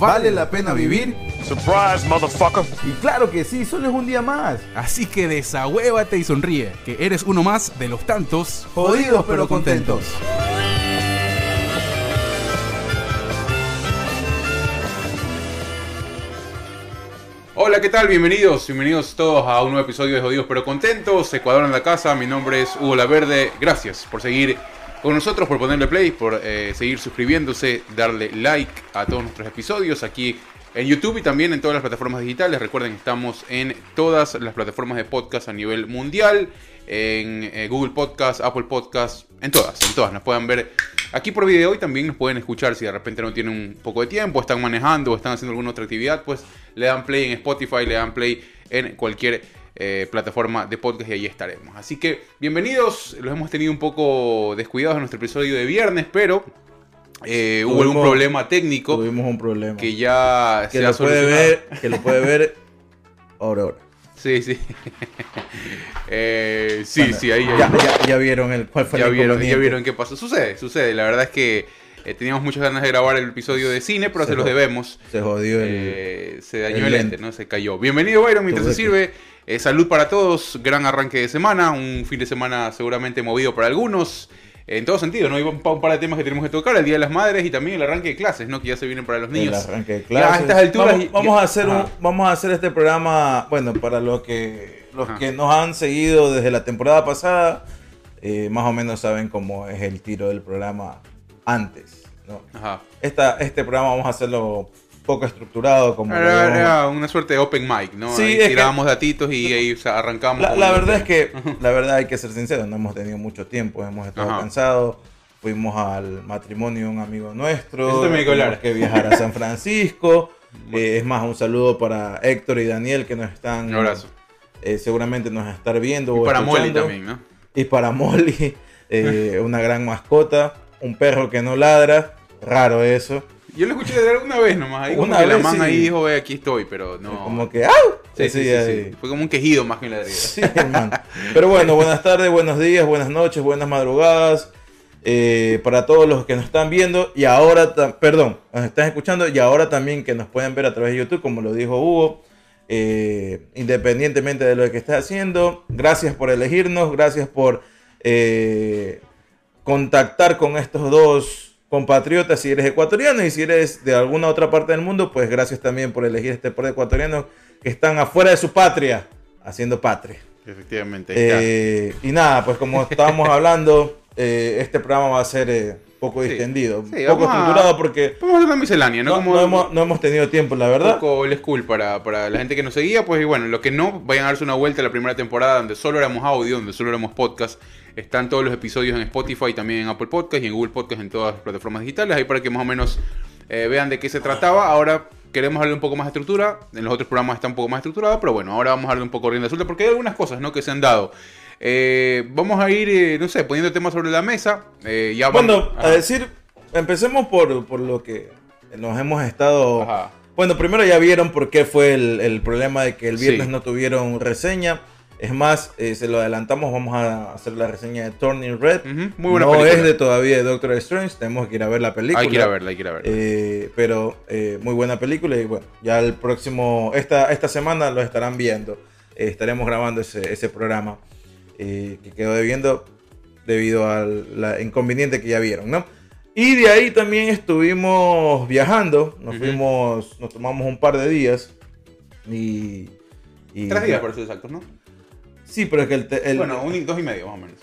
¿Vale la pena vivir? Surprise, motherfucker. Y claro que sí, solo es un día más. Así que desahuévate y sonríe, que eres uno más de los tantos Jodidos pero contentos. Hola, ¿qué tal? Bienvenidos, bienvenidos todos a un nuevo episodio de Jodidos pero Contentos. Ecuador en la casa, mi nombre es Hugo Laverde. Gracias por seguir con nosotros, por ponerle play, por eh, seguir suscribiéndose, darle like a todos nuestros episodios aquí en YouTube y también en todas las plataformas digitales. Recuerden estamos en todas las plataformas de podcast a nivel mundial, en eh, Google Podcast, Apple Podcast, en todas, en todas. Nos pueden ver aquí por video y también nos pueden escuchar si de repente no tienen un poco de tiempo, están manejando o están haciendo alguna otra actividad, pues le dan play en Spotify, le dan play en cualquier eh, plataforma de podcast y ahí estaremos. Así que bienvenidos, los hemos tenido un poco descuidados en nuestro episodio de viernes, pero eh, hubo algún problema técnico Tuvimos un problema. que ya que se ha lo puede ver, que lo puede ver ahora, ahora. Sí, sí. Eh, sí, Bueno, sí, ahí, ya, ya- ya vieron el cuál fue ya el vieron, ya vieron qué pasó. Sucede, sucede. La verdad es que eh, teníamos muchas ganas de grabar el episodio de cine, pero se, Se los debemos. Se jodió el. Eh, se dañó el el, lente. lente, ¿no? Se cayó. Bienvenido, Byron, mientras se sirve. Eh, salud para todos, gran arranque de semana, un fin de semana seguramente movido para algunos. En todo sentido, ¿no? Hay un pa- un par de temas que tenemos que tocar, el Día de las Madres y también el arranque de clases, ¿no? Que ya se vienen para los el niños. arranque de Ya, a clases. estas alturas vamos, a hacer un- vamos a hacer este programa, bueno, para los que los Ajá. que nos han seguido desde la temporada pasada, eh, más o menos saben cómo es el tiro del programa antes, ¿no? Ajá. Esta, este programa vamos a hacerlo poco estructurado, como Era, era una suerte de open mic, ¿no? Sí, Ahí que- tirábamos datitos y ahí o sea, arrancamos. La, verdad es que, la verdad hay que ser sincero, no hemos tenido mucho tiempo, hemos estado Ajá. cansados. Fuimos al matrimonio de un amigo nuestro. Eso también hay que hablar. tuvimos que viajar a San Francisco. Eh, es más, un saludo para Héctor y Daniel que nos están. Un abrazo. eh, seguramente nos estar viendo. Y o para Molly también, ¿no? Y para Molly, eh, una gran mascota. Un perro que no ladra. Raro eso. Yo lo escuché de alguna vez nomás. Ahí como Una que la vez, man sí. ahí dijo, "Ve, aquí estoy, pero no. Como que. ¡Au! Sí, sí, sí. Fue como un quejido más que un ladrido. Sí, hermano. Pero bueno, buenas tardes, buenos días, buenas noches, buenas madrugadas. eh, para todos los que nos están viendo y ahora, perdón, nos están escuchando y ahora también que nos pueden ver a través de YouTube, como lo dijo Hugo, eh, independientemente de lo que estés haciendo. Gracias por elegirnos, gracias por eh, contactar con estos dos compatriotas si eres ecuatoriano y si eres de alguna otra parte del mundo, pues gracias también por elegir este por ecuatoriano que están afuera de su patria, haciendo patria. Efectivamente. Eh, y nada, pues como estábamos hablando, eh, este programa va a ser eh, poco Sí. distendido, Sí, poco a- estructurado porque Vamos a hacer una miscelánea, ¿no? no, como no hemos, no hemos tenido tiempo, la un verdad. poco old school para, para la gente que nos seguía. Pues y bueno, los que no, vayan a darse una vuelta a la primera temporada donde solo éramos audio, donde solo éramos podcast. Están todos los episodios en Spotify, también en Apple Podcast y en Google Podcast, en todas las plataformas digitales. Ahí para que más o menos eh, vean de qué se trataba. Ahora queremos darle un poco más de estructura. En los otros programas está un poco más estructurado, pero bueno, ahora vamos a darle un poco de rienda suelta porque hay algunas cosas ¿no? que se han dado. Eh, vamos a ir, eh, no sé, poniendo temas sobre la mesa. Ya Bueno, a decir, empecemos por, por lo que nos hemos estado... Ajá. Bueno, primero ya vieron por qué fue el, el problema de que el viernes Sí. no tuvieron reseña. Es más, eh, se lo adelantamos, vamos a hacer la reseña de Turning Red. Ujú, Muy buena no película. es de todavía de Doctor Strange, tenemos que ir a ver la película. Hay que ir a verla, hay que ir a verla. Eh, pero eh, muy buena película y bueno, ya el próximo, esta, esta semana lo estarán viendo. Eh, estaremos grabando ese, ese programa eh, que quedó debiendo debido al inconveniente que ya vieron, ¿no? Y de ahí también estuvimos viajando, nos Ujú. fuimos, nos tomamos un par de días y... y Tres días para ser exactos, ¿no? Sí, pero es que el... el- bueno, un, dos y medio más o menos.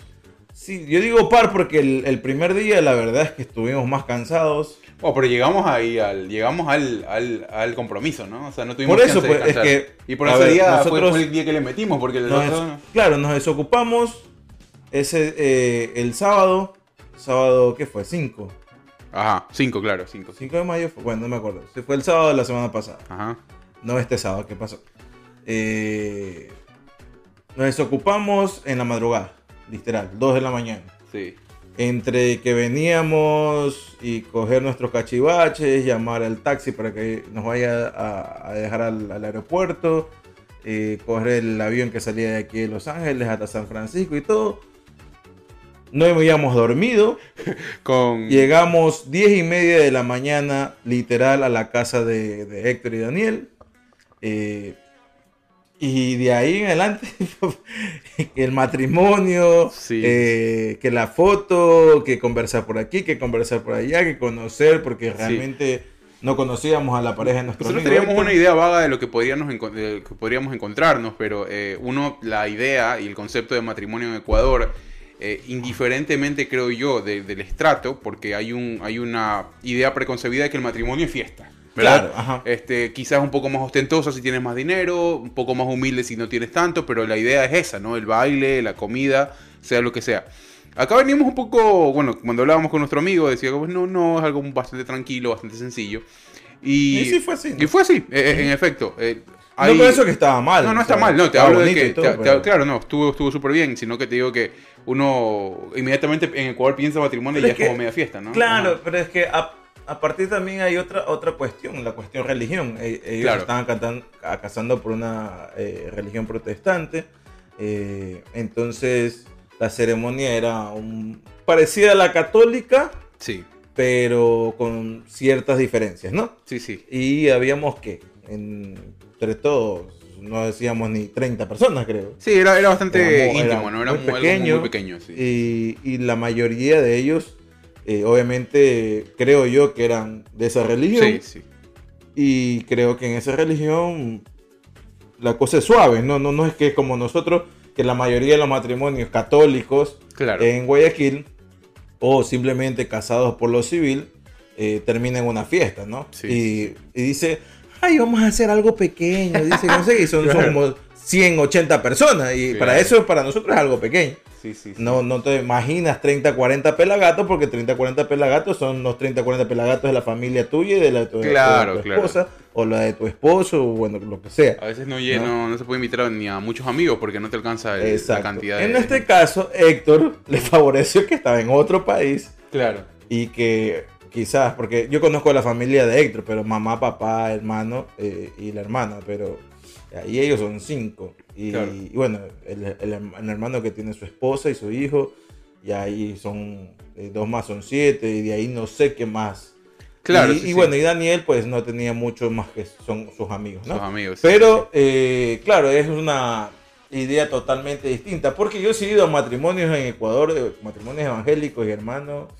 Sí, yo digo par porque el, el primer día la verdad es que estuvimos más cansados. Oh, pero llegamos ahí al, llegamos al, al, al compromiso, ¿no? O sea, no tuvimos Por eso, de pues, es descansar. que, y por ese ver, día fue- nosotros- fue, el día que le metimos, porque el Nos otro- claro, nos desocupamos ese, eh, el sábado. Sábado, ¿qué fue? 5. Ajá, 5, claro, 5. 5 de mayo, fue, bueno, no me acuerdo. Si fue el sábado de la semana pasada. Ajá. No este sábado, ¿qué pasó? Eh, nos desocupamos en la madrugada, literal, 2 de la mañana. Sí. Entre que veníamos y coger nuestros cachivaches, llamar al taxi para que nos vaya a, a dejar al, al aeropuerto, eh, coger el avión que salía de aquí de Los Ángeles hasta San Francisco y todo. No habíamos dormido. Con... Llegamos 10 y media de la mañana, literal, a la casa de, de Héctor y Daniel. Eh, y de ahí en adelante, el matrimonio, Sí. eh, que la foto, que conversar por aquí, que conversar por allá, que conocer, porque Sí. realmente no conocíamos a la pareja de nuestro Nosotros teníamos una idea vaga de lo que podríamos, de lo que podríamos encontrarnos, pero eh, uno, la idea y el concepto de matrimonio en Ecuador, eh, indiferentemente creo yo de- del estrato, porque hay, un, hay una idea preconcebida de que el matrimonio es fiesta. ¿Verdad? Claro, ajá. Este, quizás un poco más ostentosa si tienes más dinero, un poco más humilde si no tienes tanto, pero la idea es esa, ¿no? El baile, la comida, sea lo que sea. Acá venimos un poco, bueno, cuando hablábamos con nuestro amigo, decía pues, no, no, es algo bastante tranquilo, bastante sencillo. Y, Y sí fue así, ¿no? Y fue así, eh, eh, en efecto. eh, hay- No por eso que estaba mal. no, no o está sea, mal, no, te hablo de que, y todo, te- te- pero- claro, no, estuvo estuvo súper bien, sino que te digo que uno inmediatamente en Ecuador piensa matrimonio y Pero ya es es como media fiesta, ¿no? Claro, Ajá. pero es que a, a partir también hay otra otra cuestión, la cuestión religión. E- ellos Claro. estaban cantan- a- casando por una eh, religión protestante. eh, entonces la ceremonia era un, parecida a la católica, Sí, pero con ciertas diferencias, ¿no? sí, sí. Y habíamos que, entre todos, no decíamos ni 30 personas, creo. Sí, era, era bastante íntimo, era ¿no? Era muy algo pequeño. muy pequeño, sí. Y, y la mayoría de ellos, eh, obviamente, creo yo que eran de esa religión. Sí, sí. Y creo que en esa religión la cosa es suave, ¿no? No, no es que como nosotros, que la mayoría de los matrimonios católicos Claro. en Guayaquil, o simplemente casados por lo civil, eh, termina en una fiesta, ¿no? Sí, y, y dice, ay, vamos a hacer algo pequeño, dice, no sé, y son, son Claro. como 180 personas, y para eso, para nosotros es algo pequeño. Sí, sí, sí. No, no te imaginas 30, 40 pelagatos, porque 30, 40 pelagatos son los 30, 40 pelagatos de la familia tuya y de la de tu, Claro, de tu claro. esposa, o la de tu esposo, o bueno, lo que sea. A veces no, lle- no, no se puede invitar ni a muchos amigos porque no te alcanza el- la cantidad de... En este caso, Héctor le favoreció que estaba en otro país Claro. y que quizás, porque yo conozco a la familia de Héctor, pero mamá, papá, hermano eh, y la hermana, pero ahí ellos son cinco. Y, Claro. y bueno, el, el- el hermano que tiene su esposa y su hijo, y ahí son eh, dos más, son siete, y de ahí no sé qué más. Claro, Y, sí, y sí. bueno, y Daniel pues no tenía mucho más que son sus amigos, ¿no? Sus amigos. Pero, eh, claro, es una idea totalmente distinta. Porque yo he ido a matrimonios en Ecuador, matrimonios evangélicos y hermanos.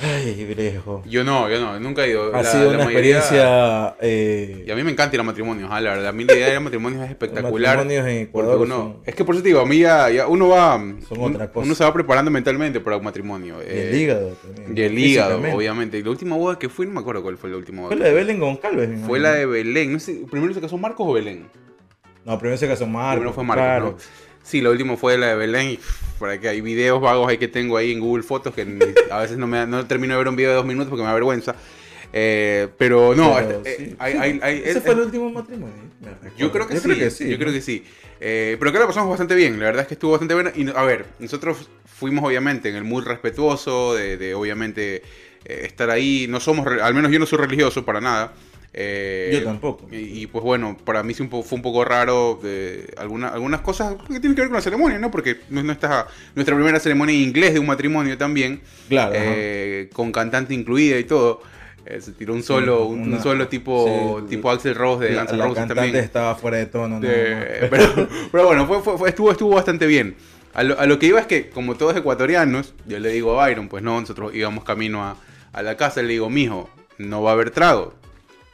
Ay, viejo. Yo no, yo no, nunca he ido. Ha La- sido la una mayoría- experiencia. eh, Y a mí me encanta ir a matrimonios, ah, la verdad. A mí la idea de ir a matrimonios es espectacular. matrimonios en Ecuador uno, son- es que por eso te digo, a mí ya, ya uno va, Son un- otra cosa. uno se va preparando mentalmente para un matrimonio. y eh, el hígado también. Y el hígado, obviamente. Y la última boda que fui, no me acuerdo cuál fue la última boda. Fue la de Belén Goncalves. Fue la de Belén. No sé, ¿Primero se casó Marcos o Belén? No, primero se casó Marcos. Primero fue Marcos, claro. ¿no? Sí, lo último fue la de Belén. Por aquí hay videos vagos ahí que tengo ahí en Google Fotos que ni- a veces no, me, no termino de ver un video de dos minutos porque me da vergüenza. Eh, pero no, Pero este, eh, sí. hay- Sí, hay- hay- Ese es- fue el último matrimonio. Yo creo que Yo sí, creo que sí. Yo creo que sí. Eh, pero acá la pasamos bastante bien. La verdad es que estuvo bastante buena. Y, a ver, nosotros fuimos obviamente en el mood respetuoso, de, de obviamente eh, estar ahí. No somos, al menos yo no soy religioso para nada. Eh, Yo tampoco. Y, y, pues bueno, para mí sí un fue un poco raro de alguna- algunas cosas que tienen que ver con la ceremonia, ¿no? Porque nuestra, nuestra primera ceremonia en inglés de un matrimonio también. Claro. eh, con cantante incluida y todo. Eh, se tiró un solo, un, solo tipo, sí, tipo Axel Rose de Guns N' Roses también. estaba fuera de tono. De- pero, pero bueno, fue, fue- fue- estuvo, estuvo bastante bien. A lo, a lo que iba es que, como todos ecuatorianos, yo le digo a Byron, pues no, nosotros íbamos camino a, a la casa y le digo, mijo, no va a haber trago.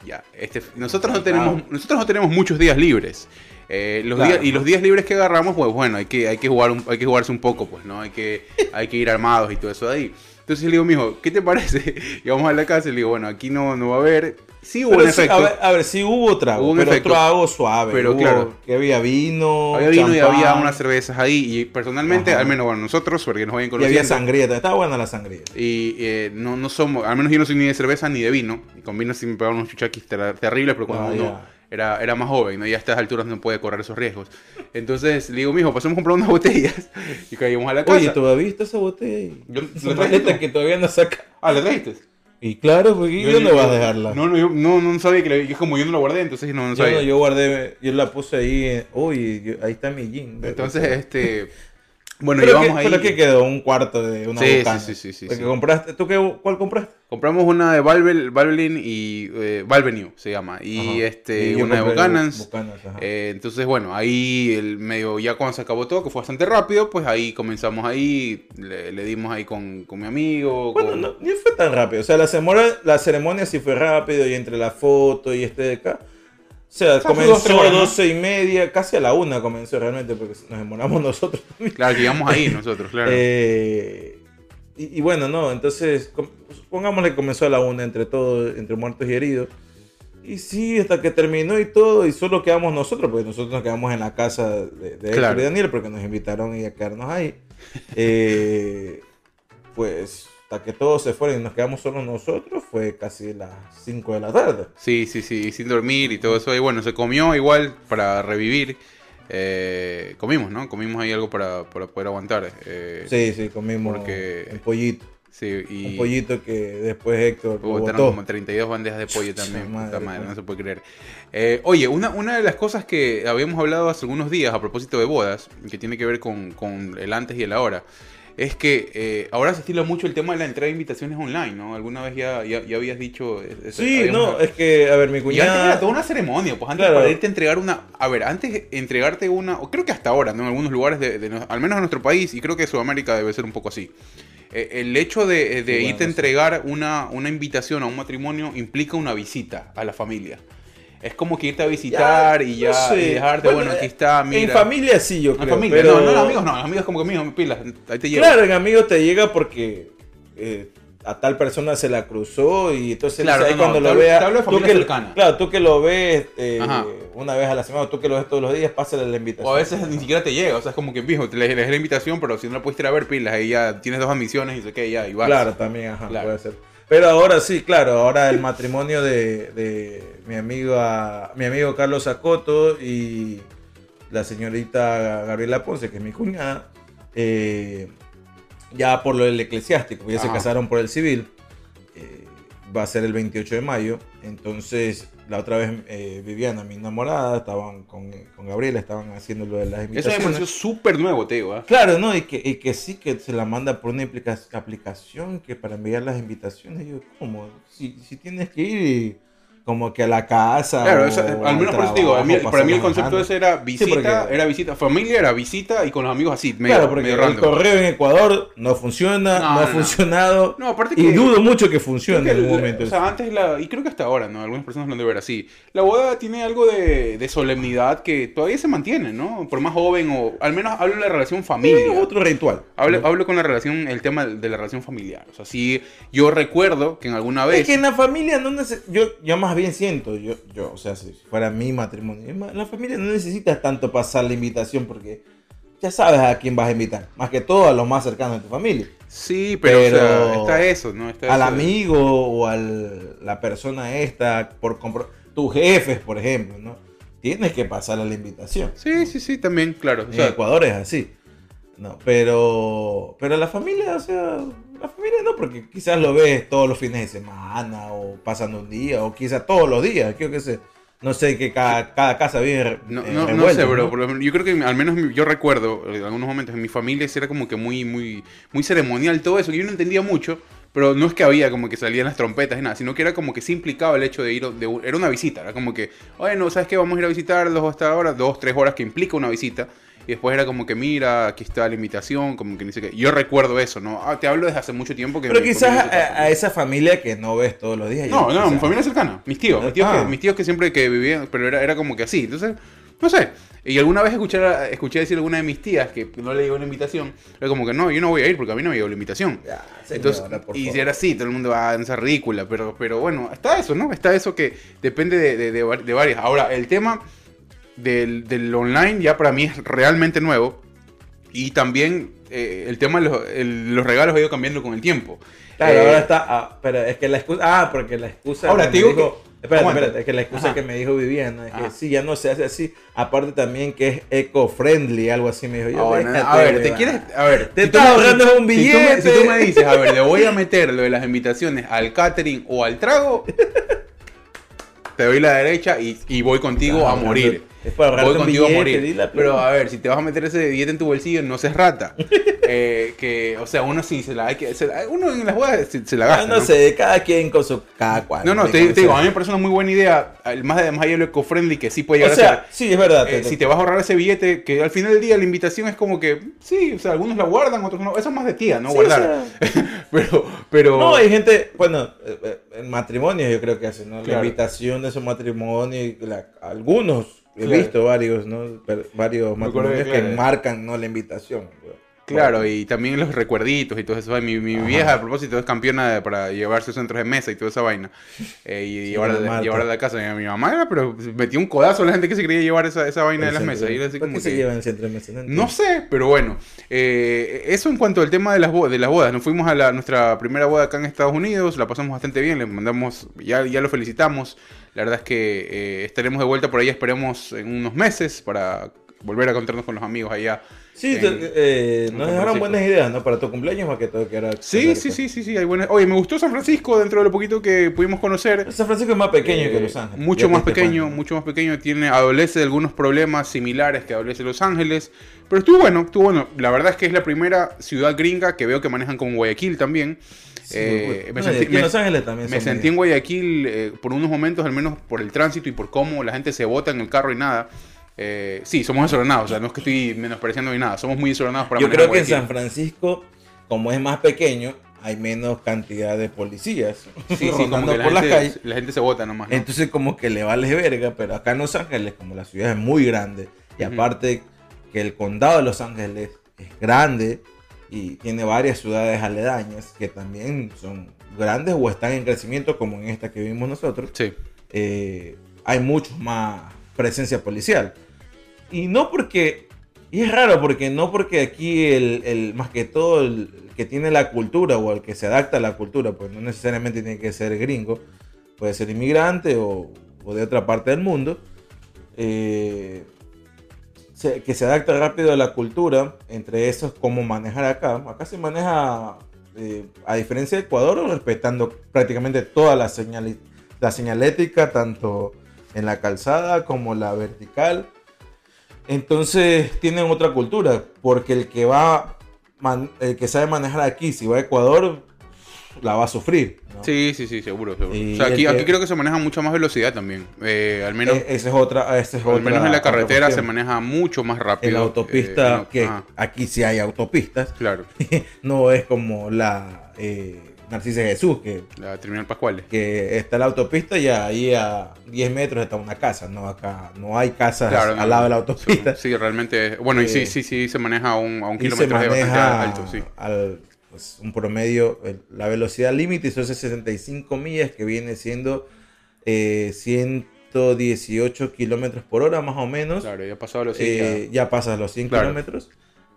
Ya, este, nosotros, no tenemos, nosotros no tenemos muchos días libres. Eh, los Claro. días, y los días libres que agarramos, pues bueno, hay que, hay que, jugar un- hay que jugarse un poco, pues, ¿no? Hay que, hay que ir armados y todo eso de ahí. Entonces le digo, mijo, ¿qué te parece? Y vamos a la casa y le digo, bueno, aquí no, no va a haber. Sí hubo Pero sí, efecto. a, ver, a ver, sí hubo trago, Hubo un pero efecto. trago suave. Pero hubo- claro. Que había vino, Había vino y había unas cervezas ahí. Y personalmente, Ajá. al menos bueno, nosotros, porque nos vayan Y conociendo. había sangría, estaba buena la sangría. Y eh, no, no somos, al menos yo no soy ni de cerveza ni de vino. Y con vino sí me pegaban unos chuchaquis ter- terribles, pero cuando Ah, uno era, era más joven, ¿no? Y a estas alturas no puede correr esos riesgos. Entonces le digo, mijo, pasemos a comprar unas botellas y caímos a la casa. Oye, ¿todavía viste esa botella ahí? Yo- ¿la que todavía no saca. Ah, ¿la trajiste? Y claro, porque ¿y Yo- ¿dónde yo- vas a dejarla? No, no, yo no, no sabía que la, es como yo no la guardé, entonces no, no yo, sabía. no, yo guardé, yo la puse ahí. en- Uy, yo- ahí está mi jean. Entonces, este. Bueno, pero, llevamos que, ahí. pero que quedó un cuarto de una Sí, bocana. sí, sí, sí, sí, sí. compraste, ¿tú qué, cuál compraste? Compramos una de Valve, Valvelin y eh, Valvenue se llama. Y Ajá. este Y una de Buchanan's. Buchanan's, ajá. Eh, entonces, bueno, ahí el medio, ya cuando se acabó todo, que fue bastante rápido, pues ahí comenzamos ahí, le, le dimos ahí con, con mi amigo. Bueno, con- no, ni fue tan rápido. O sea, la ceremonia, la ceremonia sí fue rápido y entre la foto y este de acá. O sea, comenzó ¿no? 12 y media, casi a la una comenzó realmente porque nos demoramos nosotros también. Claro, que íbamos ahí nosotros, claro. Eh, y, y bueno, no, entonces com- pongámosle que comenzó a la una entre todos, entre muertos y heridos. Y sí, hasta que terminó y todo, y solo quedamos nosotros, porque nosotros nos quedamos en la casa de, de Claro. y Daniel, porque nos invitaron y a quedarnos ahí. Eh, pues hasta que todos se fueron y nos quedamos solo nosotros, fue casi las 5 de la tarde. Sí, sí, sí, sin dormir y todo eso. Y bueno, se comió igual para revivir. Eh, comimos, ¿no? Comimos ahí algo para, para poder aguantar. eh, Sí, sí, comimos Porque- un pollito. sí, y Un pollito que después Héctor Hubo como 32 bandejas de pollo también. Madre, puta madre, no se puede creer. Eh, oye, una, una de las cosas que habíamos hablado hace algunos días a propósito de bodas, que tiene que ver con, con el antes y el ahora, es que eh, ahora se estila mucho el tema de la entrega de invitaciones online, ¿no? Alguna vez ya, ya, ya habías dicho... es- es- Sí, no, es que, a ver, mi Y antes cuñada... era toda una ceremonia, pues antes Claro. para irte a entregar una... A ver, antes entregarte una... O creo que hasta ahora, ¿no? En algunos lugares, de, de- al menos en nuestro país, y creo que Sudamérica debe ser un poco así. Eh, el hecho de, de Sí, bueno, irte a sí. entregar una, una invitación a un matrimonio implica una visita a la familia. Es como que irte a visitar y ya no sé. y dejarte, bueno, aquí está, mira. En familia sí, yo En creo. familia, pero... no, no, en amigos no, en amigos como que mijo, pilas, ahí te llevo. Claro, en amigos te llega porque eh, a tal persona se la cruzó y entonces Claro, ahí no, cuando te lo hablo- vea, te hablo de tú familia que, cercana. claro, tú que lo ves eh, una vez a la semana, tú que lo ves todos los días, pásale la invitación. O a veces ni siquiera te llega, o sea, es como que, mijo, te le, la invitación, pero si no la puedes ir a ver, pilas, ahí ya tienes dos admisiones y sé qué, ya, y vas. Claro, también, ajá, Claro. puede ser. Pero ahora sí, claro, ahora el matrimonio de, de mi amigo mi amigo Carlos Acoto y la señorita Gabriela Ponce, que es mi cuñada, eh, ya por lo del eclesiástico, ya se casaron por el civil, va a ser el 28 de mayo, entonces la otra vez eh, Viviana, mi enamorada, estaban con, con Gabriela, estaban haciendo lo de las Eso me invitaciones. pareció súper nuevo, Teo, ¿ah? Claro, ¿no? Y que, y que sí que se la manda por una aplica- aplicación que para enviar las invitaciones. Yo, ¿cómo? Si, si tienes que ir como que a la casa. Claro, o eso- al menos por eso digo, mí- para mí el concepto manejando. ese era visita, era visita, familia era visita y con los amigos así, medio, Claro, porque medio el random. correo en Ecuador no funciona, No, no, no, ha funcionado. No, aparte y dudo mucho que funcione que en algún momento. O sea, antes la. Y creo que hasta ahora, ¿no? Algunas personas lo han de ver así. La boda tiene algo de, de solemnidad que todavía se mantiene, ¿no? Por más joven o. Al menos hablo de la relación familia. otro ritual. Hablo, hablo con la relación, el tema de la relación familiar. O sea, sí, yo recuerdo que en alguna vez. Es que en la familia no neces- yo, yo más bien siento, yo, yo, o sea, si fuera mi matrimonio, en la familia no necesitas tanto pasar la invitación porque ya sabes a quién vas a invitar, más que todo a los más cercanos de tu familia. Sí, pero, o sea, Pero está eso, ¿no? Está Al eso amigo o a la persona esta, por compro- tus jefes, por ejemplo, ¿no? Tienes que pasar la invitación. Sí, sí, sí, también, claro. O En sea, Ecuador es así. No, pero, pero la familia, o sea, la familia no, porque quizás lo ves todos los fines de semana o pasando un día o quizás todos los días, qué sé. No sé que cada, cada casa viene No, eh, no, no sé, bro. ¿no? Yo creo que al menos yo recuerdo eh, en algunos momentos en mi familia era como que muy, muy, muy ceremonial todo eso. que Yo no entendía mucho, pero no es que había como que salían las trompetas y nada, sino que era como que sí implicaba el hecho de ir, de, era una visita. Era como que, bueno, ¿sabes qué? Vamos a ir a visitar dos hasta ahora, dos, tres horas que implica una visita. Y después era como que, mira, aquí está la invitación, como que ni sé qué. Yo recuerdo eso, ¿no? Ah, te hablo desde hace mucho tiempo que... Pero quizás a, a esa familia que no ves todos los días. No, no, mi familia cercana, mis tíos, mis tíos, Ah. que, mis tíos que siempre que vivían, pero era, era como que así, entonces No sé. Y alguna vez escuché, escuché decir a alguna de mis tías que no le llegó la invitación. Era como que no, yo no voy a ir porque a mí no me llegó la invitación. Ya, Entonces, señora, y si era así, todo el mundo va a esa ridícula. Pero, pero bueno, está eso, ¿no? Está eso que depende de, de- de de varias. Ahora, el tema del, del online ya para mí es realmente nuevo. Y también eh, el tema de los, el- los regalos ha ido cambiando con el tiempo. Claro, Eh, ahora está. ah, pero es que la excusa. Ah, porque la excusa. Ahora, te me digo dijo- que- Espérate, es que la excusa Ajá. que me dijo Viviana es que sí, ya no se hace así. Aparte también que es eco-friendly, algo así me dijo yo. Ah, déjate, a ver, te quieres. A ver, Te si estás ahorrando un si tú me- billete. Si tú, me, dices, a ver, le voy a meter lo de las invitaciones al catering o al trago, te doy la derecha y, y voy contigo a morir. Es para Voy contigo a billete, morir. di la Pero a ver, si te vas a meter ese billete en tu bolsillo, no seas rata. Eh, que, o sea, uno sí se la hay que. se la- uno en las bodas se, se la gasta. no, ¿no? sé, cada quien con su. Cada cual. No, no, te, digo, a mí me parece una muy buena idea. Más además hay lo eco-friendly que sí puede O llegar a sea, ser. sí, es verdad. Eh, si te vas a ahorrar ese billete, que al final del día la invitación es como que, sí, o sea, algunos la guardan, otros no. Eso es más de tía, ¿no? Sí, Guardar. o pero, pero. No, hay gente, bueno, eh, en matrimonios yo creo que hacen, ¿no? Claro. La invitación de su matrimonio, y la- algunos, he Claro. visto varios, ¿no? Varios matrimonios que, marcan, ¿no? La invitación. bro. Claro, y también los recuerditos y todo eso. Mi, mi vieja, a propósito, es campeona de- para llevar sus centros de mesa y toda esa vaina. Eh, y Sí, Marta. llevarla a la casa. Y mi mamá era, pero metió un codazo a la gente que se quería llevar esa, esa vaina de El las mesas. Y era así ¿Por como qué se llevan el centro de mesa? No sé, pero bueno. eh, eso en cuanto al tema de las, de las bodas. Nos fuimos a la, nuestra primera boda acá en Estados Unidos, la pasamos bastante bien, le mandamos, ya, ya lo felicitamos. La verdad es que eh, estaremos de vuelta por ahí, esperemos en unos meses para volver a encontrarnos con los amigos allá. Sí, en- te- eh, en nos dejaron buenas ideas, ¿no? Para tu cumpleaños más que todo que era... Sí, sí, sí, sí, sí, hay buenas. Oye, me gustó San Francisco dentro de lo poquito que pudimos conocer. San Francisco es más pequeño Eh, que Los Ángeles. Mucho más te diste pequeño, mucho más pequeño. Tiene, adolece de algunos problemas similares que adolece Los Ángeles. Pero estuvo bueno, estuvo bueno. La verdad es que es la primera ciudad gringa que veo que manejan como Guayaquil también. Sí, Eh, me sentí, me- Los Ángeles también me sentí en Guayaquil eh, por unos momentos, al menos por el tránsito y por cómo la gente se bota en el carro y nada. Eh, sí, somos desordenados, o sea, no es que estoy menospreciando ni nada, somos muy desordenados para Yo creo que en. San Francisco, como es más pequeño, hay menos cantidad de policías Sí, sí, como que la por las gente, calles. la gente se bota nomás. ¿no? Entonces como que le vale verga, pero acá en Los Ángeles, como la ciudad es muy grande, y aparte que el condado de Los Ángeles es grande y tiene varias ciudades aledañas que también son grandes o están en crecimiento, como en esta que vimos nosotros, Sí, eh, hay mucho más presencia policial. Y no porque, y es raro porque no porque aquí el, el- más que todo el que tiene la cultura o el que se adapta a la cultura, pues no necesariamente tiene que ser gringo, puede ser inmigrante o, o de otra parte del mundo, eh, se- que se adapta rápido a la cultura, entre esos cómo manejar acá. Acá se maneja, eh, a diferencia de Ecuador, respetando prácticamente toda la, señali- la señalética, tanto en la calzada como la vertical. Entonces tienen otra cultura, porque el que va, man- el que sabe manejar aquí, si va a Ecuador, la va a sufrir. ¿no? sí, sí, sí, seguro, seguro. O sea, aquí, el que- aquí creo que se maneja mucha más velocidad también. Eh, al menos, Eh, esa es otra, esa es al otra- menos en la carretera se maneja mucho más rápido. En la autopista, eh, la- que ajá, aquí sí hay autopistas, claro, no es como la eh, Narcisa Jesús, que, la terminal Pascuales. que está la autopista y ahí a 10 metros está una casa, no acá no hay casas Claro, al no, lado de la autopista. Sí, realmente. Bueno, y sí, Eh, sí, sí, se maneja a un, a un kilómetro de bastante alto, sí. al pues, un promedio, la velocidad límite son 65 millas, que viene siendo eh, 118 kilómetros por hora más o menos. Claro, ya pasado los eh, ya pasas los 100 Claro. kilómetros.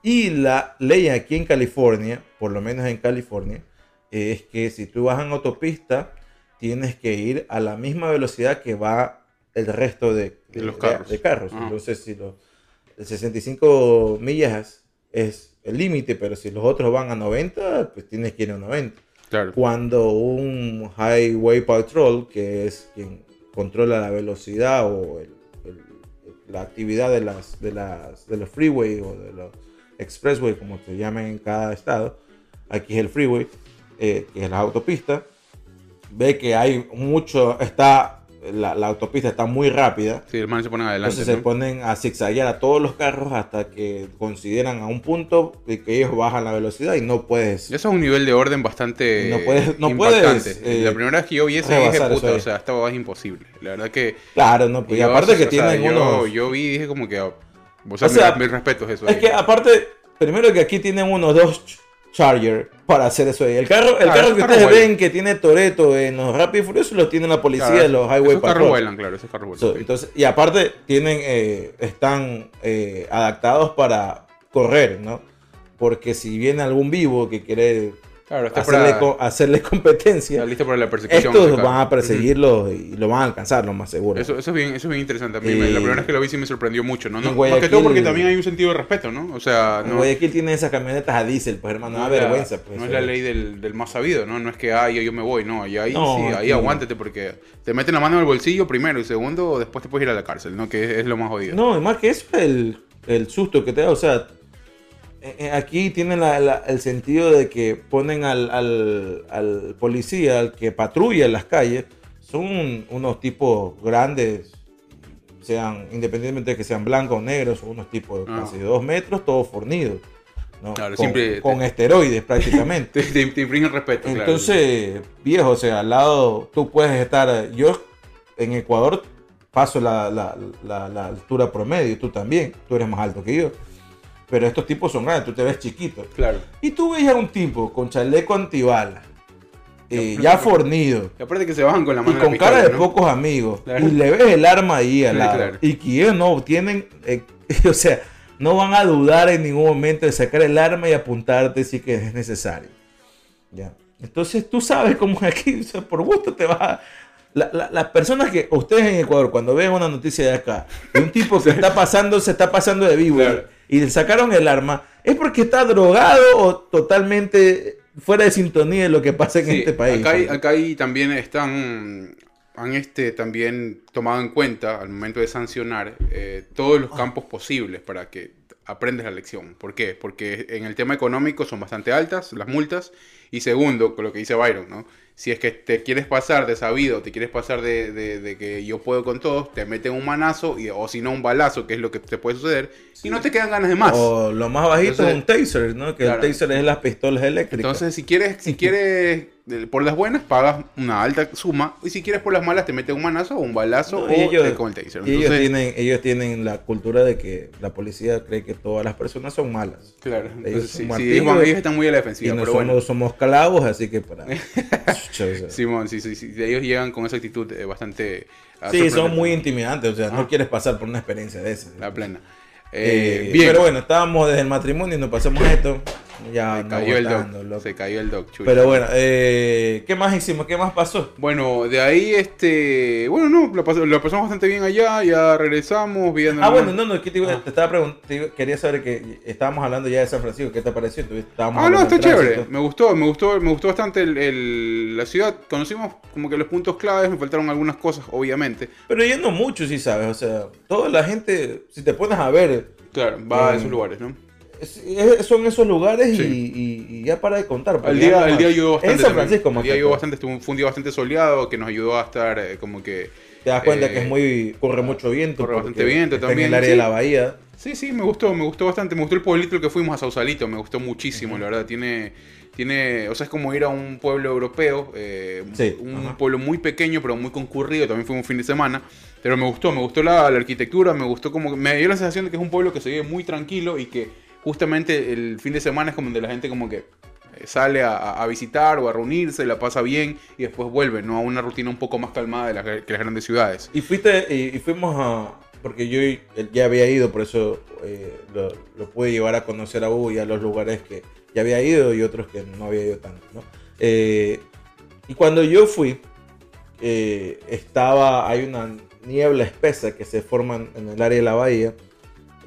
Y la ley aquí en California, por lo menos en California, eh, es que si tú vas en autopista, tienes que ir a la misma velocidad que va el resto de, De los carros. de carros. Ajá. Entonces, si los 65 millas es el límite, pero si los otros van a 90, pues tienes que ir a 90 Claro. cuando un Highway Patrol, que es quien controla la velocidad o el- el- la actividad de, las, de, las, de los freeway o de los expressway, como se llaman en cada estado, aquí es el freeway, eh, que es la autopista, ve que hay mucho, está la, la autopista está muy rápida. Sí, el man se ponen adelante. Entonces se ¿no? ponen a zigzaguear a todos los carros hasta que consideran a un punto de que ellos bajan la velocidad y no puedes. Eso es un nivel de orden bastante No puedes- no puedes, eh, la primera vez que yo vi eso dije, puta, o sea, esta es imposible. La verdad que... Claro, no, pues, y aparte que o sea, tienen yo, unos. yo vi y dije como que... O sea, O sea, eso. Es ahí. que aparte, primero que aquí tienen unos dos Charger para hacer eso ahí. El carro, el Claro, carro que ustedes ven que tiene Toreto en los Rápidos y Furiosos lo tiene la policía Claro, de los Highway carros Patrol. vuelan, claro, esos carros vuelan. So, entonces, y aparte tienen, eh, están eh, adaptados para correr, ¿no? Porque si viene algún vivo que quiere claro, hacerle, para, co- hacerle competencia, está listo para la persecución. estos carro. van a perseguirlo y lo van a alcanzar, lo más seguro. Eso, eso, es bien, eso es bien interesante. A mí la primera vez que lo vi sí me sorprendió mucho, ¿no? no más que todo porque también hay un sentido de respeto, ¿no? O sea, no, Guayaquil tienen esas camionetas a diésel, pues hermano, no da vergüenza. Pues, no es la ley del, del más sabido, ¿no? No es que, ay, yo me voy, no. Y ahí No, sí, ahí aguántate porque te meten la mano en el bolsillo primero y segundo, después te puedes ir a la cárcel, ¿no? Que es, es lo más jodido. No, y más que eso, el, el susto que te da. O sea, eh, eh, aquí tienen la- la- el sentido de que ponen al, al- al policía, al que patrulla en las calles, son unos tipos grandes, sean independientemente de que sean blancos o negros, son unos tipos de Ah. casi dos metros, todos fornidos. ¿no? Claro, con, siempre- con esteroides prácticamente. Te, te, infringen respeto, claro. Entonces, viejo, o sea, al lado tú puedes estar. Yo en Ecuador paso la, la- la- la altura promedio, tú también, tú eres más alto que yo. Pero estos tipos son grandes, tú te ves chiquito. Claro. Y tú ves a un tipo con chaleco antibala, eh, ya fornido, Y aparte que se bajan con la y mano la con cara de ¿no? pocos amigos, Claro. y le ves el arma ahí al Sí, lado, claro. y que ellos no tienen, eh, o sea, no van a dudar en ningún momento de sacar el arma y apuntarte si que es necesario. Ya. Entonces tú sabes cómo es aquí, o sea, por gusto te vas a... la- la- las personas que ustedes en Ecuador, cuando ven una noticia de acá, de un tipo que está pasando, se está pasando de vivo Claro. Y le sacaron el arma, es porque está drogado o totalmente fuera de sintonía de lo que pasa en Sí, este país. Acá, hay- acá hay también están han este también tomado en cuenta al momento de sancionar eh, todos los campos posibles para que aprendes la lección. ¿Por qué? Porque en el tema económico son bastante altas las multas y segundo, con lo que dice Byron, ¿no? Si es que te quieres pasar de sabido, te quieres pasar de, de- de que yo puedo con todos, te meten un manazo y, o si no un balazo, que es lo que te puede suceder, y no te quedan ganas de más. O lo más bajito Entonces- es un taser, ¿no? Que Claro. el taser es las pistolas eléctricas. Entonces, si quieres, si quieres por las buenas, pagas una alta suma. Y si quieres por las malas, te meten un manazo o un balazo No, o y ellos, eh, con el taser. y ellos Entonces, tienen, ellos tienen la cultura de que la policía cree que todas las personas son malas. claro, ellos entonces, sí, sí, ellos, están muy a la Y defensiva. Pero nosotros bueno, somos clavos, así que para... Simón, sí, sí, sí, ellos llegan con esa actitud eh, bastante. a Sí, son muy intimidantes, o sea, Ah. no quieres pasar por una experiencia de esas. La plena. Eh, Eh, bien, Pero bueno, estábamos desde el matrimonio y nos pasamos a esto. Ya se cayó el botando, loco. Se cayó el dog, chulo. Pero bueno, eh, ¿qué más hicimos? ¿Qué más pasó? Bueno, de ahí, este. Bueno, no, lo, pas- lo pasamos bastante bien allá. Ya regresamos. Viendo Ah, bueno, no, no, ¿qué te, estaba preguntando, quería saber que estábamos hablando ya de San Francisco, ¿qué te pareció? Estábamos Ah, no, está chévere. Me gustó, me gustó, me gustó bastante el, el- la ciudad. Conocimos como que los puntos claves, me faltaron algunas cosas, obviamente. Pero yendo mucho, sí sabes, o sea, toda la gente, si te pones a ver, Claro, va a Eh, esos lugares, ¿no? Es- son esos lugares y- Sí. y, y ya para de contar. El día, el día ayudó bastante. En San. Francisco, el día ayudó bastante, estuvo, fue un día bastante soleado que nos ayudó a estar eh, como que. Te das cuenta que eh, es muy, corre mucho viento. corre bastante viento está también, En el área sí. de la bahía. Sí, sí, me gustó, me gustó bastante. Me gustó el pueblito que fuimos a Sausalito, me gustó muchísimo, la verdad. Tiene, tiene, o sea, es como ir a un pueblo europeo, eh, Sí, un ajá. pueblo muy pequeño pero muy concurrido. También fue un fin de semana, pero me gustó, me gustó la, la arquitectura, me gustó como, me dio la sensación de que es un pueblo que se vive muy tranquilo y que justamente el fin de semana es como donde la gente como que eh, sale a, a visitar o a reunirse, la pasa bien y después vuelve, ¿no? A una rutina un poco más calmada de las, que las grandes ciudades. Y fuiste, y, y fuimos a, porque yo ya había ido, por eso eh, lo, lo pude llevar a conocer a Hugo y a los lugares que ya había ido y otros que no había ido tanto, ¿no? Eh, y cuando yo fui, eh, estaba, hay una niebla espesa que se forma en el área de la bahía.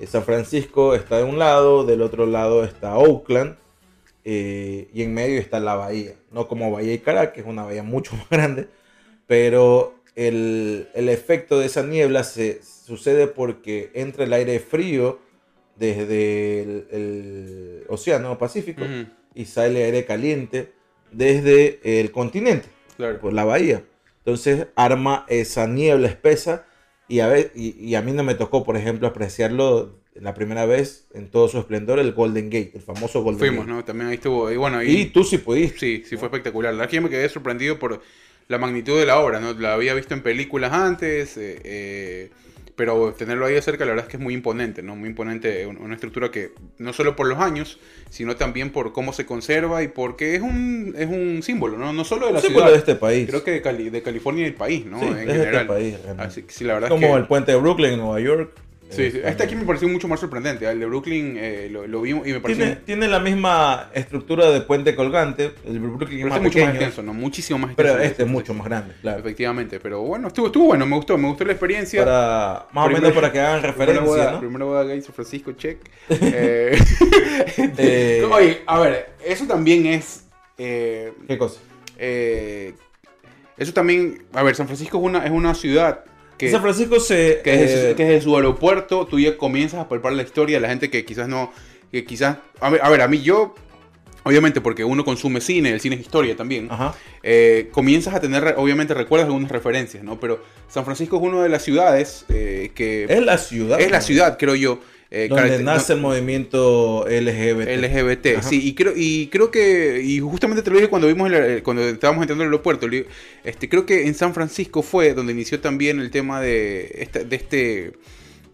San Francisco está de un lado, del otro lado está Oakland eh, y en medio está la bahía. No como Bahía y Caracas, que es una bahía mucho más grande, pero el, el efecto de esa niebla se sucede porque entra el aire frío desde el, el Océano Pacífico y sale aire caliente desde el continente, claro. por la bahía. Entonces arma esa niebla espesa y a, ve- y, y a mí no me tocó, por ejemplo, apreciarlo la primera vez en todo su esplendor, el Golden Gate, el famoso Golden Fuimos, Gate. ¿no? También ahí estuvo. Y bueno, Y tú sí pudiste. Sí, sí fue espectacular. La verdad que yo me quedé sorprendido por la magnitud de la obra, ¿no? La había visto en películas antes, eh, eh, pero tenerlo ahí de cerca la verdad es que es muy imponente, ¿no? Muy imponente, un- una estructura que no solo por los años, sino también por cómo se conserva y porque es un, es un símbolo, ¿no? No solo de la Un ciudad, símbolo de este país. creo que de, Cali- de California y del país, ¿no? Sí, en es general. este país, realmente. Así que sí, la verdad Como es que... el puente de Brooklyn en Nueva York. Sí, sí. Eh, Este aquí me pareció mucho más sorprendente. El de Brooklyn eh, lo, lo vimos y me pareció... tiene, tiene la misma estructura de puente colgante. El Brooklyn es pero más este es mucho más pequeño. extenso, ¿no? Muchísimo más extenso. Pero este es mucho más grande, claro. Efectivamente, pero bueno, estuvo, estuvo bueno, me gustó, me gustó la experiencia. Para, más o menos para que hagan Primera referencia, boda, ¿no? primera boda gay, San Francisco, check. Eh, Eh, Oye, a ver, eso también es... eh, ¿Qué cosa? eh, eso también... A ver, San Francisco es una, es una ciudad que... San Francisco se... que desde, eh, que desde su aeropuerto tú ya comienzas a palpar la historia de la gente que quizás no, que quizás, a ver, a, ver, a mí yo, obviamente porque uno consume cine, el cine es historia también, Ajá. eh, comienzas a tener, obviamente recuerdas algunas referencias, ¿no? Pero San Francisco es una de las ciudades eh, que Es la ciudad. es la ciudad, creo yo. Eh, Donde nace el movimiento LGBT. LGBT, Ajá. sí, y creo, y creo que, y justamente te lo dije cuando vimos, el- el- cuando estábamos entrando al aeropuerto, este, creo que en San Francisco fue donde inició también el tema de, esta- de este,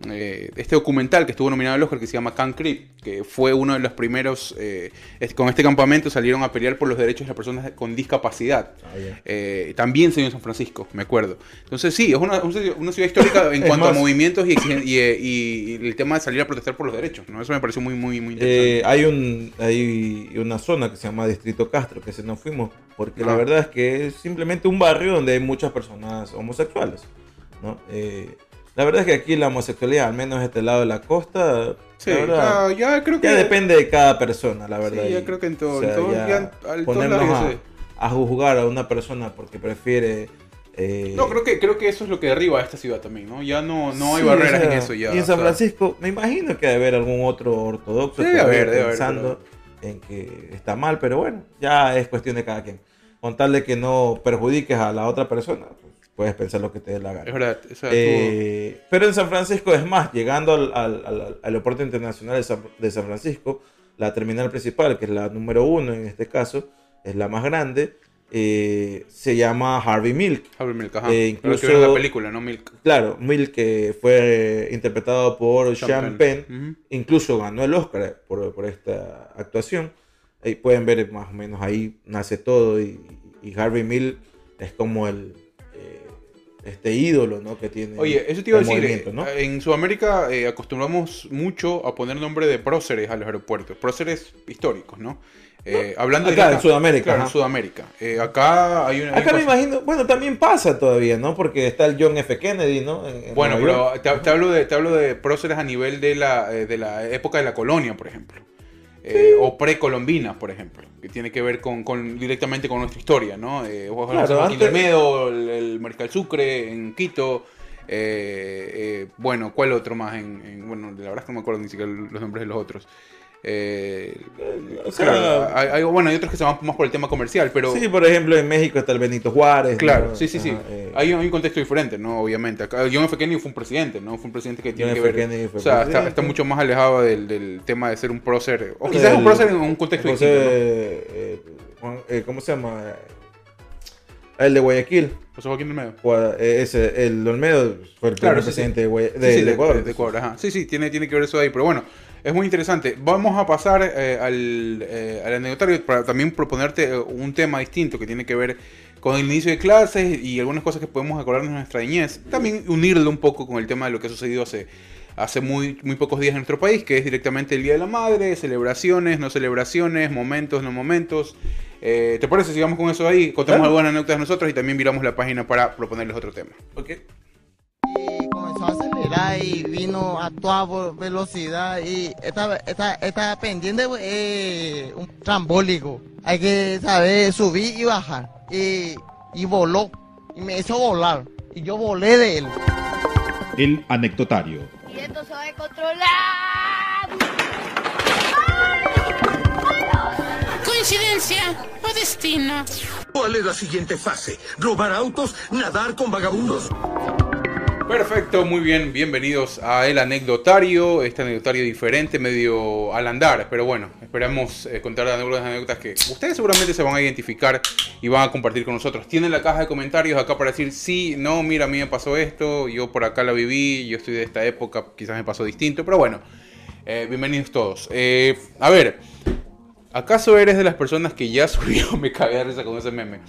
eh, este documental que estuvo nominado al Oscar que se llama Can Creep, que fue uno de los primeros, eh, con este campamento salieron a pelear por los derechos de las personas con discapacidad. Ah. Eh, también se dio en San Francisco, me acuerdo. Entonces sí, es una, una ciudad- histórica en cuanto a movimientos y, exigen- y, eh, y- y el tema de salir a protestar por los derechos, ¿no? Eso me pareció muy, muy, muy interesante. Hay, un, hay una zona que se llama Distrito Castro, que se nos fuimos, porque la Ah. verdad es que es simplemente un barrio donde hay muchas personas homosexuales. ¿no? La verdad es que aquí la homosexualidad, al menos este lado de la costa, Sí, la verdad, ya, ya creo que. ya depende de cada persona, la verdad. Sí, ya creo que en todo- o sea, en todo- ya al- ponernos a, juzgar a una persona porque prefiere... eh, No, creo que, creo que eso es lo que derriba a esta ciudad también, ¿no? Ya no, no hay Sí, barreras o sea, en eso ya. Y en o San sea, Francisco, me imagino que debe haber algún otro ortodoxo todavía haber, pensando en que está mal, pero bueno, ya es cuestión de cada quien. Con tal de que no perjudiques a la otra persona, pues, puedes pensar lo que te dé la gana. Es verdad. o sea, Eh, pero en San Francisco, es más, llegando al, al- al- al aeropuerto internacional de San, de San Francisco, la terminal principal, que es la número uno en este caso, es la más grande, eh, se llama Harvey Milk. Harvey Milk, ajá. eh, Pero que incluso- vieron la película, ¿no? Milk. Claro, Milk que fue interpretado por Sean Penn. Incluso ganó el Oscar por, por esta actuación. Ahí pueden ver más o menos ahí nace todo y, y Harvey Milk es como el este ídolo ¿no? que tiene Oye, eso te iba a decir. eh, ¿no? En Sudamérica eh, acostumbramos mucho a poner nombre de próceres a los aeropuertos. Próceres históricos, ¿no? Eh, hablando acá, directa- en Sudamérica, Claro, en. Sudamérica. Eh, acá hay una. hay Acá me imagino, bueno, también pasa todavía, ¿no? Porque está el John F. Kennedy, ¿no? En- en Bueno, pero te, te hablo de, te hablo de próceres a nivel de la, eh, de la época de la colonia, por ejemplo. Eh, O precolombina, por ejemplo. Que tiene que ver con, con- directamente con nuestra historia, ¿no? Eh, Claro, antes- Olmedo, el, el Mariscal Sucre en Quito. eh, eh, bueno, ¿cuál otro más? En, en- bueno, la verdad es que no me acuerdo ni siquiera los nombres de los otros. Eh, O sea, claro, hay, hay- bueno, hay otros que se van más por el tema comercial, pero... Sí, por ejemplo, en México está el Benito Juárez. Claro, ¿no? sí, sí, sí. Eh, Hay, un- hay un contexto diferente, ¿no? Obviamente. Acá, John F. Kennedy fue un presidente, ¿no? Fue un presidente que tiene John que F. ver. Fue o sea, está, está mucho más alejado del, del tema de ser un prócer. O quizás un prócer en un contexto José, distinto. ¿no? eh, eh, ¿Cómo se llama? El de Guayaquil. José Joaquín Olmedo. Eh, Ese, el Olmedo fue el Claro, primer sí, presidente sí. de, Guaya- de- sí, de de, Ecuador. de Ecuador, ajá. Sí, sí, tiene, tiene que ver eso ahí. Pero bueno, es muy interesante. Vamos a pasar eh, al, eh, al anecdotario para también proponerte eh, un tema distinto que tiene que ver con el inicio de clases y algunas cosas que podemos acordarnos de nuestra niñez. También unirlo un poco con el tema de lo que ha sucedido hace, hace muy, muy pocos días en nuestro país, que es directamente el Día de la Madre, celebraciones, no celebraciones, momentos, no momentos. Eh, ¿Te parece si vamos con eso ahí? Contamos Claro. algunas anécdotas nosotros y también viramos la página para proponerles otro tema. Ok. y comenzó a y vino a toda velocidad y esta, esta, esta pendiente es un trambólico. Hay que saber subir y bajar. Y, y voló. Y me hizo volar. Y yo volé de él. El anecdotario. Y esto se va a controlar. Coincidencia o destino. ¿Cuál es la siguiente fase? ¿Robar autos? ¿Nadar con vagabundos? Perfecto, muy bien, bienvenidos a El Anecdotario, este anecdotario diferente, medio al andar, pero bueno, esperamos eh, contar algunas anécdotas que ustedes seguramente se van a identificar y van a compartir con nosotros. Tienen la caja de comentarios acá para decir, sí, no, mira, a mí me pasó esto, yo por acá la viví, yo estoy de esta época, quizás me pasó distinto, pero bueno, eh, bienvenidos todos. Eh, a ver, ¿acaso eres de las personas que ya subió, me cagué de risa con ese meme?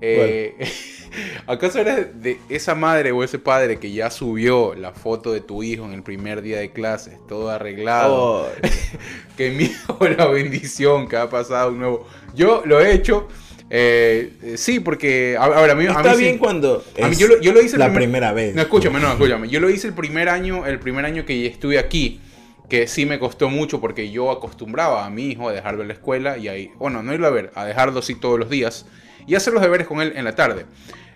Eh, ¿Acaso eres de esa madre o ese padre que ya subió la foto de tu hijo en el primer día de clases, todo arreglado? Oh, que miedo la bendición que ha pasado un nuevo. Yo lo he hecho. eh, eh, sí, porque. A, a a mí, a Está mí sí- bien cuando a mí yo lo- yo lo hice la primer- primera vez. No, escúchame, no, escúchame. Yo lo hice el primer año, el primer año que estuve aquí, que sí me costó mucho porque yo acostumbraba a mi hijo a dejarlo en la escuela y ahí, bueno, no irlo a ver, a dejarlo así todos los días y hacer los deberes con él en la tarde.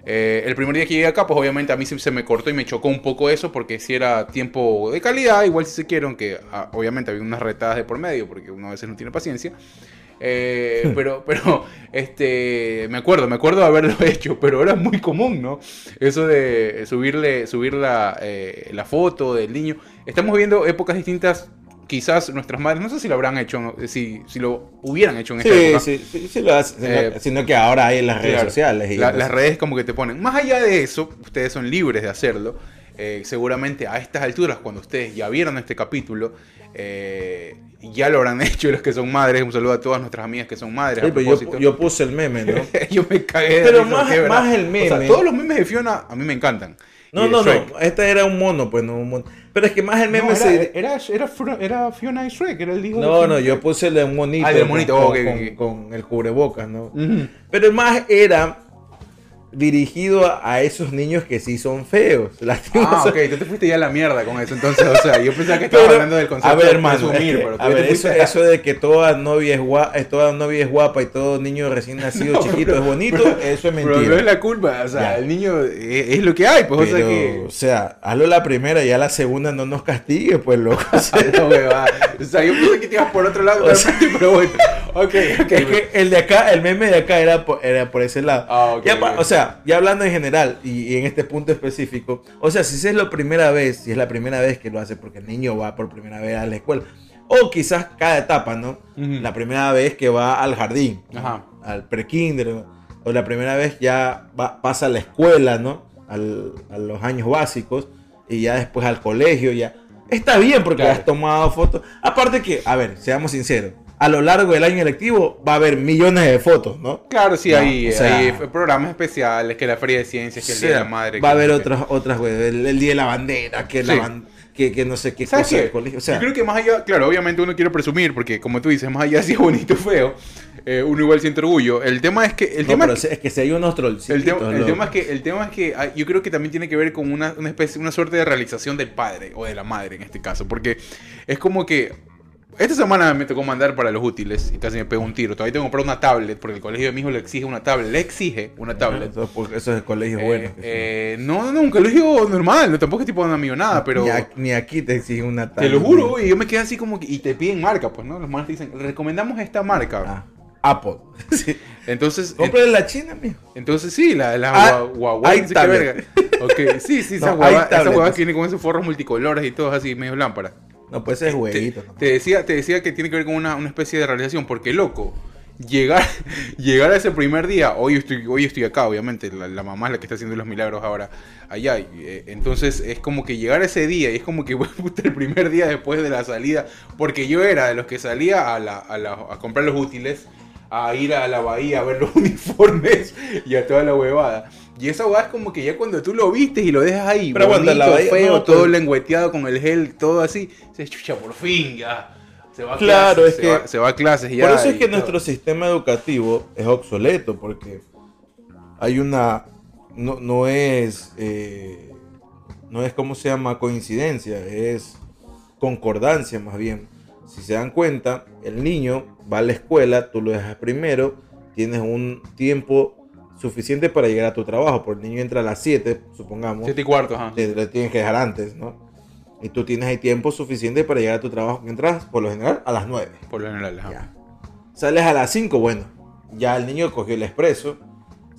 Eh, el primer día que llegué acá, pues obviamente a mí se me cortó y me chocó un poco eso porque si era tiempo de calidad, igual si se quiere, aunque ah, obviamente había unas retadas de por medio porque uno a veces no tiene paciencia. Eh, pero, pero, este, me acuerdo, me acuerdo de haberlo hecho, pero era muy común, ¿no? Eso de subirle, subir la, eh, la foto del niño. Estamos viendo épocas distintas, quizás nuestras madres, no sé si lo habrán hecho, ¿no? si, si lo hubieran hecho en esta Sí, época. sí, sí, sí lo hacen, Eh, sino que ahora hay las redes Claro. sociales. Y La- las redes como que te ponen. Más allá de eso, ustedes son libres de hacerlo. Eh, seguramente a estas alturas, cuando ustedes ya vieron este capítulo, eh, ya lo habrán hecho los que son madres. Un saludo a todas nuestras amigas que son madres. Sí, a pero yo, puse el meme, ¿no? Yo me cagué Pero más- más el O sea, meme. todos los memes de Fiona a mí me encantan. No, de no, Shrek. no. Este era un mono, pues no un mono. Pero es que más el meme No, era, se. era, era, Fiona y Shrek, era el hijo de No, Fiona no, yo puse el de un monito. Ah, el con- monito, con, ok, ok, con- el cubrebocas, ¿no? Pero el más era dirigido a, a esos niños que sí son feos. Ah, ok, tú te fuiste ya a la mierda con eso. Entonces, o sea, yo pensaba que estabas hablando del concepto a ver, de hermano, presumir, es que, pero a ver, eso, a- eso de que toda novia es guapa, toda novia es guapa y todo niño recién nacido No, chiquito es bonito, eso es Pero no es mentira. la culpa, o sea, Ya. el niño es, es lo que hay, pues, Pero, o sea que... o sea, hazlo la primera y a la segunda no nos castigue, pues loco. O sea, No. O sea, yo pensé que te ibas por otro lado, O sea- realmente, pero bueno. Ok, ok. Es que el de acá, el meme de acá era por, era por ese lado. Ah, ok, Ya. O sea, ya hablando en general y, y en este punto específico, o sea, si es la primera vez, si es la primera vez que lo hace porque el niño va por primera vez a la escuela, o quizás cada etapa, ¿no? La primera vez que va al jardín, Ajá. al prekinder, ¿no? o la primera vez ya va- pasa a la escuela, ¿no? Al- a los años básicos y ya después al colegio, ya. Está bien porque Claro. has tomado fotos. Aparte que, a ver, seamos sinceros, a lo largo del año lectivo va a haber millones de fotos, ¿no? Claro, sí, No, hay, o sea- hay programas especiales, que la Feria de Ciencias, que el Día de la Madre. va a haber otras, otras, güey, el, el día de la bandera, que, la que, que no sé qué ¿Sabes cosa qué? del colegio. O sea, Yo creo que más allá, claro, obviamente uno quiere presumir, porque como tú dices, más allá si es bonito o feo, eh, uno igual siente orgullo. El tema es que... El no, tema pero es que- es que si hay unos trollcitos. El tema, el loco. tema es que, el tema es que yo creo que también tiene que ver con una, una especie, una suerte de realización del padre o de la madre en este caso, porque es como que esta semana me tocó mandar para los útiles y casi me pegó un tiro. Todavía tengo que comprar una tablet porque el colegio de mi hijo le exige una tablet, le exige una tablet. Eso, porque eso es colegios Eh, buenos. que son. eh, no, no, un colegio normal, no, tampoco es tipo una millonada, pero ni, a- ni aquí te exigen una te lo tablet. juro, y yo me quedé así como que, y te piden marca, pues, ¿no? Los más dicen, recomendamos esta marca. Ah, Apple. Sí. Entonces, Cómprale la China, mijo. Entonces sí, la, la Ah, Hua- Huawei, no sé qué tablet. verga. Ok, sí, sí, esa No, hueva, hay esa tablet. hueva que viene con esos forros multicolores y todo así, medio lámpara. No puede ser Te, jueguito. ¿no? te decía, te decía que tiene que ver con una, una especie de realización, porque loco, llegar, llegar a ese primer día, hoy estoy, hoy estoy acá, obviamente, la, la mamá es la que está haciendo los milagros ahora allá, y, eh, entonces es como que llegar a ese día, y es como que puta, el primer día después de la salida, porque yo era de los que salía a, la, a, la- a comprar los útiles, a ir a la bahía a ver los uniformes y a toda la huevada. Y esa huevada es como que ya cuando tú lo vistes y lo dejas ahí, Pero bonito, aguanta, la bahía- feo, no, todo pero- lengüeteado con el gel, todo así, se chucha por fin ya. Se va a Claro, clases, es se que- va, se va a clases ya. Por eso es que todo. nuestro sistema educativo es obsoleto, porque hay una. No, no es. eh, no es como se llama coincidencia, es concordancia más bien. Si se dan cuenta, el niño va a la escuela, tú lo dejas primero, tienes un tiempo suficiente para llegar a tu trabajo, porque el niño entra a las 7, supongamos. Siete y cuarto, ajá. te tienes que dejar antes, ¿no? Y tú tienes ahí tiempo suficiente para llegar a tu trabajo, que entras por lo general a las 9. Por lo general, ajá. Ya. Sales a las 5, bueno, ya el niño cogió el expreso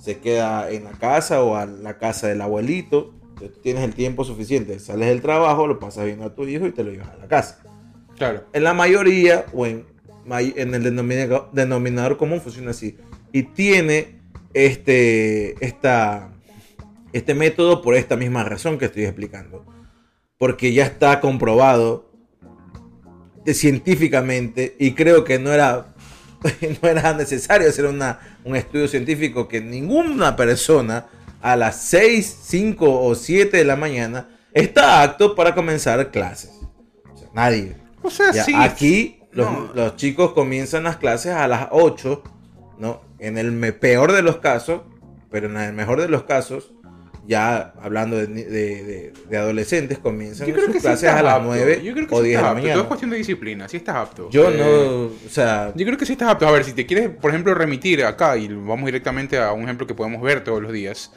se queda en la casa o a la casa del abuelito. Tú Tienes el tiempo suficiente, sales del trabajo, lo pasas viendo a tu hijo y te lo llevas a la casa. Claro. En la mayoría o en, en el denominador, denominador común funciona así. Y tiene este, esta, este método por esta misma razón que estoy explicando. Porque ya está comprobado científicamente y creo que no era, no era necesario hacer una, un estudio científico que ninguna persona a las 6, 5 o 7 de la mañana está apto para comenzar clases. O sea, nadie. O sea, Ya, sí. Aquí los, No. los chicos comienzan las clases a las 8, ¿no? En el peor de los casos, pero en el mejor de los casos, ya hablando de, de- de- de adolescentes, comienzan sus que clases a las apto. 9 Yo creo que o sí 10 de la apto. Todo es mañana. cuestión de disciplina. Sí estás apto. Yo Eh, no, o sea, Yo creo que sí estás apto. A ver, si te quieres, por ejemplo, remitir acá, y vamos directamente a un ejemplo que podemos ver todos los días,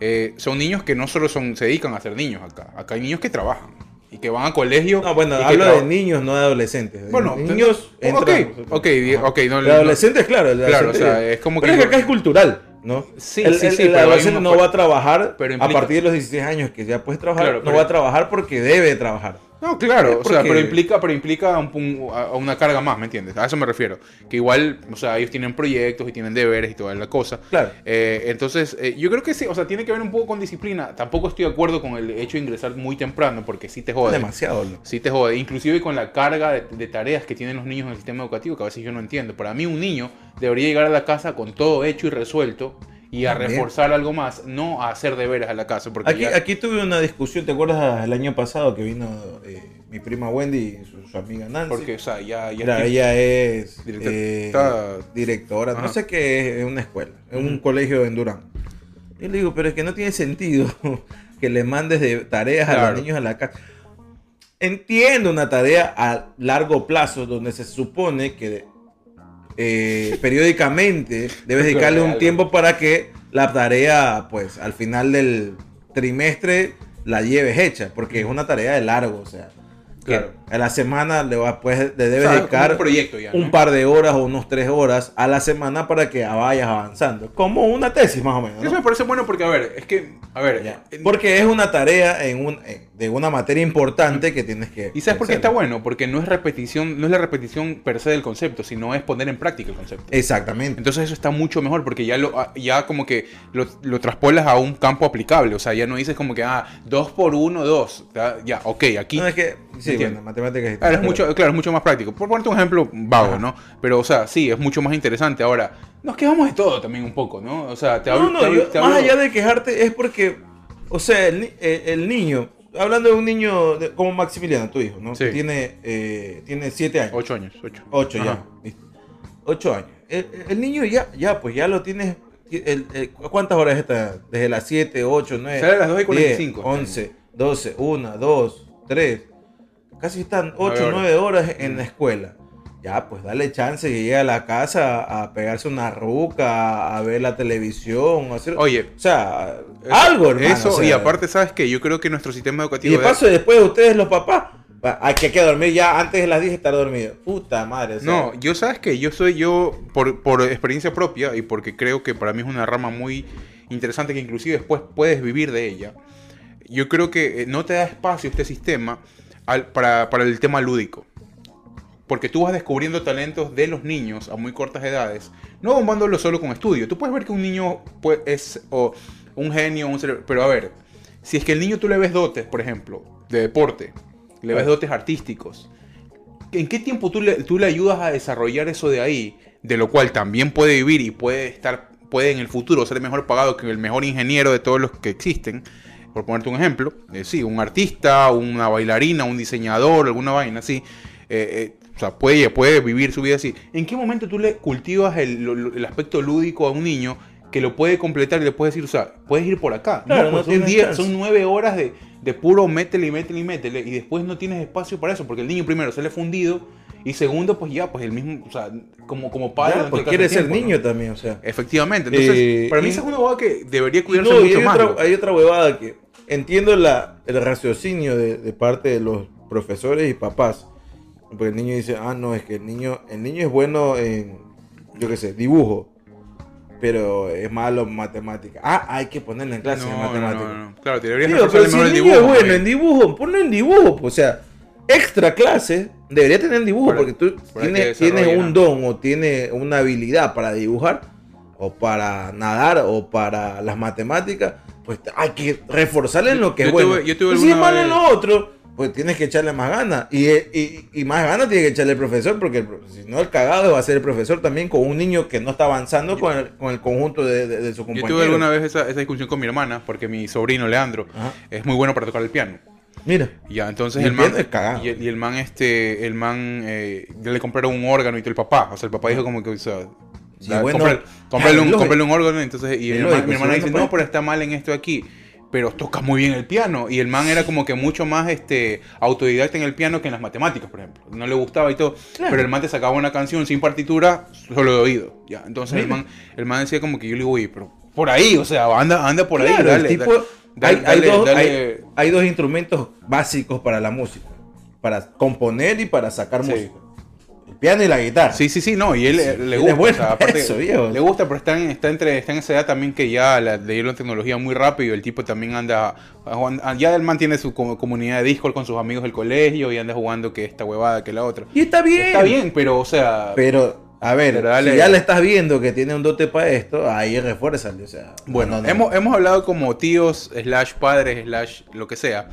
eh, son niños que no solo son, se dedican a ser niños acá. Acá hay niños que trabajan y que van a colegio. no, bueno, hablo de niños, no de adolescentes. Bueno, niños entran- ok, Ajá. ok, no- de adolescentes, claro. el Claro, o sea, es como pero que es que acá es cultural, ¿no? Sí, el, sí, el- sí, el pero adolescente no va a trabajar pero a implica- partir de los 16 años que ya puedes trabajar, Claro, no pero- va a trabajar porque debe trabajar. No, claro, o sea, pero implica, pero implica un, pun- a- una carga más, ¿me entiendes? A eso me refiero. Que igual, o sea, ellos tienen proyectos y tienen deberes y toda la cosa. Claro. Eh, entonces, eh, yo creo que sí, o sea, tiene que ver un poco con disciplina. Tampoco estoy de acuerdo con el hecho de ingresar muy temprano, porque sí te jode. Demasiado. loco. Sí te jode, inclusive con la carga de, de tareas que tienen los niños en el sistema educativo, que a veces yo no entiendo. Para mí un niño debería llegar a la casa con todo hecho y resuelto y a También. reforzar algo más, no a hacer deberes a la casa. Porque Aquí, ya- aquí tuve una discusión, ¿te acuerdas el año pasado que vino eh, mi prima Wendy y su, su amiga Nancy? porque, o sea, ya... estoy- ella es Director- eh, está- directora, Ajá. no sé qué es, en una escuela, en un colegio en Durán. Y le digo, pero es que no tiene sentido que le mandes de tareas a los niños a la casa. Entiendo una tarea a largo plazo donde se supone que eh, periódicamente debes dedicarle un tiempo para que la tarea, pues, al final del trimestre la lleves hecha, porque es una tarea de largo, o sea. Claro. A la semana le, vas, pues, le debes O sea, dedicar un proyecto ya, un ¿no? par de horas o unos tres horas a la semana para que vayas avanzando. Como una tesis, más o menos. ¿no? Eso me parece bueno porque, a ver, es que, a ver, Ya. Porque es una tarea en un, en- de una materia importante que tienes que. ¿y sabes por qué está bueno? Porque no es repetición, no es la repetición per se del concepto, sino es poner en práctica el concepto. Exactamente. Entonces eso está mucho mejor porque ya lo ya como que lo, lo traspolas a un campo aplicable. O sea, ya no dices como que, ah, dos por uno, dos. Ya, ok, aquí. No, es que, sí, bueno, matemáticas. es mucho, claro, es mucho más práctico. Por ponerte un ejemplo vago, Ajá. ¿no? Pero, o sea, sí, es mucho más interesante. Ahora, nos quejamos de todo también un poco, ¿no? O sea, te hablo. No, no, te hablo- yo- te más allá de quejarte es porque, o sea, el, ni- el- el niño, hablando de un niño de- como Maximiliano, tu hijo, ¿no? Sí. Que tiene, eh, tiene siete años. Ocho años, ocho. Ocho ya. Listo. Ocho años. El, el niño ya, ya, pues ya lo tienes. el- el- ¿Cuántas horas está? Desde las 7, 8, 9. Sale a las 2 y 45. 11, 12, 1, 2, 3. Casi están 8, Nueve horas. 9 horas en la escuela. Ya, pues dale chance que llegue a la casa a pegarse una ruca, a ver la televisión, a hacer. Oye, o sea, Eso- algo, hermano. Eso, o sea, y aparte, ¿sabes qué? Yo creo que nuestro sistema Y educativo. de de- paso, después de ustedes, los papás, hay que, hay que dormir ya antes de las 10 estar dormido. Puta madre. o sea, No, yo sabes que yo soy yo por, por experiencia propia y porque creo que para mí es una rama muy interesante que inclusive después puedes vivir de ella. Yo creo que eh, no te da espacio este sistema al- para, para el tema lúdico. Porque tú vas descubriendo talentos de los niños a muy cortas edades, no bombándolo solo con estudio. Tú puedes ver que un niño pues, es o un genio, un cerebro, pero a ver, si es que el niño tú le ves dotes, por ejemplo, de deporte, le ves dotes artísticos, ¿en qué tiempo tú le, tú le ayudas a desarrollar eso de ahí? De lo cual también puede vivir y puede estar, puede en el futuro ser mejor pagado que el mejor ingeniero de todos los que existen. Por ponerte un ejemplo, eh, sí, un artista, una bailarina, un diseñador, alguna vaina así. eh, eh, o sea, puede, puede vivir su vida así. ¿En qué momento tú le cultivas el, el aspecto lúdico a un niño que lo puede completar y le puedes decir, o sea, puedes ir por acá? Claro, no, pues no son, diez- son nueve horas de, de puro métele y métele y métele y después no tienes espacio para eso porque el niño primero sale fundido y segundo pues ya pues el mismo o sea como como padre ya, alcanza quiere ser tiempo, ¿no? niño también, o sea. efectivamente entonces Eh, para mí esa es una huevada que debería cuidarse mucho hay más otra, hay otra huevada que entiendo la, el raciocinio de, de parte de los profesores y papás. Porque el niño dice, ah, no, es que el niño, el niño es bueno en, yo qué sé, dibujo. pero es malo en matemáticas. Ah, hay que ponerle en clase de No, no, matemáticas. no, no. Claro, te deberías Digo, reforzar pero si el niño dibujo. es bueno en dibujo, ponlo en dibujo. pues, O sea, extra clase debería tener en dibujo Por- porque tú por tienes, tienes un don o tienes una habilidad para dibujar o para nadar o para las matemáticas. Pues hay que reforzarle en lo que Yo es bueno. tuve- yo si es malo en lo otro, pues tienes que echarle más ganas. Y, y- y más ganas tiene que echarle el profesor, porque el si no, el cagado va a ser el profesor también con un niño que no está avanzando con el, con el conjunto de, de- de su Yo compañero. tuve alguna vez esa, esa discusión con mi hermana, porque mi sobrino Leandro Ajá. es muy bueno para tocar el piano. Mira, Ya, entonces Y el el man. Y el, y el man, este, el man, eh, ya le compraron un órgano y todo el papá. O sea, el papá dijo como que, o sea, Sí, bueno, cómprale un, lógico. cómprale un órgano. Entonces, y el lógico, mi hermana dice, no no, puede". pero está mal en esto aquí. Pero toca muy bien el piano. Y el man era como que mucho más este autodidacta en el piano que en las matemáticas, por ejemplo. No le gustaba y todo. Claro. Pero el man te sacaba una canción sin partitura, solo de oído. Ya. Entonces el man, el man decía como que yo le digo, oye, pero por ahí, o sea, anda, anda por ahí, Claro, dale, tipo- dale, hay, hay dale, dos, hay- hay dos instrumentos básicos para la música. Para componer y para sacar Sí. música. El piano y la guitarra. Sí, sí, sí, no, y él eh, le él gusta. es bueno o sea, aparte, eso. Le gusta, pero está en, está, entre, está en esa edad también que ya la, le dieron tecnología muy rápido. El tipo también anda. anda- Ya él mantiene su co- comunidad de Discord con sus amigos del colegio y anda jugando que esta huevada, que la otra. Y está bien. Está bien, pero, o sea. Pero, a ver, dale- si ya le estás viendo que tiene un dote para esto, ahí refuérzale. O sea, Bueno, no, no, no. Hemos, hemos hablado como tíos, slash padres, slash lo que sea.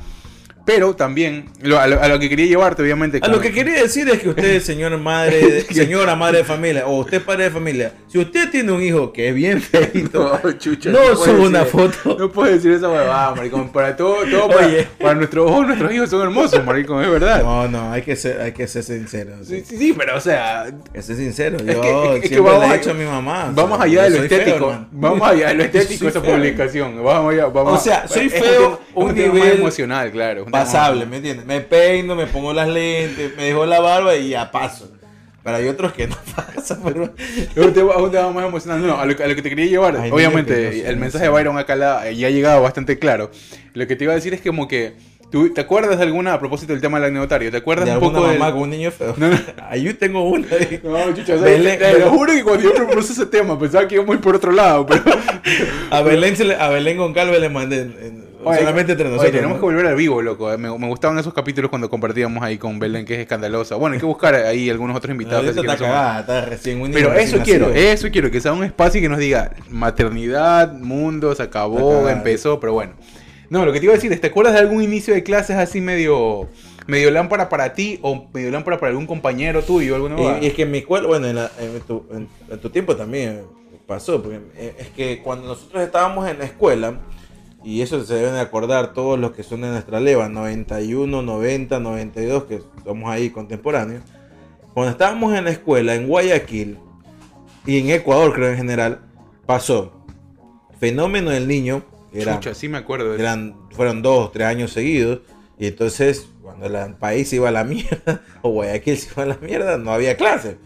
Pero también, lo- a, lo, a lo que quería llevarte, obviamente. A lo que quería decir es que usted, señor madre, señora madre de familia, o usted padre de familia, si usted tiene un hijo que es bien feito, No, chucha, no puedes suba una decir- foto. No puedes decir esa huevada, maricón. Para todo, todo para, para nuestros ojos, nuestros hijos son hermosos, maricón, es verdad. No, no, hay que ser, hay que ser sincero. Sí, Sí. sí, pero o sea, que ser sincero. Es Yo que- es que siempre vamos le he a- dicho a mi mamá. o vamos sea, allá de lo feo, estético. hermano. vamos allá de lo estético de esa feo. publicación. Vamos allá, vamos O sea, soy es feo, es un más nivel emocional, claro. Pasable, ¿me entiendes? Me peino, me pongo las lentes, me dejo la barba y ya paso. Pero hay otros que no pasan, pero... Es un tema, más emocional. No, a lo, que- a lo que te quería llevar, Hay obviamente, no el mensaje de. Byron acá la- ya ha llegado bastante claro. Lo que te iba a decir es como que, ¿tú, ¿te acuerdas de alguna, a propósito del tema del anecdotario, ¿te acuerdas De un poco mamá con un niño feo. No, no. Ahí yo tengo una. No, chucha, o sea, Belén- te, te lo juro que cuando yo propuse ese tema pensaba que iba muy por otro lado, pero... A Belén, se le- a Belén Goncalves le mandé en- en- Oye, solamente entre oye, nosotros. tenemos ¿no? que volver al vivo, loco. Me, me gustaban esos capítulos cuando compartíamos ahí con Belén, que es escandalosa. Bueno, hay que buscar ahí algunos otros invitados. Está está recién un Pero eso quiero, eso quiero, que sea un espacio que nos diga maternidad, mundo, se acabó, empezó, pero bueno. No, lo que te iba a decir es, ¿te acuerdas de algún inicio de clases así medio medio lámpara para ti o medio lámpara para algún compañero tuyo, alguna? Y, y es que en mi escuela, bueno, en, la- en tu, en- en tu tiempo también pasó, porque eh, es que cuando nosotros estábamos en la escuela, y eso se deben de acordar todos los que son de nuestra leva, 91, 90, 92, que somos ahí contemporáneos, cuando estábamos en la escuela en Guayaquil y en Ecuador creo en general, pasó fenómeno del niño, era, Chucha, sí me acuerdo eran, fueron dos, tres años seguidos. Y entonces, cuando el país se iba a la mierda, o Guayaquil se iba a la mierda, no había clase.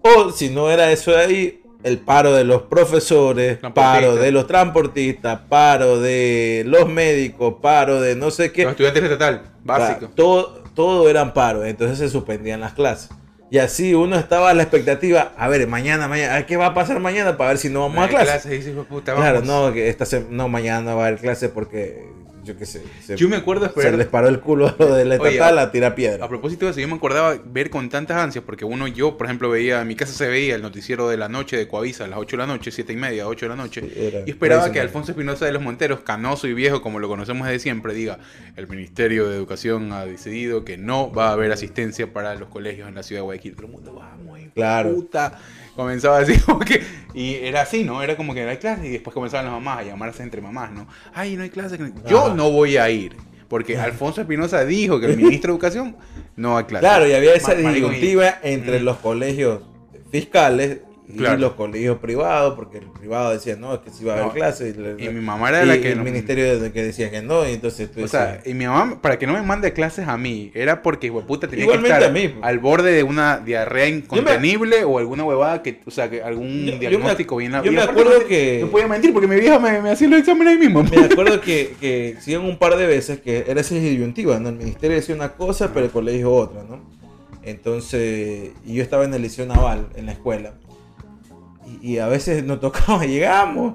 O si no era eso de ahí, el paro de los profesores, paro de los transportistas, paro de los médicos, paro de no sé qué. Los estudiantes estatal, básico. Todo, todo eran paros, entonces se suspendían las clases. Y así uno estaba a la expectativa, a ver, mañana, mañana, a qué va a pasar mañana para ver si no vamos a clase. clases, Claro, no, que esta no, mañana no va a haber clase porque, yo qué sé, se, Yo me acuerdo se esperar- les paró el culo a lo de la Oye, estatal a- a tirar piedra. A propósito de eso, yo me acordaba ver con tantas ansias, porque uno, yo, por ejemplo, veía, en mi casa se veía el noticiero de la noche de Coavisa a las 8 de la noche, 7 y media, 8 de la noche, era y esperaba que Alfonso Espinosa de los Monteros, canoso y viejo como lo conocemos desde siempre, diga, el Ministerio de Educación ha decidido que no va a haber asistencia para los colegios en la ciudad de Guayaquil. El mundo, vamos, Claro. puta. Comenzaba así como que, y era así, ¿no? Era como que no hay clases y después comenzaban las mamás a llamarse entre mamás, ¿no? Ay, no hay clases. Yo no voy a ir. Porque Alfonso Espinosa dijo que el ministro de Educación no hay clases. Claro, y había esa disyuntiva entre Mm. los colegios fiscales y Claro. los colegios privados, porque el privado decía, no, es que sí va a haber No, clases. Y, y mi mamá era la y que el no- ministerio de que decía que no, y entonces tú O sea, y mi mamá, para que no me mande clases a mí, era porque, puta, tenía que estar a mí, pues. al borde de una diarrea incontenible o alguna huevada que, o sea, que algún Yo- yo me- diagnóstico bien yo y me aparte acuerdo no- que- No podía mentir porque mi vieja me, me hacía los exámenes ahí mismo. Me acuerdo que, que sí, un par de veces que era esa disyuntiva, ¿no? El ministerio decía una cosa, pero el colegio otra, ¿no? Entonces, y yo estaba en el liceo naval, en la escuela. Y, y a veces nos tocaba, llegamos.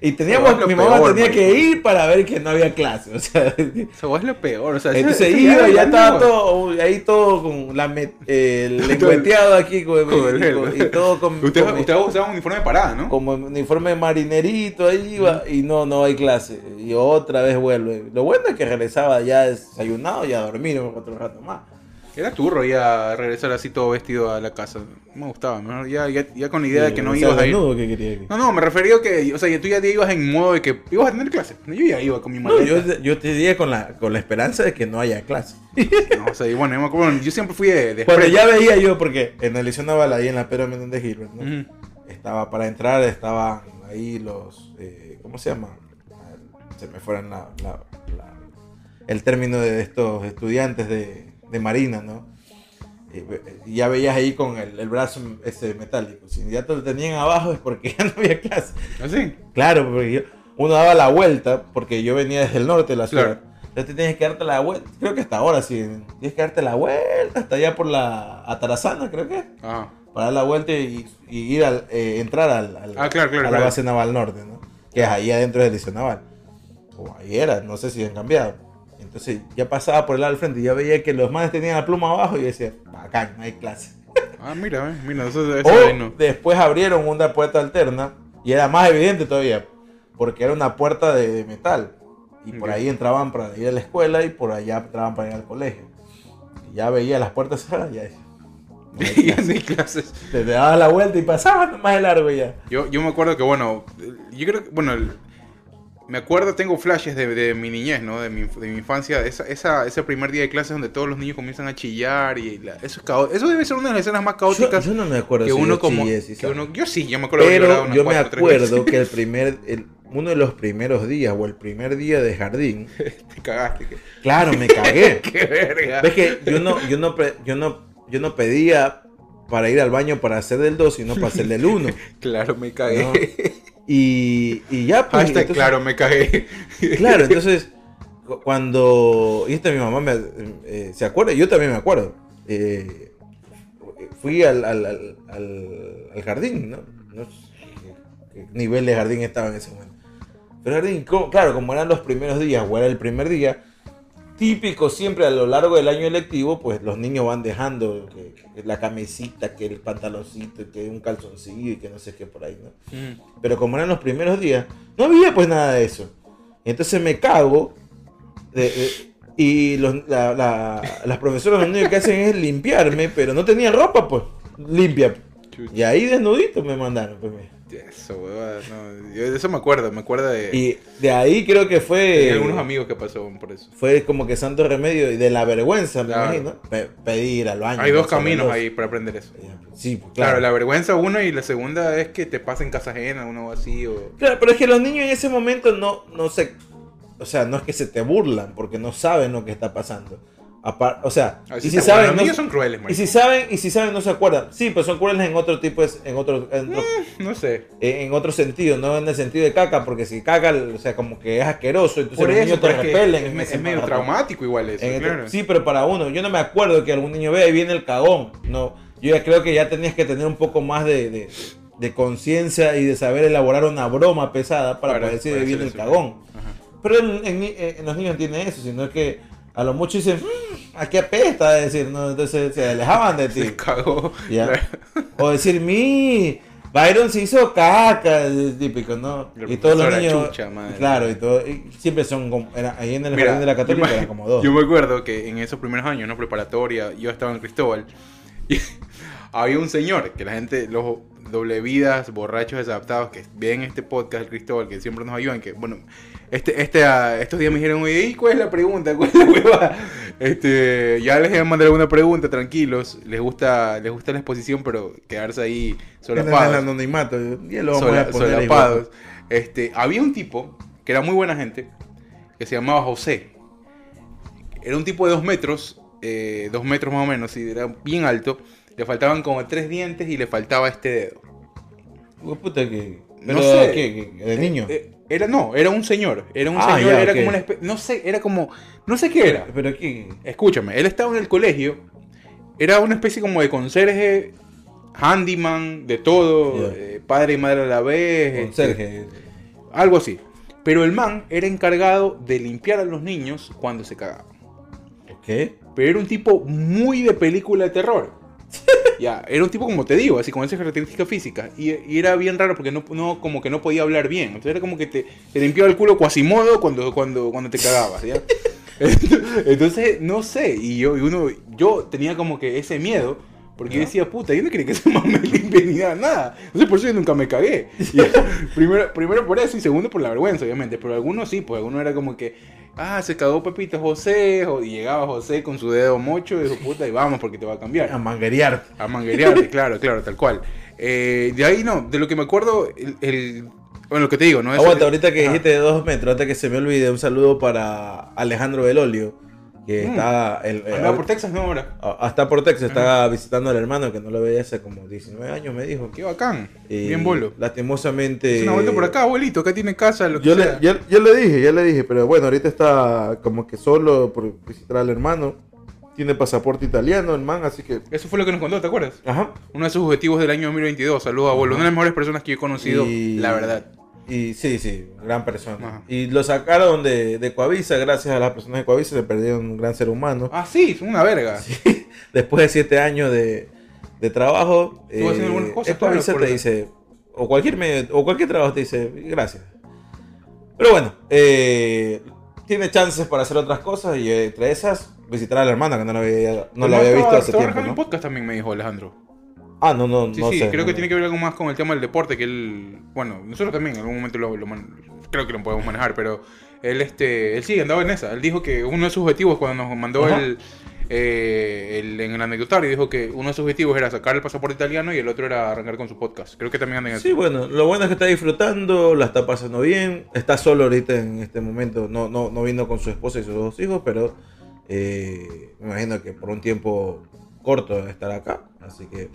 Y teníamos, mi mamá peor, tenía que ir para ver que no había clase. O sea, Eso es lo peor. O sea, entonces iba, es ya estaba todo, ahí todo con la met- el lengüeteado aquí con, Con el y, con- y todo con, Usted, con- usted usaba un uniforme de parada, ¿no? como uniforme marinerito ahí iba y no, no hay clase. Y otra vez vuelve. Lo bueno es que regresaba ya desayunado y a dormir otro rato más. Era turro ya regresar así todo vestido a la casa. No me gustaba. mejor Ya, ya, ya con la idea de que no ibas a ir. desnudo, ¿qué quería que- No, no, me refería a que, o sea, tú ya te ibas en modo de que ibas a tener clase. Yo ya iba con mi No, maleta. yo, yo te diría con la, con la esperanza de que no haya clase. No, o sea, y bueno, yo, me acuerdo, yo siempre fui de, de Cuando ya veía yo, porque en el Liceo Naval, ahí en la Pedro Menéndez Gilbert, ¿no? Ujú. estaba para entrar, estaban ahí los, eh, ¿cómo se llama? Se me fueron la, la- la- el término de estos estudiantes de, de Marina, ¿no? Y, ya veías ahí con el, el brazo ese metálico. Si ya te lo tenían abajo es porque ya no había clase. ¿Así? Claro, porque yo- uno daba la vuelta, porque yo venía desde el norte de la ciudad. Claro. Entonces te tienes que darte la vuelta, creo que hasta ahora sí, tienes que darte la vuelta hasta allá por la Atarazana, creo que Ajá. para dar la vuelta y, y ir al, eh, entrar al, al- Ah, claro, claro, a la base naval norte, ¿no? Que es ahí adentro del liceo naval. O ahí era, no sé si han cambiado. Entonces ya pasaba por el lado del frente y ya veía que los manes tenían la pluma abajo y yo decía, bacán, no hay clase. Ah, mira, eh, mira, eso, eso O ahí no. después abrieron una puerta alterna y era más evidente todavía, porque era una puerta de, de metal. Y por ahí entraban para ir a la escuela y por allá entraban para ir al colegio. Y ya veía las puertas cerradas y ya decía, no hay Y clases. Te dabas la vuelta y pasabas nomás de largo ya. Yo, yo me acuerdo que, bueno, yo creo que, bueno, me acuerdo, tengo flashes de, de mi niñez, ¿no? De mi, de mi infancia, esa, esa, ese primer día de clases donde todos los niños comienzan a chillar y la- eso es cao- eso debe ser una de las escenas más caóticas yo no me acuerdo que si uno yo como... chillé, si que uno, yo sí, yo me acuerdo Pero unas yo me cuatro tres acuerdo que el primer, el- uno de los primeros días o el primer día de jardín, Te cagaste. claro, me cagué. ¡Qué verga! Ves que yo no, yo no, yo no, yo no pedía para ir al baño para hacer del 2, sino para hacer del 1. Claro, me cagué. No. Y, y ya, pues. Hashtag, entonces- claro, me cagué. Claro, entonces, cu- cuando. Y esta mi mamá me, eh, se acuerda, yo también me acuerdo. eh, fui al, al, al, al- jardín, ¿no? No sé qué, nivel de jardín estaba en ese momento. Pero el jardín, como- claro, como eran los primeros días, o era el primer día, típico siempre a lo largo del año electivo, pues los niños van dejando que- que la camisita, que el pantaloncito, que un calzoncillo y que no sé qué por ahí, ¿no? Mm. Pero como eran los primeros días, no había pues nada de eso. Entonces me cago. de- de- y los- la- la- las profesoras lo único que hacen es limpiarme, pero no tenía ropa, pues. Limpia. Y ahí desnudito me mandaron. Pues, Eso, huevada, no, yo de eso me acuerdo, me acuerdo de, y de ahí creo que fue. algunos amigos que pasaron por eso. Fue como que santo remedio y de la vergüenza, me Claro. imagino. pe- pedir al baño. Hay dos caminos dos. ahí para aprender eso. Sí, pues, Claro, claro. la vergüenza uno y la segunda es que te pasa en casa ajena, uno así o... Claro, pero es que los niños en ese momento no, no se. O sea, no es que se te burlan porque no saben lo que está pasando. O sea, y si saben, no- son crueles, y si saben, y si saben, no se acuerdan. Sí, pues son crueles en otro tipo, en otro, en otro, No sé. en otro sentido, no en el sentido de caca, porque si caca, o sea, como que es asqueroso, entonces Por los eso, niños te pero es, repelen. es, medio traumático igual eso, En este-. Sí, pero para uno, yo no me acuerdo que algún niño vea y viene el cagón. No, yo ya creo que ya tenías que tener un poco más de, de, de conciencia y de saber elaborar una broma pesada para, Para- poder decir viene el cagón. Ajá. Pero en, en- en los niños no tiene eso, sino es que a lo mucho dicen, "Mm, ¿a qué apesta? decir, ¿no? Entonces se alejaban de ti. Se cagó. Ya. O decir, mi, Byron se hizo caca, es típico, ¿no? Y todos los niños, chucha, madre. claro, y, todo, y siempre son, como- era- ahí en el Mira, jardín de la católica me- eran como dos. Yo me acuerdo que en esos primeros años, ¿no? Preparatoria, yo estaba en Cristóbal. Y había un señor que la gente, los doble vidas, borrachos desadaptados, que ven este podcast Cristóbal, que siempre nos ayudan, que bueno, este, este, ah, estos días me dijeron, ¿y cuál es la pregunta? ¿Cuál es la huevada?". Este, ya les voy a mandar alguna pregunta, tranquilos. Les gusta, les gusta la exposición, pero quedarse ahí En el solapados. anonimato, ya lo vamos Sola- a poner ahí, solapados. Este, había un tipo que era muy buena gente, que se llamaba José. Era un tipo de dos metros, eh, dos metros más o menos, y era bien alto. Le faltaban como tres dientes y le faltaba este dedo. Puta que. No Pero, sé. ¿qué? ¿Qué? ¿De niño? Eh, era, no, era un señor. Era un Ah, señor, ya, era como una espe- No sé, era como. No sé qué era. ¿Pero qué? Escúchame, él estaba en el colegio. Era una especie como de conserje. handyman, de todo, eh, padre y madre a la vez. este, Conserje. algo así. Pero el man era encargado de limpiar a los niños cuando se cagaban. Ok. Pero era un tipo muy de película de terror. ya, era un tipo como te digo, así con esas características físicas. Y, y era bien raro porque no, no, como que no podía hablar bien. Entonces era como que te, te limpiaba el culo cuasimodo cuando, cuando, cuando te cagabas, ¿ya? Entonces, no sé. Y yo, y uno, yo tenía como que ese miedo. Porque yo decía, puta, yo no quería que ese man me limpie ni nada, nada. Entonces por eso yo nunca me cagué. Y, primero, primero por eso y segundo por la vergüenza, obviamente. Pero algunos sí, pues algunos era como que, ah, se cagó Pepito José. Y llegaba José con su dedo mocho y dijo, puta, y vamos porque te va a cambiar. A manguerear. A manguerearte, claro, claro, tal cual. Eh, de ahí no, de lo que me acuerdo, el, el- bueno, lo que te digo, ¿no? Aguanta, ahorita que dijiste de dos metros, antes que se me olvide, un saludo para Alejandro Belolio, que Mm. está... El, el- Andaba por Texas, ¿no? Ahora. Ah, Está por Texas, está visitando al hermano que no lo veía hace como 19 años, me dijo. Qué bacán. Y Bien bolo. Lastimosamente. Es una vuelta por acá, abuelito, acá tiene casa, lo que Yo le, yo, yo le dije, ya le dije, pero bueno, ahorita está como que solo por visitar al hermano. Tiene pasaporte italiano, el man, así que. Eso fue lo que nos contó, ¿te acuerdas? Ajá. Uno de sus objetivos del año 2022. Saludos, abuelo. Una de las mejores personas que yo he conocido, Y- la verdad. Y sí, sí, gran persona. Ajá. Y lo sacaron de, de Coavisa, gracias a las personas de Coavisa, se perdieron un gran ser humano. Ah, sí, es una verga. Después de siete años de, de trabajo, eh, cosas, el Coavisa claro, te dice, o cualquier medio, o cualquier trabajo te dice, gracias. Pero bueno, eh, tiene chances para hacer otras cosas y entre esas, visitar a la hermana que no la había, no la había visto hace tiempo. ¿no? podcast también, me dijo Alejandro. Ah, no, no, Sí, no sí, sé. creo no, que no. tiene que ver algo más con el tema del deporte, que él, bueno, nosotros también en algún momento lo, lo creo que lo podemos manejar, pero él, este, él sí andaba en esa. Él dijo que uno de sus objetivos cuando nos mandó el, eh, el- en el anecdotario, dijo que uno de sus objetivos era sacar el pasaporte italiano y el otro era arrancar con su podcast. Creo que también anda en eso. Sí, bueno, lo bueno es que está disfrutando, la está pasando bien, está solo ahorita en este momento, no, no, no vino con su esposa y sus dos hijos, pero eh, me imagino que por un tiempo corto estará acá, así que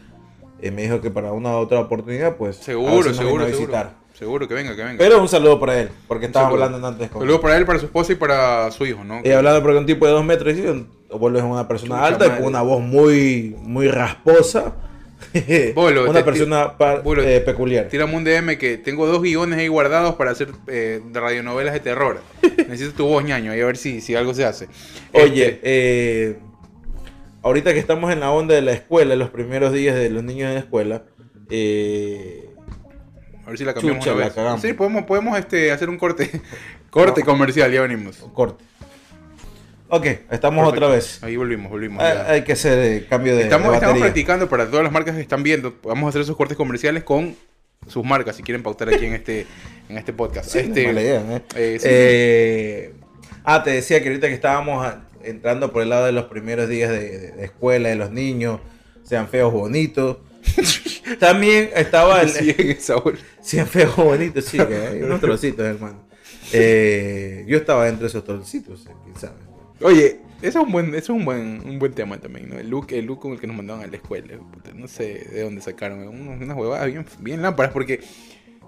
eh, me dijo que para una u otra oportunidad, pues Seguro, seguro, seguro. visitar. Seguro que venga, que venga. Pero un saludo para él, porque saludo. hablando antes con Saludos para él, para su esposa y para su hijo, ¿no? Y hablando porque un tipo de dos metros y vuelves una persona Chucha alta y con una voz muy, muy rasposa. Bolo, una persona Bolo, eh, peculiar. Tírame un DM que tengo dos guiones ahí guardados para hacer eh, radionovelas de terror. Necesito tu voz, ñaño, ahí a ver si, si algo se hace. Oye, Este, eh, ahorita que estamos en la onda de la escuela, los primeros días de los niños en la escuela, eh, a ver si la cambiamos chucha, una vez. Sí, podemos, podemos este, hacer un corte. corte No. comercial, ya venimos. corte. Ok, estamos Perfecto. otra vez. Ahí volvimos, volvimos. Hay, ya. hay que hacer eh, cambio de, estamos, de estamos practicando para todas las marcas que están viendo. Vamos a hacer esos cortes comerciales con sus marcas si quieren pautar aquí en este, en este podcast. Sí, no este, es mala idea, ¿eh? eh, sí. Eh, ah, te decía que ahorita que estábamos entrando por el lado de los primeros días de, de- de escuela, de los niños, sean feos o bonitos. También estaba el... Sí. Sean feos o bonitos, sí, que hay unos trocitos, hermano. Eh, yo estaba dentro de esos trocitos, eh, quién sabe. Oye, eso es un buen, es un buen, un buen tema también, ¿no? El look, el look con el que nos mandaban a la escuela. no sé de dónde sacaron. Unas huevadas bien, bien lámparas, porque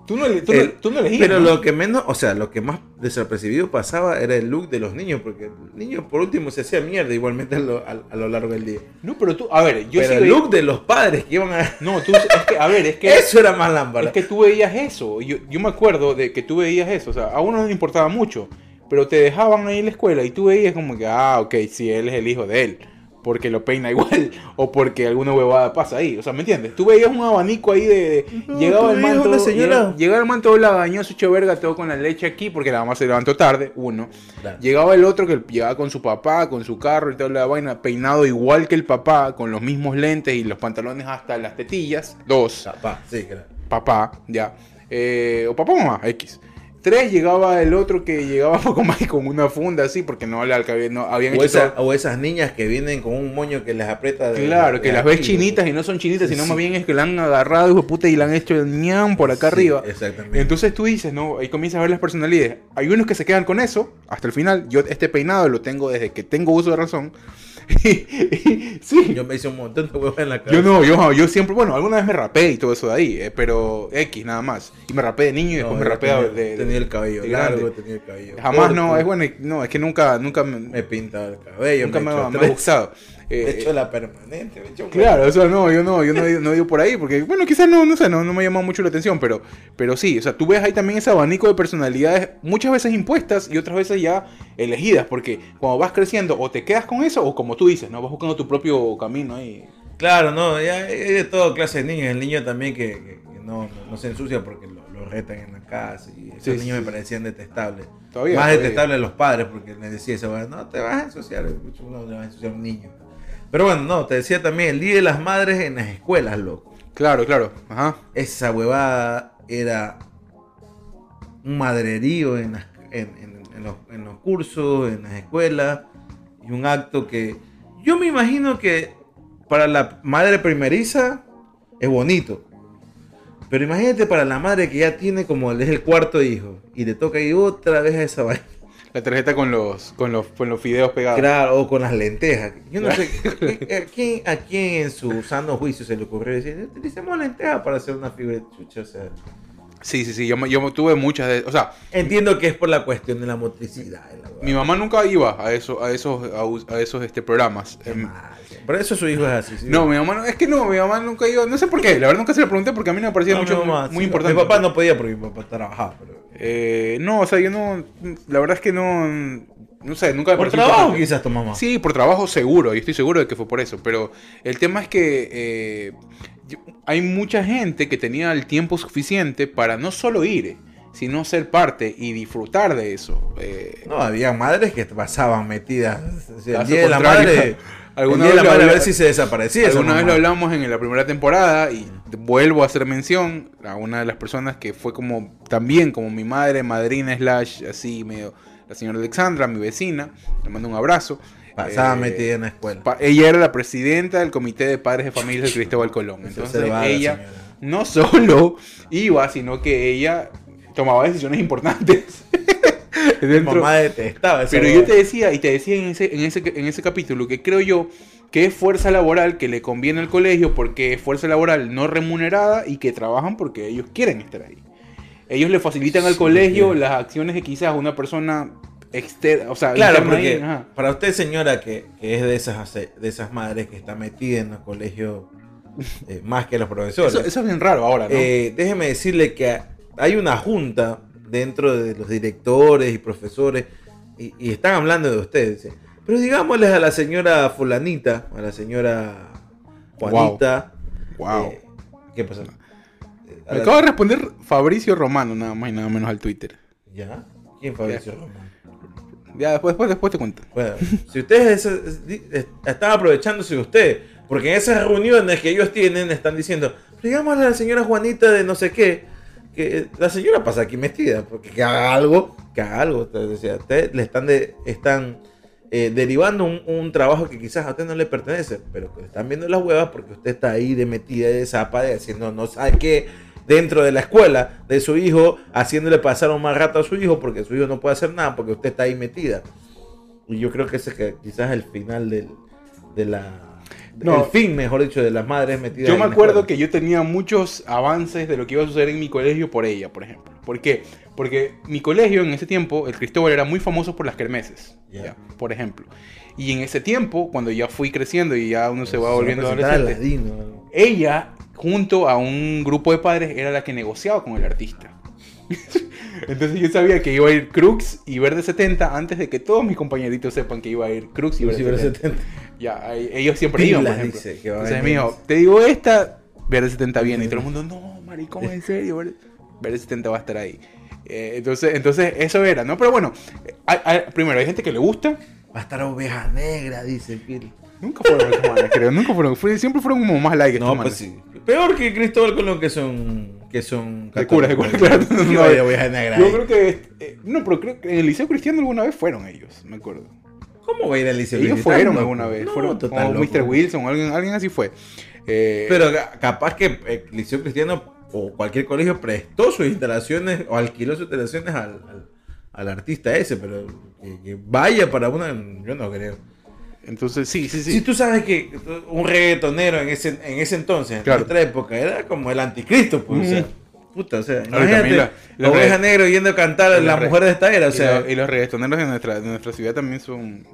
tú no, tú, no- El- tú no elegías, Pero ¿no? lo que menos, o sea, lo que más desapercibido pasaba era el look de los niños, porque el niño por último se hacía mierda igualmente a lo, a- a lo largo del día. No, pero tú, a ver, yo pero sí el veía- look de los padres que iban a... No, tú, es que, a ver, es que... Eso era más lámpara. Es que tú veías eso. Yo, yo me acuerdo de que tú veías eso. O sea, a uno no le importaba mucho. Pero te dejaban ahí en la escuela y tú veías como que, ah, ok, si él es el hijo de él. Porque lo peina igual. O porque alguna huevada pasa ahí. O sea, ¿me entiendes? Tú veías un abanico ahí de. de- No, llegaba el señora. Llegaba, llegaba el manto la bañó su verga todo con la leche aquí. Porque la mamá se levantó tarde. Uno. Claro. Llegaba el otro que llegaba con su papá, con su carro y toda la vaina. Peinado igual que el papá. Con los mismos lentes y los pantalones hasta las tetillas. Dos Capaz, sí, claro. papá, ya. Eh, o papá o mamá, X. Tres llegaba el otro que llegaba poco más y con una funda así, porque no le alcabía, no habían O, hecho esa- todo- o esas niñas que vienen con un moño que les aprieta. de- Claro, que de las ves chinitas y no son chinitas, sino sí. más bien es que la han agarrado, hijo puta, y la han hecho el ñam por acá Sí, arriba. Exactamente. Entonces tú dices, ¿no? Ahí comienzas a ver las personalidades. Hay unos que se quedan con eso hasta el final. Yo este peinado lo tengo desde que tengo uso de razón. sí. yo me hice un montón de huevos en la cabeza. Yo no, yo, yo siempre, bueno, alguna vez me rapé y todo eso de ahí, eh, pero X nada más. Y me rapé de niño y después No, me yo rapé tenía, de, tenía el cabello de largo, tenía el cabello Jamás no, es bueno, no, es que nunca, nunca me, Me pintaba el cabello, nunca me, me, me ha gustado. Eh, De hecho, la permanente. Claro, o sea, no, yo no, yo no, no digo por ahí, porque, bueno, quizás no, no sé, no, no me llama mucho la atención, pero, pero sí, o sea, tú ves ahí también ese abanico de personalidades, muchas veces impuestas y otras veces ya elegidas, porque cuando vas creciendo, o te quedas con eso, o como tú dices, ¿no? Vas buscando tu propio camino ahí. Claro, no, ya hay de toda clase de niños. El niño también que, que- que no, no, no se ensucia porque lo, lo retan en la casa. Y esos Sí, niños sí, me parecían detestables. Todavía, Más todavía. detestables los padres porque les decía eso, no te vas a ensuciar. No le vas a ensuciar un niño. Pero bueno, no, te decía también el Día de las Madres en las escuelas, loco. Claro, claro, ajá. Esa huevada era un madrerío en, las- en, en- en los, en los cursos, en las escuelas, y un acto que yo me imagino que para la madre primeriza es bonito. Pero imagínate para la madre que ya tiene como es el cuarto hijo y le toca ir otra vez a esa vaina. La tarjeta con los, con los, con los fideos pegados. Claro, o con las lentejas. Yo no sé, ¿a quién, ¿a quién en su sano juicio se le ocurrió decir, utilicemos lentejas para hacer una figura de chucha? O sea, Sí, sí, sí, yo, yo tuve muchas de, o sea, entiendo que es por la cuestión de la motricidad. la mi mamá nunca iba a eso, a esos, a, esos este, programas. Qué Em, mal. Por eso su hijo es así. sí. No, mi mamá no, es que no, mi mamá nunca iba, no sé por qué, la verdad nunca se lo pregunté porque a mí no me parecía No, mucho, mamá, muy sí, importante. Mi papá no podía porque mi papá trabajaba. Pero... Eh, no, o sea, yo no, la verdad es que no, no sé, nunca me Por trabajo importante. quizás tu mamá. Sí, por trabajo seguro, y estoy seguro de que fue por eso, pero el tema es que eh, hay mucha gente que tenía el tiempo suficiente para no solo ir, sino ser parte y disfrutar de eso. Eh, No, había madres que pasaban metidas. O sea, el Caso día de la madre. Alguna vez la lo a ver si se desaparecía. esa Alguna vez lo hablamos en la primera temporada y vuelvo a hacer mención a una de las personas que fue como también como mi madre, madrina slash así medio la señora Alexandra, mi vecina, le mando un abrazo. Pasaba Eh, metida en la escuela. ella era la presidenta del comité de padres de familias de Cristóbal Colón. Entonces ella no solo iba, sino que ella tomaba decisiones importantes. Mi dentro- mamá detestaba esa pero yo te decía, y te decía en ese, en ese, en ese capítulo, que creo yo que es fuerza laboral que le conviene al colegio porque es fuerza laboral no remunerada y que trabajan porque ellos quieren estar ahí. Ellos le facilitan al colegio las acciones que quizás una persona externa, o sea, Claro, ahí, porque para usted, señora, que, que es de esas, de esas madres que está metida en los colegios eh, más que los profesores, Eso, eso es bien raro ahora, ¿no? eh, déjeme decirle que hay una junta dentro de los directores y profesores y, y están hablando de ustedes. Pero digámosles a la señora fulanita, a la señora Juanita. Wow. eh, ¿Qué a Me la- acaba de responder Fabricio Romano, nada más y nada menos al Twitter. ¿Ya? ¿Quién Fabricio Román? Ya, después, después, después te cuento. Bueno, si ustedes están aprovechándose de usted, porque en esas reuniones que ellos tienen están diciendo, "Pero digámosle a la señora Juanita de no sé qué, que la señora pasa aquí metida, porque que haga algo, que haga algo. Decía, ustedes le están, de, están eh, derivando un, trabajo que quizás a usted no le pertenece, pero que están viendo las huevas porque usted está ahí de metida, de zapa, de haciendo no sabe qué dentro de la escuela de su hijo, haciéndole pasar un mal rato a su hijo porque su hijo no puede hacer nada porque usted está ahí metida. Y yo creo que ese es quizás el final de la... No. el fin, mejor dicho, de las madres metidas Yo me acuerdo que yo tenía muchos avances de lo que iba a suceder en mi colegio por ella, por ejemplo. ¿Por qué? Porque mi colegio en ese tiempo, el Cristóbal, era muy famoso por las kermeses, Ya. ya, por ejemplo. Y en ese tiempo, cuando ya fui creciendo y ya uno se va a volviendo adolescente, ella, junto a un grupo de padres, era la que negociaba con el artista. Entonces yo sabía que iba a ir Crux y Verde 70 antes de que todos mis compañeritos sepan que iba a ir Crux y Verde Sí, pero 70. 70. Ya, ellos siempre iban, por Pilas, ejemplo. dice, que Entonces me dijo, te digo esta, Verde 70 viene. Y todo el mundo, no, maricón, en serio, Verde, Verde 70 va a estar ahí. Eh, entonces, entonces, eso era, ¿no? Pero bueno, hay- hay- primero, hay gente que le gusta. Va a estar oveja negra, dice Pil. Nunca fueron manes, creo. Nunca fueron. fue- siempre fueron como más like No, pues sí. Peor que Cristóbal Colón, que son. Que son De curas, de curas, claro. No. Yo creo que. eh, no, pero creo que en el Liceo Cristiano alguna vez fueron ellos, me acuerdo. ¿Cómo va a ir al liceo? Ellos militar, fueron alguna vez. No, fueron total, o loco. Mr. Wilson o alguien, alguien así fue. Eh, Pero ca- capaz que eh, el Liceo Cristiano o cualquier colegio prestó sus instalaciones o alquiló sus instalaciones al, al, al artista ese, pero que, que vaya para una, yo no creo. Entonces, sí, sí, sí. Si tú sabes que un reggaetonero en ese, en ese entonces, Claro. en nuestra época, era como el anticristo, pues, o sea, puta, o sea, y imagínate, la- oveja negra yendo a cantar a y la los re- mujer de esta era, o y, sea, lo- y los reggaetoneros de nuestra, de nuestra ciudad también son.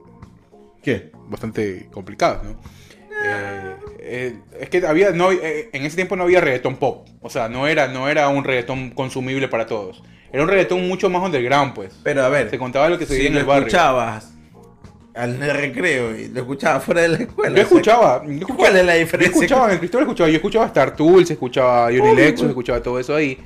¿Qué? bastante complicados, ¿no? Eh, eh, es que había, no, eh, en ese tiempo no había reggaetón pop, o sea, no era, no era un reggaetón consumible para todos. Era un reggaetón mucho más underground, pues. Pero a ver, Se contaba lo que se si vivía en el barrio. escuchabas al recreo y lo escuchabas fuera de la escuela. Yo escuchaba, yo escuchaba, ¿Cuál es la yo diferencia? escuchaba en el Cristóbal, escuchaba, yo escuchaba Star Tools, escuchaba Johnny Lexus, pues. escuchaba todo eso ahí.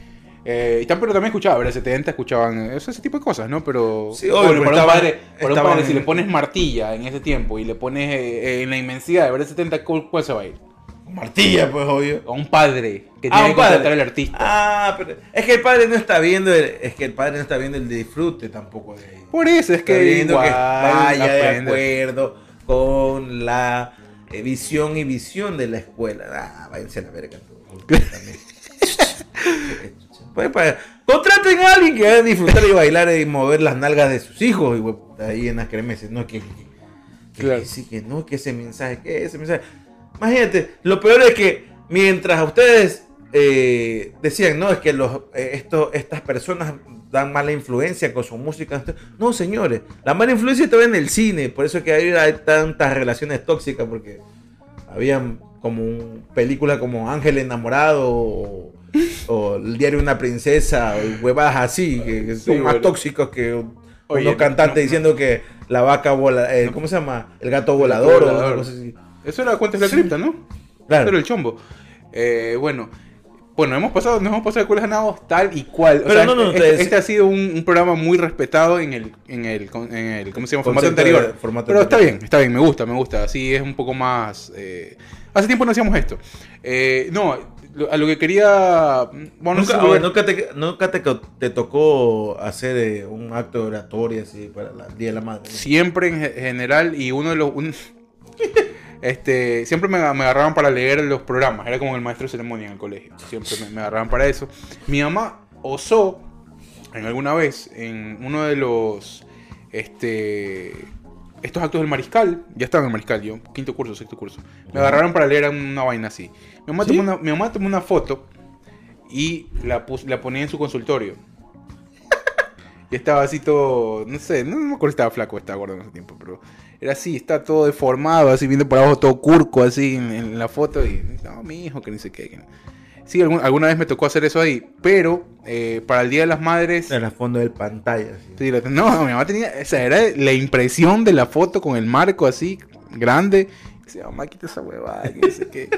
Eh, y tam- pero también escuchaba, ¿verdad? 70 escuchaban ese, ese tipo de cosas, ¿no? Pero, Sí, obvio, bueno, para, estaban- un padre, para un padre, si le pones Martilla en ese tiempo y le pones eh, eh, en la inmensidad de ver 70, ¿cuál, se va a ir? Martilla, pues obvio. A un padre que Ah, tiene un que contratar al artista. Ah, pero es que el padre no está viendo el, es que el padre no está viendo el disfrute tampoco de Por eso es que igual que vaya de acuerdo con la eh, visión y visión de la escuela. Ah, váyanse a la verga. Pues, pues, contraten a alguien que vaya a disfrutar y bailar y mover las nalgas de sus hijos y güey, ahí en las cremeses. No, que, que, que- Claro. que sí, que no, que ese mensaje, que ese mensaje. Imagínate, lo peor es que mientras ustedes eh, decían, no, es que los, eh, esto, estas personas dan mala influencia con su música. No, señores, la mala influencia estaba en el cine, por eso es que hay, hay tantas relaciones tóxicas, porque habían como un- películas como Ángel enamorado o, o El diario de una princesa o huevadas así, que, que son más bueno. tóxicos que Oye, unos cantantes no, no. diciendo que la vaca vola, eh, ¿cómo se llama? El gato volador o volador. así. Eso era Cuentos de la Cripta, ¿no? Claro. Eso era el chombo. Eh, bueno, bueno, hemos pasado, nos hemos pasado de cuelas ganados tal y cual. O Pero sea, no, no, este, te este ha sido un, un programa muy respetado en el, en el, en el ¿cómo se llama? Formato anterior. formato Pero está bien, está bien, me gusta, me gusta. Así es un poco más. eh, Hace tiempo no hacíamos esto. Eh, no, a lo que quería. Bueno, no sé Nunca, a ver, nunca te, nunca te, te tocó hacer un acto de oratoria así para la- el Día de la Madre. ¿no? Siempre en ge- general, y uno de los. un- este, siempre me, me agarraban para leer los programas. Era como el maestro de ceremonia en el colegio. Siempre me, me agarraban para eso. Mi mamá osó en alguna vez en uno de los. Este. Estos actos del mariscal, ya estaba en el mariscal yo, quinto curso, sexto curso. Me agarraron para leer una vaina así. Mi mamá, ¿Sí? tomó, una, mi mamá tomó una foto y la, pus- la ponía en su consultorio. Y estaba así todo, no sé, no, me acuerdo si estaba flaco estaba gordo en ese tiempo, pero era así, está todo deformado, así viendo por abajo todo curco, así en, en la foto. Y no, mi hijo, que ni sé qué. Sí, algún- alguna vez me tocó hacer eso ahí, pero eh, para el Día de las Madres. En el fondo del pantalla. sí, no, mi mamá tenía, esa era la impresión de la foto con el marco así, grande. Decía, mamá, quita esa huevada, que no sé qué.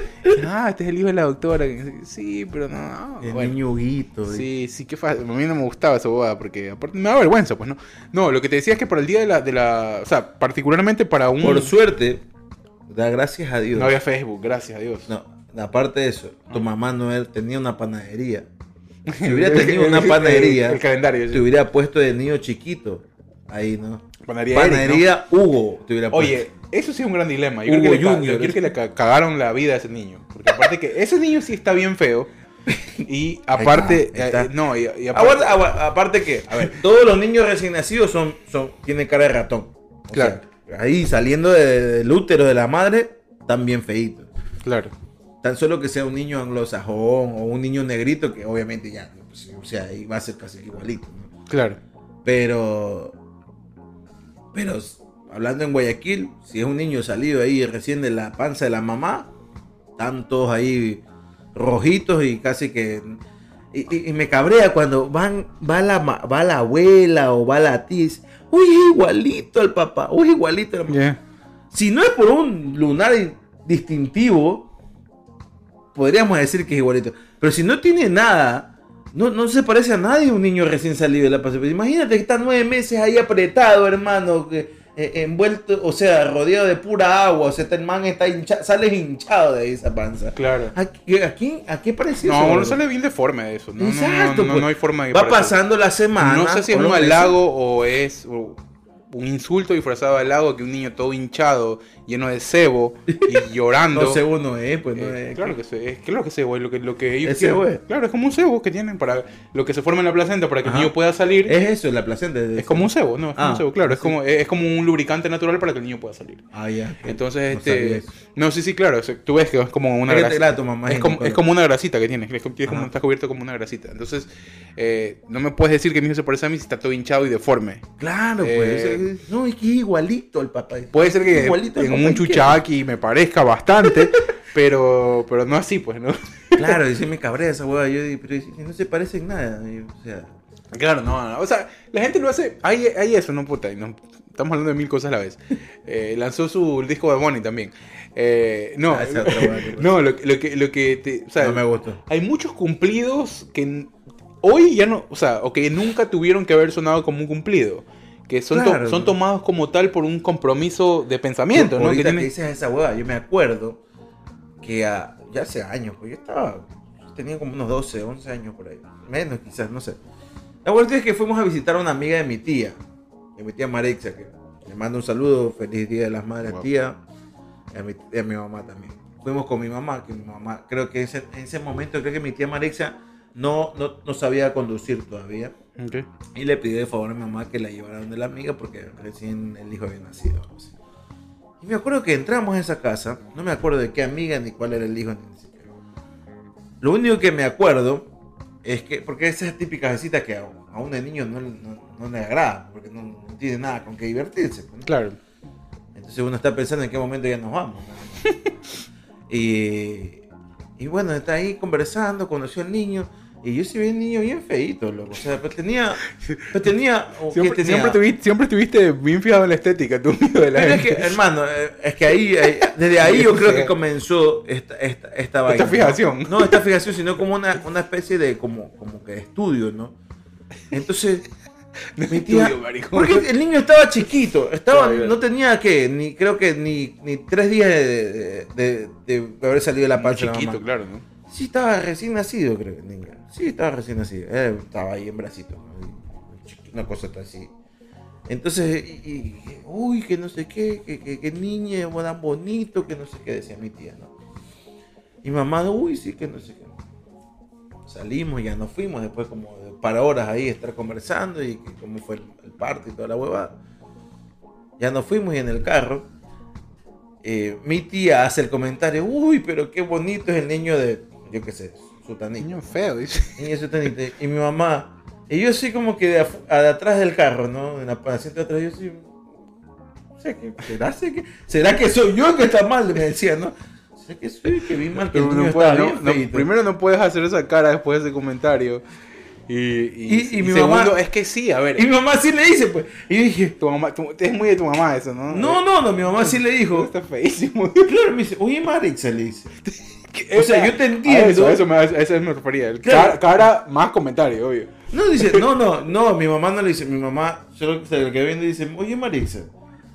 Ah, este es el hijo de la doctora. que qué. Sí, pero no. El bueno. niño Huguito. Sí, sí, qué fácil. A mí no me gustaba esa bobada porque aparte me da vergüenza, pues no. No, lo que te decía es que para el día de la, de la o sea, particularmente para un Por suerte, da gracias a Dios. no había Facebook, gracias a Dios. No, aparte de eso, tu mamá no era- tenía una panadería. Si hubiera tenido una panadería, el, calendario. sí. te hubiera puesto de niño chiquito. Ahí, ¿no? Panadería Eric, ¿no? Panadería Hugo te hubiera puesto. Oye, eso sí es un gran dilema. Yo creo que, le, yo creo que le ca- cagaron la vida a ese niño. Porque aparte que ese niño sí está bien feo. Y aparte, está, ahí está. eh, no, y, y aparte, aparte que, a ver, todos los niños recién nacidos son, son, tienen cara de ratón. O Claro. sea, ahí saliendo de- del útero de la madre, están bien feitos. claro. Tan solo que sea un niño anglosajón o un niño negrito, que obviamente ya, pues, o sea, ahí va a ser casi igualito. ¿no? Claro. Pero, pero hablando en Guayaquil, si es un niño salido ahí recién de la panza de la mamá, están todos ahí rojitos y casi que... Y, y- y me cabrea cuando van, va, la, va la abuela o va la tía uy, igualito al papá, uy, igualito al mamá. Si no es por un lunar in- distintivo, podríamos decir que es igualito. Pero si no tiene nada, no, no se parece a nadie un niño recién salido de la panza. Pero imagínate que está nueve meses ahí apretado, hermano, que, eh, envuelto, o sea, rodeado de pura agua. O sea, este man está hinchado, sales hinchado de esa panza. Claro. ¿A, a quién, ¿A qué parece eso? No, no sale bien deforme de eso. No, Exacto, no, no, pues. hay forma de Va parecer. pasando la semana. No sé si es un halago o es o un insulto disfrazado de halago que un niño todo hinchado, lleno de cebo y llorando. No sé, uno es, pues no Eh, es. claro que se, es claro que cebo es lo que, lo que ellos ¿Es cebo es? Claro, es como un cebo que tienen para lo que se forma en la placenta para que Ajá. el niño pueda salir. Es, Es eso, la placenta. de- como un cebo, ¿no? Es como Ah, un cebo, claro. Es como, es, es como un lubricante natural para que el niño pueda salir. Ah, ya. Entonces, No este. No, sí, sí, claro. o sea, tú ves que es como una Es grasita. Es como, es como una grasita que tienes. Es como, tienes como- está cubierto como una grasita. Entonces, eh, no me puedes decir que mi hijo se parece a mí si está todo hinchado y deforme. Claro, Eh, pues. Eh, No, es que es igualito al papá. Puede ser que Igualito al en un chuchaki me parezca bastante, pero, pero no así, pues, ¿no? Claro, dice me cabré esa hueá. Yo digo, pero no se parece en nada. Y, o sea, Claro, no, no, O sea, la gente lo hace. Hay, hay eso, no puta. y no- estamos hablando de mil cosas a la vez. Eh, lanzó su disco de Money también. Eh, no, Ah, que- no, lo, lo que, lo que te. O sea, no me gustó. hay muchos cumplidos que hoy ya no. O sea, o que nunca tuvieron que haber sonado como un cumplido. Que son, to- son tomados como tal por un compromiso de pensamiento, ¿no? Que que, dices esa hueá, yo me acuerdo que a- ya hace años, pues yo estaba, tenía como unos 12, 11 años por ahí, menos quizás, no sé. La cuestión es que fuimos a visitar a una amiga de mi tía, de mi tía Marexa, que le mando un saludo, feliz Día de las Madres, Wow. tía, y a mi, y a mi mamá también. Fuimos con mi mamá, que mi mamá, creo que ese- en ese momento, creo que mi tía Marexa no, no, no sabía conducir todavía. Ok. Y le pidió de favor a mi mamá que la llevara donde la amiga porque recién el hijo había nacido. Y me acuerdo que entramos a esa casa, no me acuerdo de qué amiga ni cuál era el hijo ni siquiera. Lo único que me acuerdo es que, porque esa es típica visita que a, a un niño no, no, no le agrada, porque no, no tiene nada con qué divertirse. pues. Claro. Entonces uno está pensando en qué momento ya nos vamos. y, y bueno, está ahí conversando, conoció al niño. Y yo sí vi el niño bien feito, loco. O sea, pero tenía. Pero tenía. ¿qué Siempre, tenía? siempre, tuviste, siempre estuviste bien fijado en la estética, tú de la Pero es que, gente. hermano, eh, es que ahí, ahí- desde ahí yo creo que comenzó esta, esta, esta vaina. ¿no? fijación. No, esta fijación, sino como una, una especie de como, como que de estudio, ¿no? Entonces, mi tía. Estudio, porque el niño estaba chiquito, estaba, Claro, no tenía que, ni creo que ni, ni tres días de, de, de- de haber salido de la Muy de mamá. claro, ¿no? Sí, estaba recién nacido, creo que el niño. Sí, estaba recién nacido. Eh, estaba ahí en bracito. Una cosa así. Entonces, y, y- uy, que no sé qué, que, que, que niña tan bonito, que no sé qué, decía mi tía, ¿no? Y mamá, uy, sí, que no sé qué. Salimos, ya nos fuimos, después como para horas ahí estar conversando y cómo fue el, el parto y toda la huevada. Ya nos fuimos y en el carro, eh, mi tía hace el comentario, uy, pero qué bonito es el niño de, yo qué sé, Sutanito. Niño feo, dice. Niño Sutanito. Y mi mamá, y yo así como que de, a- de atrás del carro, ¿no? En la asiento de atrás, yo que, ¿será, ¿Será que, ¿será que soy yo que está mal? Me decía, ¿no? ¿Será que que vi mal que el No no- bien no, feíto? primero no puedes hacer esa cara después de ese comentario. Y, y, Y- y mi segundo, mamá- es que sí, a ver. Y mi mamá sí le dice, pues. Y yo dije, tu mamá, tu- es muy de tu mamá eso, ¿no? no, no, no, mi mamá sí le dijo. Está feísimo. Claro, me dice, oye, Marixa, le dice. O sea, yo te entiendo. eso, eso me, a eso me refería. El Claro. cara, cara más comentario, obvio. No, dice, no, no, no, mi mamá no le dice, mi mamá solo se lo que viene y dice, oye Marisa,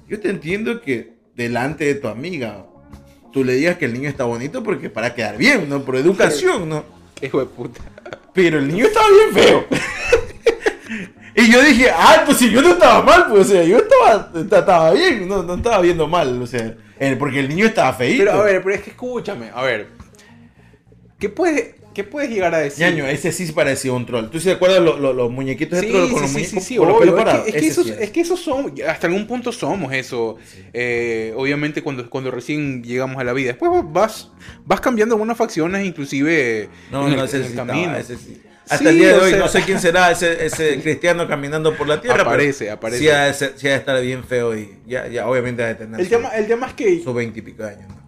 yo te entiendo que delante de tu amiga tú le digas que el niño está bonito porque para quedar bien, ¿no? Por educación, ¿no? Hijo de puta. Pero el niño estaba bien feo. y yo dije, ah, pues si yo no estaba mal, pues, o sea, yo estaba, estaba bien, no, no estaba viendo mal, o sea, porque el niño estaba feíto. Pero a ver, pero es que escúchame, a ver. ¿Qué puedes, qué puedes llegar a decir? Ñaño, ese sí parecía un troll. ¿Tú sí te acuerdas lo- lo- los muñequitos de Sí, troll sí, con los sí, muñecos sí, sí, con los obvio. pelos Es que, es, que esos, sí es que esos somos, hasta algún punto somos eso. Eh, obviamente cuando, cuando recién llegamos a la vida. Después vas, vas cambiando algunas facciones, inclusive No, en no, el, ese en el camino. ese. Hasta el día de hoy sea- no sé quién será ese, ese cristiano caminando por la tierra. pero Aparece, aparece. Sí ha, de ser- sí ha de estar bien feo y ya, ya obviamente ha de tener El su- tema, el tema es que sus veintipico años. ¿no?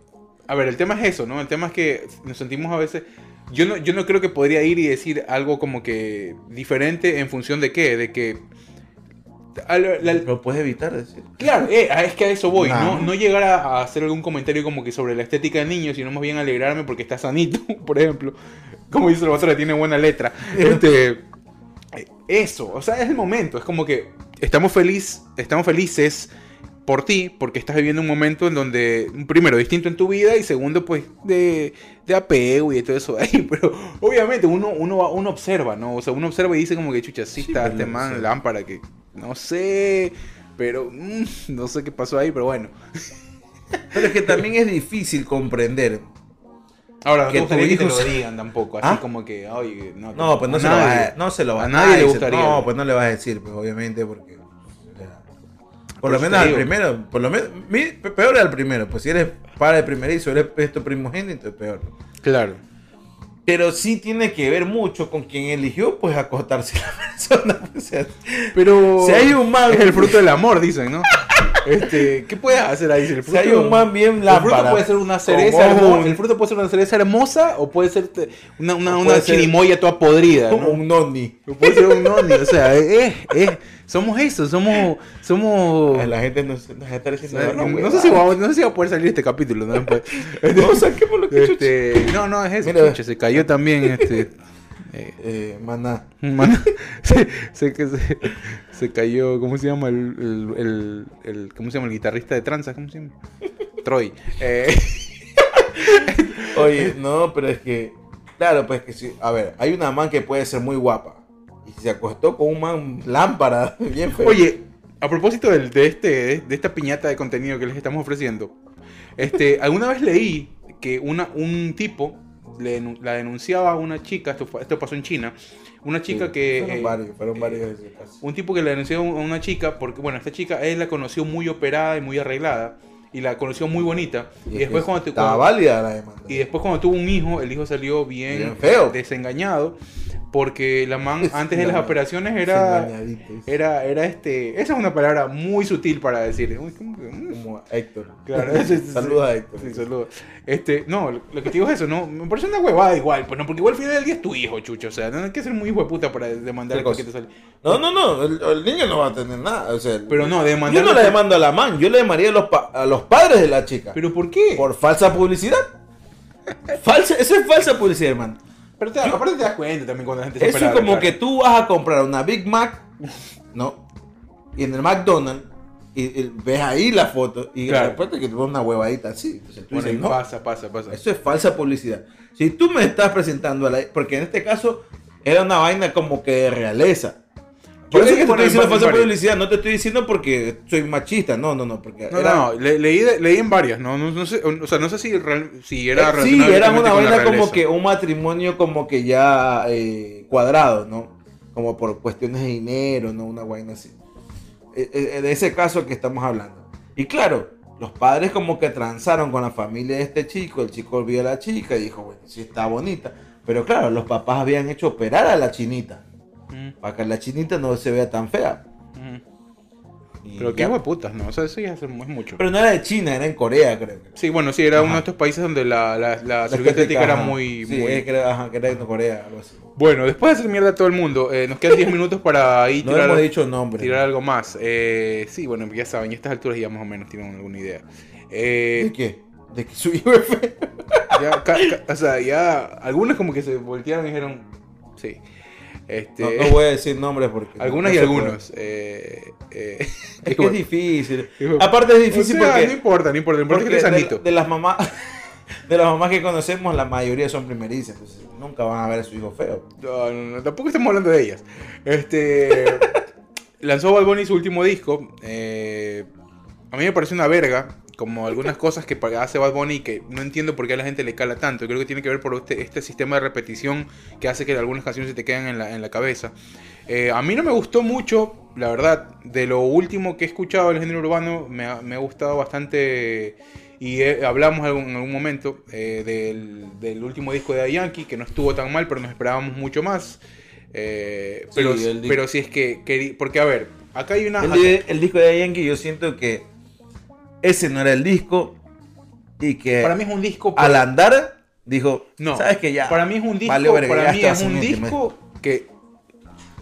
A ver, el tema es eso, ¿no? El tema es que nos sentimos a veces... Yo no, yo no creo que podría ir y decir algo como que diferente en función de qué, de que... a la- la- Lo puedes evitar decir. claro, eh, es que a eso voy, No. ¿no? No llegar a, a hacer algún comentario como que sobre la estética del niño, sino más bien alegrarme porque está sanito, por ejemplo. Como dice la otra, tiene buena letra. Este, eso, o sea, es el momento, es como que estamos, feliz, estamos felices por ti, porque estás viviendo un momento en donde, primero, distinto en tu vida y segundo, pues, de, de apego y de todo eso ahí. Pero obviamente uno, uno, va- uno observa, ¿no? O sea, uno observa y dice como que, chucha, sí, Sí, está pero este no man sé. lámpara que, no sé, pero mm, no sé qué pasó ahí, pero bueno. Pero es que también es difícil comprender. Ahora, no Que gustaría que te lo digan tampoco, así ¿Ah? como que, oye, no. No, pues no a se, lo vas nadie. a, no se lo vas A nadie le decir. gustaría. No, pues no le vas a decir, pues obviamente porque... por, Por lo menos al primero, por lo menos, peor al primero, pues si eres padre primerizo, eres es tu primogénito, es peor. Claro. Pero sí tiene que ver mucho con quien eligió, pues, acostarse la persona. O sea, Pero Si hay un man- es el fruto del amor, dicen, ¿no? Este, ¿qué puedes hacer ahí? El si hay un man bien el fruto puede ser una cereza hermosa, el fruto puede ser una cereza hermosa o puede ser una, una, ser- chirimoya toda podrida, como ¿no? un noni. O puede ser un noni, o sea, es, es, somos eso, somos, somos... La gente nos, nos está diciendo. No, "No, no huevada". sé si va, no sé si va a poder salir este capítulo, ¿no? Después. No, saquemos lo que. Este, no, no, es eso, Mira. chucha, se cayó también este eh, Eh, maná. Man- se, se, que se, se cayó, ¿cómo se llama? El, el, el, el- ¿Cómo se llama? El guitarrista de tranza, ¿cómo se llama? Troy. Eh, Oye, no, pero es que. Claro, pues que sí. A ver, hay una man que puede ser muy guapa. Y se acostó con un man lámpara, bien feo. oye, a propósito del- de, este, de esta piñata de contenido que les estamos ofreciendo, este, alguna vez leí que una, un tipo le la denunciaba a una chica, esto, esto pasó en China, una chica Sí, que... Fueron eh, varios, fueron varios esos casos. Un tipo que le denunció a una chica, porque bueno, esta chica él la conoció muy operada y muy arreglada, y la conoció muy bonita, y, es después cuando, Estaba cuando- válida la demanda. y después cuando tuvo un hijo, el hijo salió bien, Bien feo. desengañado, porque la man antes de las operaciones era, era, era este, esa es una palabra muy sutil para decir, uy, ¿cómo que? Mm. Como Héctor. Claro, Saluda a Héctor. Sí, saludos. Este, no, lo lo que te digo es eso, no, me parece una huevada igual, pues no, porque igual al final del día es tu hijo, chucho, o sea, no hay que ser muy hijo de puta para demandar ¿Qué porque cosa? te sale. No, no, no. El, el niño no va a tener nada. O sea, Pero no, yo demandar. no le demando a la man. Yo le demandaría a los, pa- a los padres de la chica. ¿Pero por qué? Por falsa publicidad. Falsa, eso es falsa publicidad, hermano. Pero te, aparte te das cuenta también cuando la gente se Eso es como que tú vas a comprar una Big Mac, ¿no? Y en el McDonald's, y, y ves ahí la foto, y Claro. de repente que te pones una huevadita así. Entonces tú Bueno, dices, y no, pasa, pasa, pasa. eso es falsa publicidad. Si tú me estás presentando a la... Porque en este caso era una vaina como que de realeza. Yo Por eso que te estoy diciendo en falsa publicidad. No te estoy diciendo porque soy machista. No, no, no. Porque No, era, no, le- leí, leí en varias, no, no, no sé, o sea, no sé si, real- si era Eh, sí, era una vaina como que un matrimonio como que ya eh, cuadrado, ¿no? Como por cuestiones de dinero, ¿no? Una vaina así. Eh, eh, de ese caso que estamos hablando. Y claro, los padres como que transaron con la familia de este chico, el chico vio a la chica y dijo, bueno, sí está bonita. Pero claro, los papás habían hecho operar a la chinita, Para que la chinita no se vea tan fea. Pero qué ya. hijo de putas, ¿no? O sea, eso ya es, mucho. Pero no era de China, era en Corea, creo. Sí, bueno, sí, era Ajá. uno de estos países donde la, la, la La cirugía estética era muy... Sí, muy... es que era, ajá, que era en Corea, algo así. Bueno, después de hacer mierda a todo el mundo, eh, nos quedan 10 minutos para ahí No tirar, hemos dicho nombre. tirar algo más. Eh, sí, bueno, ya saben, a estas alturas ya más o menos tienen alguna idea. Eh, ¿De qué? ¿De que su ya, ca- o sea, ya algunas como que se voltearon y dijeron, sí. Este, No, no voy a decir nombres porque. algunas no y algunos. eh, eh, Es que es difícil. Aparte es difícil o sea, porque. No importa, no importa, porque es que de, sanito. de las mamás. De las mamás que conocemos, la mayoría son primerizas. Entonces, nunca van a ver a su hijo feo. No, no, no, tampoco estamos hablando de ellas. Este. lanzó Bad Bunny su último disco. eh, a mí me parece una verga. Como algunas cosas que hace Bad Bunny que no entiendo por qué a la gente le cala tanto. Creo que tiene que ver por este, este sistema de repetición que hace que algunas canciones se te queden en la, en la cabeza. Eh, a mí no me gustó mucho, la verdad. De lo último que he escuchado del género urbano, me ha, me ha gustado bastante. Y hablamos algún- en algún momento eh, del, del último disco de Yankee, que no estuvo tan mal, pero nos esperábamos mucho más. Eh, pero, pero si es que, querí- Porque, a ver, acá hay una. El disco de Yankee, yo siento que ese no era el disco. Y que para mí es un disco. al andar dijo: no, ¿Sabes que ya? Para mí es un disco. verga, para mí es un disco que.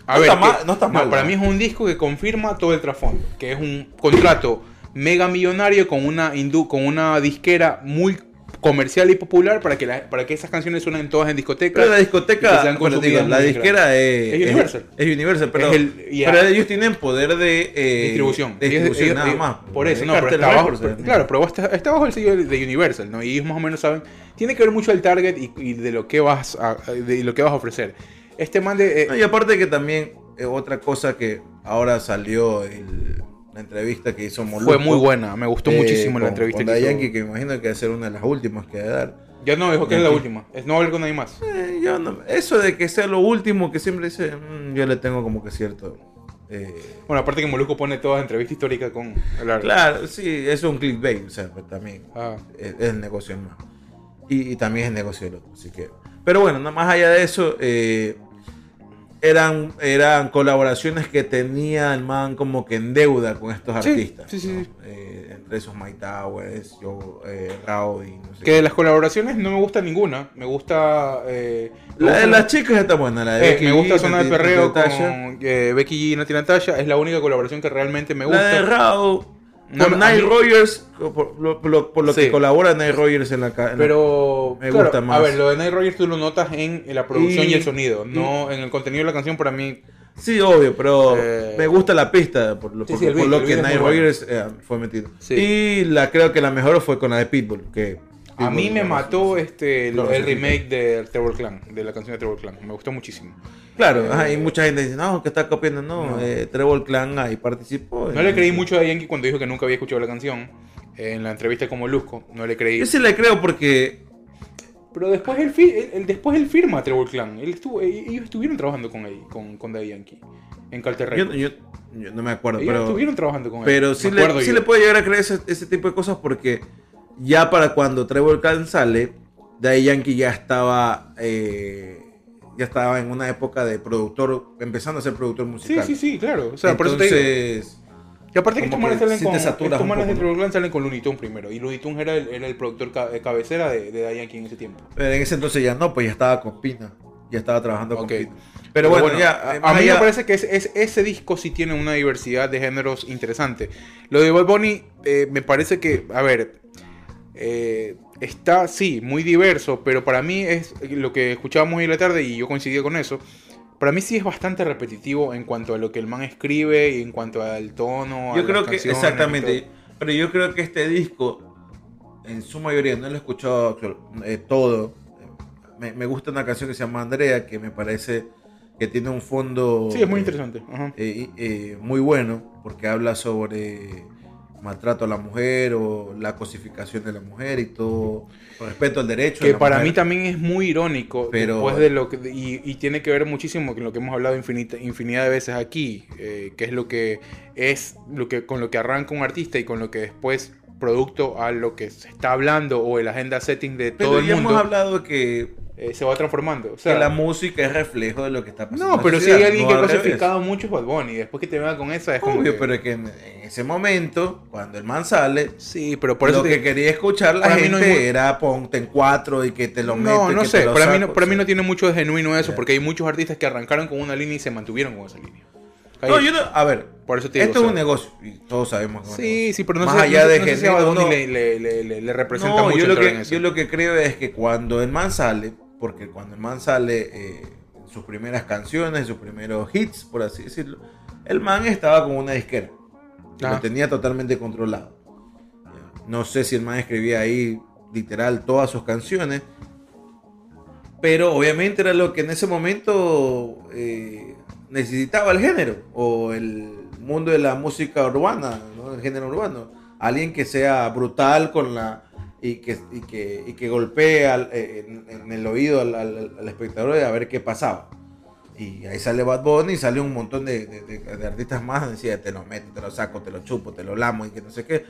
A No ver, está que- mal- no está mal, Para ¿no? mí es un disco que confirma todo el trasfondo. Que es un contrato mega millonario con una, hindú, con una disquera muy comercial y popular para que, la- para que esas canciones suenen todas en discotecas. Pero la discoteca, sean digo, la disquera es, Es Universal. Es, es Universal, pero, Es el- ya. pero ellos tienen poder de eh, distribución. de distribución ellos- nada ellos- más. Por eso, no, pero está Records, eh. claro, pero está, está bajo el sello de- de Universal, ¿no? Y ellos más o menos saben, tiene que ver mucho el target y, y de lo que vas a, de lo que vas a ofrecer. Este man de... eh, No, y aparte que también eh, otra cosa que ahora salió el- la entrevista que hizo Molusco. fue muy buena, me gustó eh, muchísimo la entrevista con que hizo. Yankee, que me imagino que va a ser una de las últimas que va a dar. Ya no, dijo que es la última, es no hablar con nadie más. Eh, yo no- eso de que sea lo último que siempre dice, mm, yo le tengo como que cierto... eh, Bueno, aparte que Molusco pone todas entrevistas históricas con el claro, sí, eso es un clickbait, o sea, pues también Ah. es, es el negocio más. y, y también es el negocio del otro. Así que, pero bueno, no más allá de eso, eh, eran, eran colaboraciones que tenía el man como que en deuda con estos Sí, artistas. sí, sí, ¿no? sí. Eh, entre esos My Towers, yo, eh, Rowdy, no sé Que de las colaboraciones no me gusta ninguna. Me gusta. eh, La de gusta- las chicas está buena, la de eh, Becky me gusta G, Zona de Perreo con Becky G y Nati Natasha. Es la única colaboración que realmente me La de gusta. No, con Nile Rogers, por, lo- por lo, por lo Sí. que colabora Nile Rogers en la en la- Pero Me claro, gusta más. A ver, lo de Night Rogers tú lo notas en, en la producción y, Y- el sonido, no en el contenido de la canción. Para mí, Sí, obvio, pero Eh, me gusta la pista por lo, sí, sí, por beat, lo que Nile. Rogers eh, fue metido. Y la creo que la mejor fue con la de Pitbull, que a mí Pitbull me mató este el, el remake de Trevor Clan, de la canción de Trevor Clan. Me gustó muchísimo. Claro, ajá, y mucha gente dice, no, que está copiando, no, No. eh, Trevor Clan ahí participó. No le creí mucho a Yankee cuando dijo que nunca había escuchado la canción. En la entrevista como Luzco, no le creí. Yo sí le creo porque Pero después él, después él firma a Trevor Clan. Él estuvo, eh, ellos estuvieron trabajando con él, con, con Daddy Yankee. En Calter yo, Records. yo- yo no me acuerdo, Ellos pero, estuvieron trabajando con él. pero sí, le, sí le puedo llegar a creer ese, ese tipo de cosas porque ya para cuando Trevor Clan sale, Daddy Yankee ya estaba eh, ya estaba en una época de productor, empezando a ser productor Sí, musical. sí, sí, claro. O sea, por eso te digo. Entonces, Y aparte que estos manes salen sí con, estos manes de salen con Looney Tunes primero. Y Looney Tunes era el, era el productor de cabecera de, de Yankee en ese tiempo. pero en ese entonces ya no, pues ya estaba con Pina, ya estaba trabajando con Pina. Pero, bueno, ya, a, eh, a mí me parece que es, es- ese disco sí tiene una diversidad de géneros interesante. Lo de Bad Bunny eh, me parece que, a ver, eh, está, sí, muy diverso, pero para mí es lo que escuchábamos hoy en la tarde y yo coincidía con eso. Para mí sí es bastante repetitivo en cuanto a lo que el man escribe y en cuanto al tono. a Yo creo las que, exactamente, pero yo creo que este disco, en su mayoría, no lo he escuchado eh, todo. Me, me gusta una canción que se llama Andrea, que me parece que tiene un fondo Sí, es muy eh, interesante. Ajá. eh, eh, muy bueno, porque habla sobre maltrato a la mujer o la cosificación de la mujer y todo, con respeto al derecho. de Que la para mujer. mí también es muy irónico, Pero- después de lo que, y, y tiene que ver muchísimo con lo que hemos hablado infinita, infinidad de veces aquí, eh, que es lo que es lo que con lo que arranca un artista y con lo que después producto a lo que se está hablando o el agenda setting de Pero todo el ya mundo hemos hablado que, eh, se va transformando. O que sea, la música es reflejo de lo que está pasando. en no, la pero si hay alguien no que ha clasificado mucho es Bad Bunny, después que te venga con esa es como Obvio, que- pero es que en, ese momento, cuando el man sale, sí, pero por eso lo te- que quería escuchar la para gente no hay mu- era ponte en cuatro y que te lo metes. no, no que sé, te lo para mí no, para mí no tiene mucho de genuino eso, porque hay muchos artistas que arrancaron con una línea y se mantuvieron con esa línea. No, yo no, a ver, Por eso te digo, esto o es un negocio y todos sabemos que Sí, negocio. sí, pero no Más sé, allá no de no sé si a Bad Bunny le, le- le- le- le representa No, mucho yo lo, entrar que, en eso. yo lo que creo es que cuando el man sale, porque cuando el man sale eh, sus primeras canciones, sus primeros hits, por así decirlo, el man estaba con una disquera. Ajá. Lo tenía totalmente controlado. No sé si el man escribía ahí literal todas sus canciones, pero obviamente era lo que en ese momento eh, necesitaba el género o el mundo de la música urbana, ¿no? el género urbano. Alguien que sea brutal con la y que, y que, y que golpee al- eh, en, en el oído al, al- al espectador a ver qué pasaba. Y ahí sale Bad Bunny y sale un montón de, de- de- de artistas más. Decía, te lo meto, te lo saco, te lo chupo, te lo lamo y que no sé qué.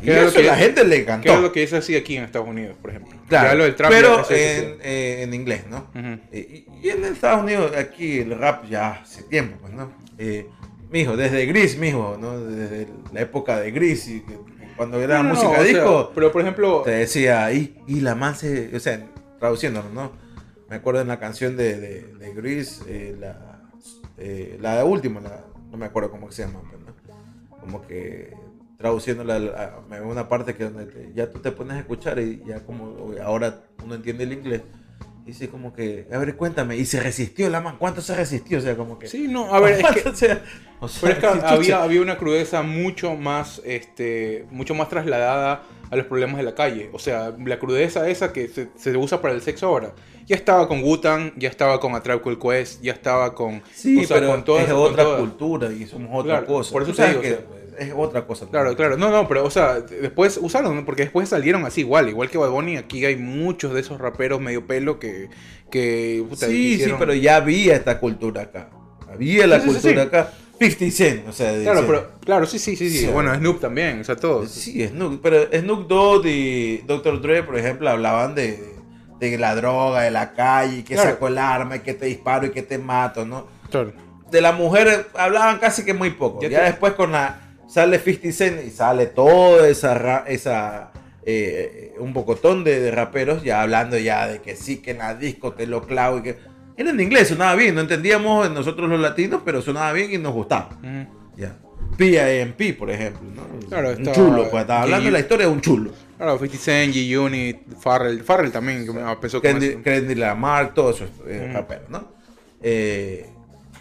Y ¿Qué lo eso que- la gente le encantó. es lo que es así aquí en Estados Unidos, por ejemplo. Claro, lo del trap pero en, eh, en inglés, ¿no? Ujú. Eh, Y, y en Estados Unidos, aquí el rap ya hace tiempo, pues, ¿no? Eh, mijo, desde Gris, mijo, ¿no? Desde la época de Gris, y cuando era No, no, no, música o sea, disco, pero por ejemplo, te decía, y, y la man se, o sea, traduciéndolo, ¿no? Me acuerdo en la canción de, de, de Gris, eh, la, eh, la última, la- no me acuerdo cómo se llama, ¿no? Como que traduciéndola, a- una parte que donde te- ya tú te pones a escuchar y ya como ahora uno entiende el inglés. Dice como que, a ver, cuéntame, y se resistió la man, ¿cuánto se resistió? O sea, como que... sí, no, a ver, es que. O sea, sea, pero es que había, había una crudeza mucho más, este, mucho más trasladada a los problemas de la calle. O sea, la crudeza esa que se, se usa para el sexo ahora. Ya estaba con Gutan, ya estaba con A Tribe Called Quest, ya estaba con... Sí, o sea, pero con todas- es con otra todas- cultura y somos otra Claro, cosa. por eso te sabes digo, que o es otra cosa. Claro, claro. No, no, pero, o sea, después usaron, ¿no? porque después salieron así igual. Igual que Bad Bunny, aquí hay muchos de esos raperos medio pelo que. que puta, Sí, hicieron- sí, pero ya había esta cultura acá. Había la Sí, sí, sí, cultura sí. acá. 50 Cent, o sea, Claro, pero, claro, sí, sí, sí, sí. Bueno, Snoop también, o sea, todos. Sí, Snoop, pero Snoop Dogg y Dr. Dre, por ejemplo, hablaban de, de la droga, de la calle, que Claro. saco el arma, y que te disparo y que te mato, ¿no? Claro. De la mujer hablaban casi que muy poco. Ya Ya, te- después con la sale 50 Cent y sale toda esa esa eh, un bocotón de, de raperos ya hablando ya de que sí, que en la disco te lo clavo y que era en inglés, sonaba bien, no entendíamos nosotros los latinos, pero sonaba bien y nos gustaba. Ujú. Ya. P.I.M.P., por ejemplo, ¿no? Claro, un chulo, pues estaba hablando G- de la historia de un chulo. Claro, 50 Cent, G-Unit, Farrell. Farrell también, que me pensó que Kendrick Kendrick Lamar, todos esos eh, raperos, ¿no? Eh,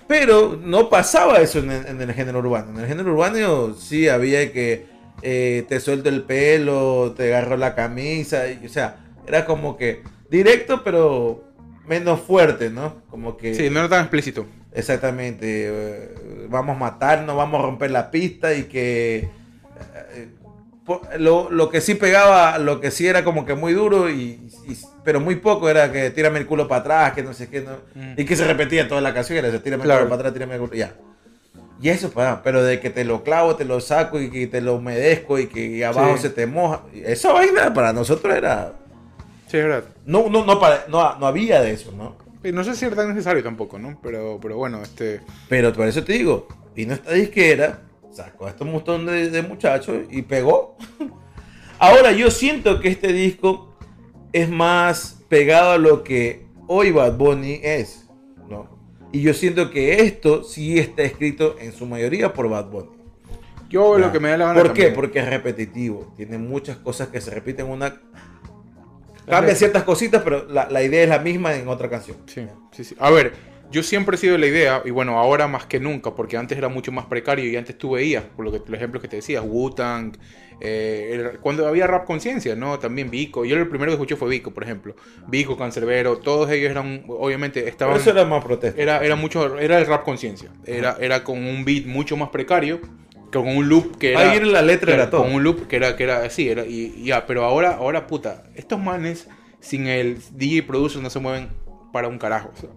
pero no pasaba eso en el, en el género urbano. En el género urbano sí había que eh, te suelto el pelo, te agarro la camisa, y, o sea, era como que directo, pero menos fuerte, ¿no? Como que... Sí, no era tan explícito. Exactamente. eh, vamos a matarnos, vamos a romper la pista y que... eh, po- lo, lo que sí pegaba, lo que sí era como que muy duro, y, y- pero muy poco era que tírame el culo para atrás, que no sé qué, no- Mm. y que se repetía toda la canción, era tírame Claro. el culo para atrás, tírame el culo, ya. Y eso, pa, pero de que te lo clavo, te lo saco y que te lo humedezco y que abajo Sí. se te moja, esa vaina para nosotros era... Sí, es verdad. No, no, no, para- no, no había de eso, ¿no? Y no sé si era tan necesario tampoco, ¿no? Pero, pero bueno, este. Pero por eso te digo, vino esta disquera, sacó a este montón de, de muchachos y pegó. Ahora yo siento que este disco es más pegado a lo que hoy Bad Bunny es, ¿no? Y yo siento que esto sí está escrito en su mayoría por Bad Bunny. Yo lo que me da la gana. ¿Por qué? Porque es repetitivo. Tiene muchas cosas que se repiten en una... Cambia ciertas cositas, pero la, la idea es la misma en otra canción. Sí, sí, sí. A ver, yo siempre he sido la idea, y bueno, ahora más que nunca, porque antes era mucho más precario y antes tú veías, por lo que, los ejemplos que te decías, Wu-Tang, eh, el- cuando había rap conciencia, ¿no? También Vico. Yo el primero que escuché fue Vico, por ejemplo. Vico, Cancerbero, todos ellos eran, obviamente, Pero estaban... eso era más protesta. Era, era mucho, era el rap conciencia. Era, era con un beat mucho más precario, con un loop que era. Ahí en la letra era todo. Con un loop que era, que era así, era, y y ya, pero ahora, ahora, puta, estos manes sin el DJ producer no se mueven para un carajo. o sea.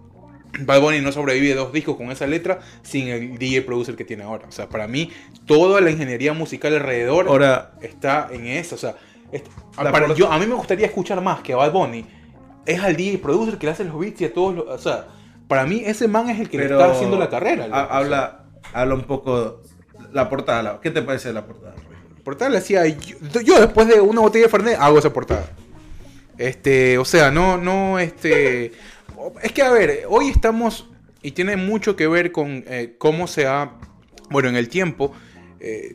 Bad Bunny no sobrevive dos discos con esa letra sin el DJ producer que tiene ahora. O sea, para mí, toda la ingeniería musical alrededor Ahora, está en eso. O sea, La para- yo, a mí me gustaría escuchar más que a Bad Bunny. Es al DJ producer que le hace los beats y a todos los. O sea, para mí ese man es el que le está haciendo la carrera. ha- habla, habla un poco la portada. la- ¿Qué te parece de la portada? portada le hacía. Yo, yo después de una botella de Fernet hago esa portada. Este, o sea, no, no, este. Es que a ver, hoy estamos. Y tiene mucho que ver con eh, cómo se ha. Bueno, en el tiempo. eh,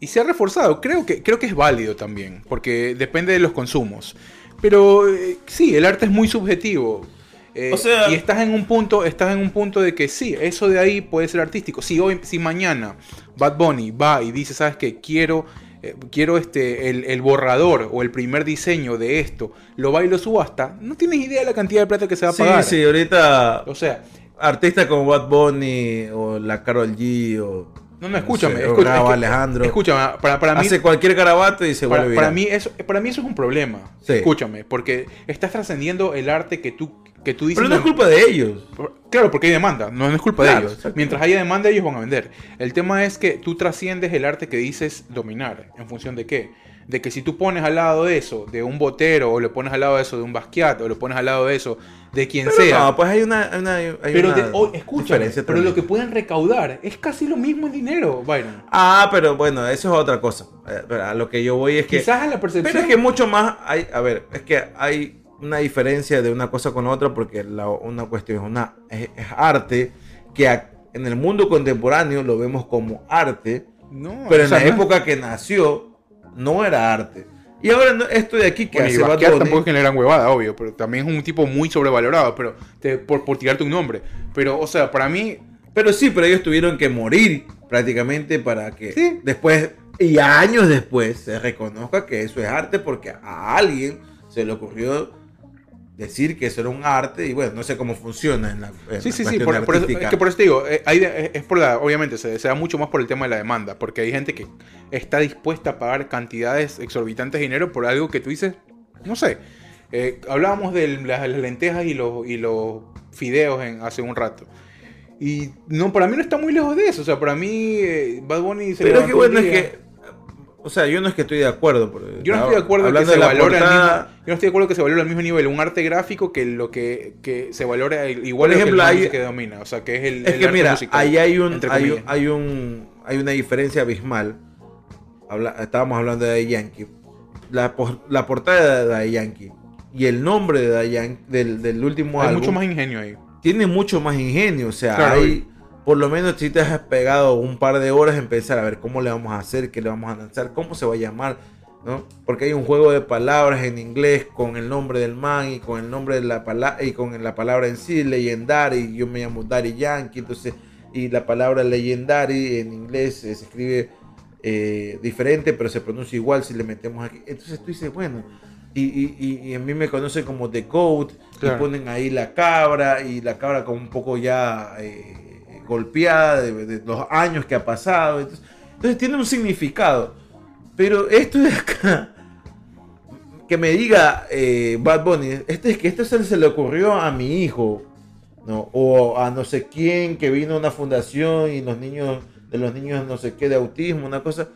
y se ha reforzado. Creo que, creo que es válido también. Porque depende de los consumos. Pero eh, sí, el arte es muy subjetivo. Eh, O sea- y estás en un punto, estás en un punto de que sí, eso de ahí puede ser artístico. Si hoy, si mañana Bad Bunny va y dice, sabes qué, quiero, eh, quiero este, el, el borrador o el primer diseño de esto, lo va y lo subasta, no tienes idea de la cantidad de plata que se va a Sí, pagar. sí, ahorita O sea, artistas como Bad Bunny o la Carol G o no, no, escúchame, sé, o escucha- Rauw es que- Alejandro. Escúchame, para, para mí, hace cualquier garabato y se para, vuelve para mí eso, para mí eso es un problema. Sí. Escúchame, porque estás trascendiendo el arte que tú, que tú dices. Pero no es "No, culpa de ellos. Claro, porque hay demanda, no, no es culpa Claro, de ellos. Mientras haya demanda, ellos van a vender. El tema es que tú trasciendes el arte que dices dominar. ¿En función de qué? De que si tú pones al lado de eso, de un botero, o le pones al lado de eso, de un Basquiat, o le pones al lado de eso, de quien Pero sea. no, pues hay una, una- hay pero una de, oh, diferencia pero lo que pueden recaudar es casi lo mismo en dinero, Byron. Ah, pero bueno, eso es otra cosa. Eh, pero a lo que yo voy es que... Quizás a la percepción. Pero es que mucho más hay, a ver, es que hay una diferencia de una cosa con otra porque la- una cuestión es una es, es arte que a- en el mundo contemporáneo lo vemos como arte, no, pero en la no época que nació no era arte. Y ahora no- esto de aquí que Bueno, y hace Bad Basquiat tampoco es que le gran huevada, obvio, pero también es un tipo muy sobrevalorado, pero te- por, por tirarte un nombre. Pero, o sea, para mí, Pero sí, pero ellos tuvieron que morir prácticamente para que Sí. después y años después se reconozca que eso es arte porque a alguien se le ocurrió decir que eso era un arte y bueno, no sé cómo funciona en la, en Sí, la sí, sí, cuestión por, por eso, artística. es que por eso te digo, eh, hay es por la, obviamente se, se da mucho más por el tema de la demanda, porque hay gente que está dispuesta a pagar cantidades exorbitantes de dinero por algo que tú dices, no sé, eh, hablábamos de las, lentejas y los, y los fideos en, hace un rato. Y no, para mí no está muy lejos de eso. O sea, para mí eh, Bad Bunny se Pero es que bueno, es que. O sea, yo no es que estoy de acuerdo. Yo no estoy de acuerdo que se de portada, mismo, yo no estoy de acuerdo que se valore al mismo nivel un arte gráfico que lo que, que se valora igual Por ejemplo, que, el hay- que domina, o sea, que es el Es el que arte mira, musical, ahí hay un, hay, un- hay un hay una diferencia abismal. Habla- estábamos hablando de Yankee. La, la portada de Daddy Yankee y el nombre de Yankee, del, del último hay álbum mucho más ingenio ahí. tiene mucho más ingenio. O sea, Claro, hay, por lo menos si te has pegado un par de horas en pensar a ver cómo le vamos a hacer, qué le vamos a lanzar, cómo se va a llamar, ¿no? Porque hay un juego de palabras en inglés con el nombre del man y con el nombre de la palabra y con la palabra en sí, legendary, yo me llamo Daddy Yankee, entonces, y la palabra legendary en inglés se escribe eh, diferente, pero se pronuncia igual si le metemos aquí. Entonces tú dices, bueno, y, y, y- a mí me conocen como The Goat, Claro. y ponen ahí la cabra, y la cabra como un poco ya eh, golpeada de, los años que ha pasado. Entonces, tiene un significado. Pero esto de que me diga eh, Bad Bunny, este es que esto se, le ocurrió a mi hijo, ¿no? o a no sé quién que vino a una fundación y los niños, de los niños no sé qué de autismo, una cosa.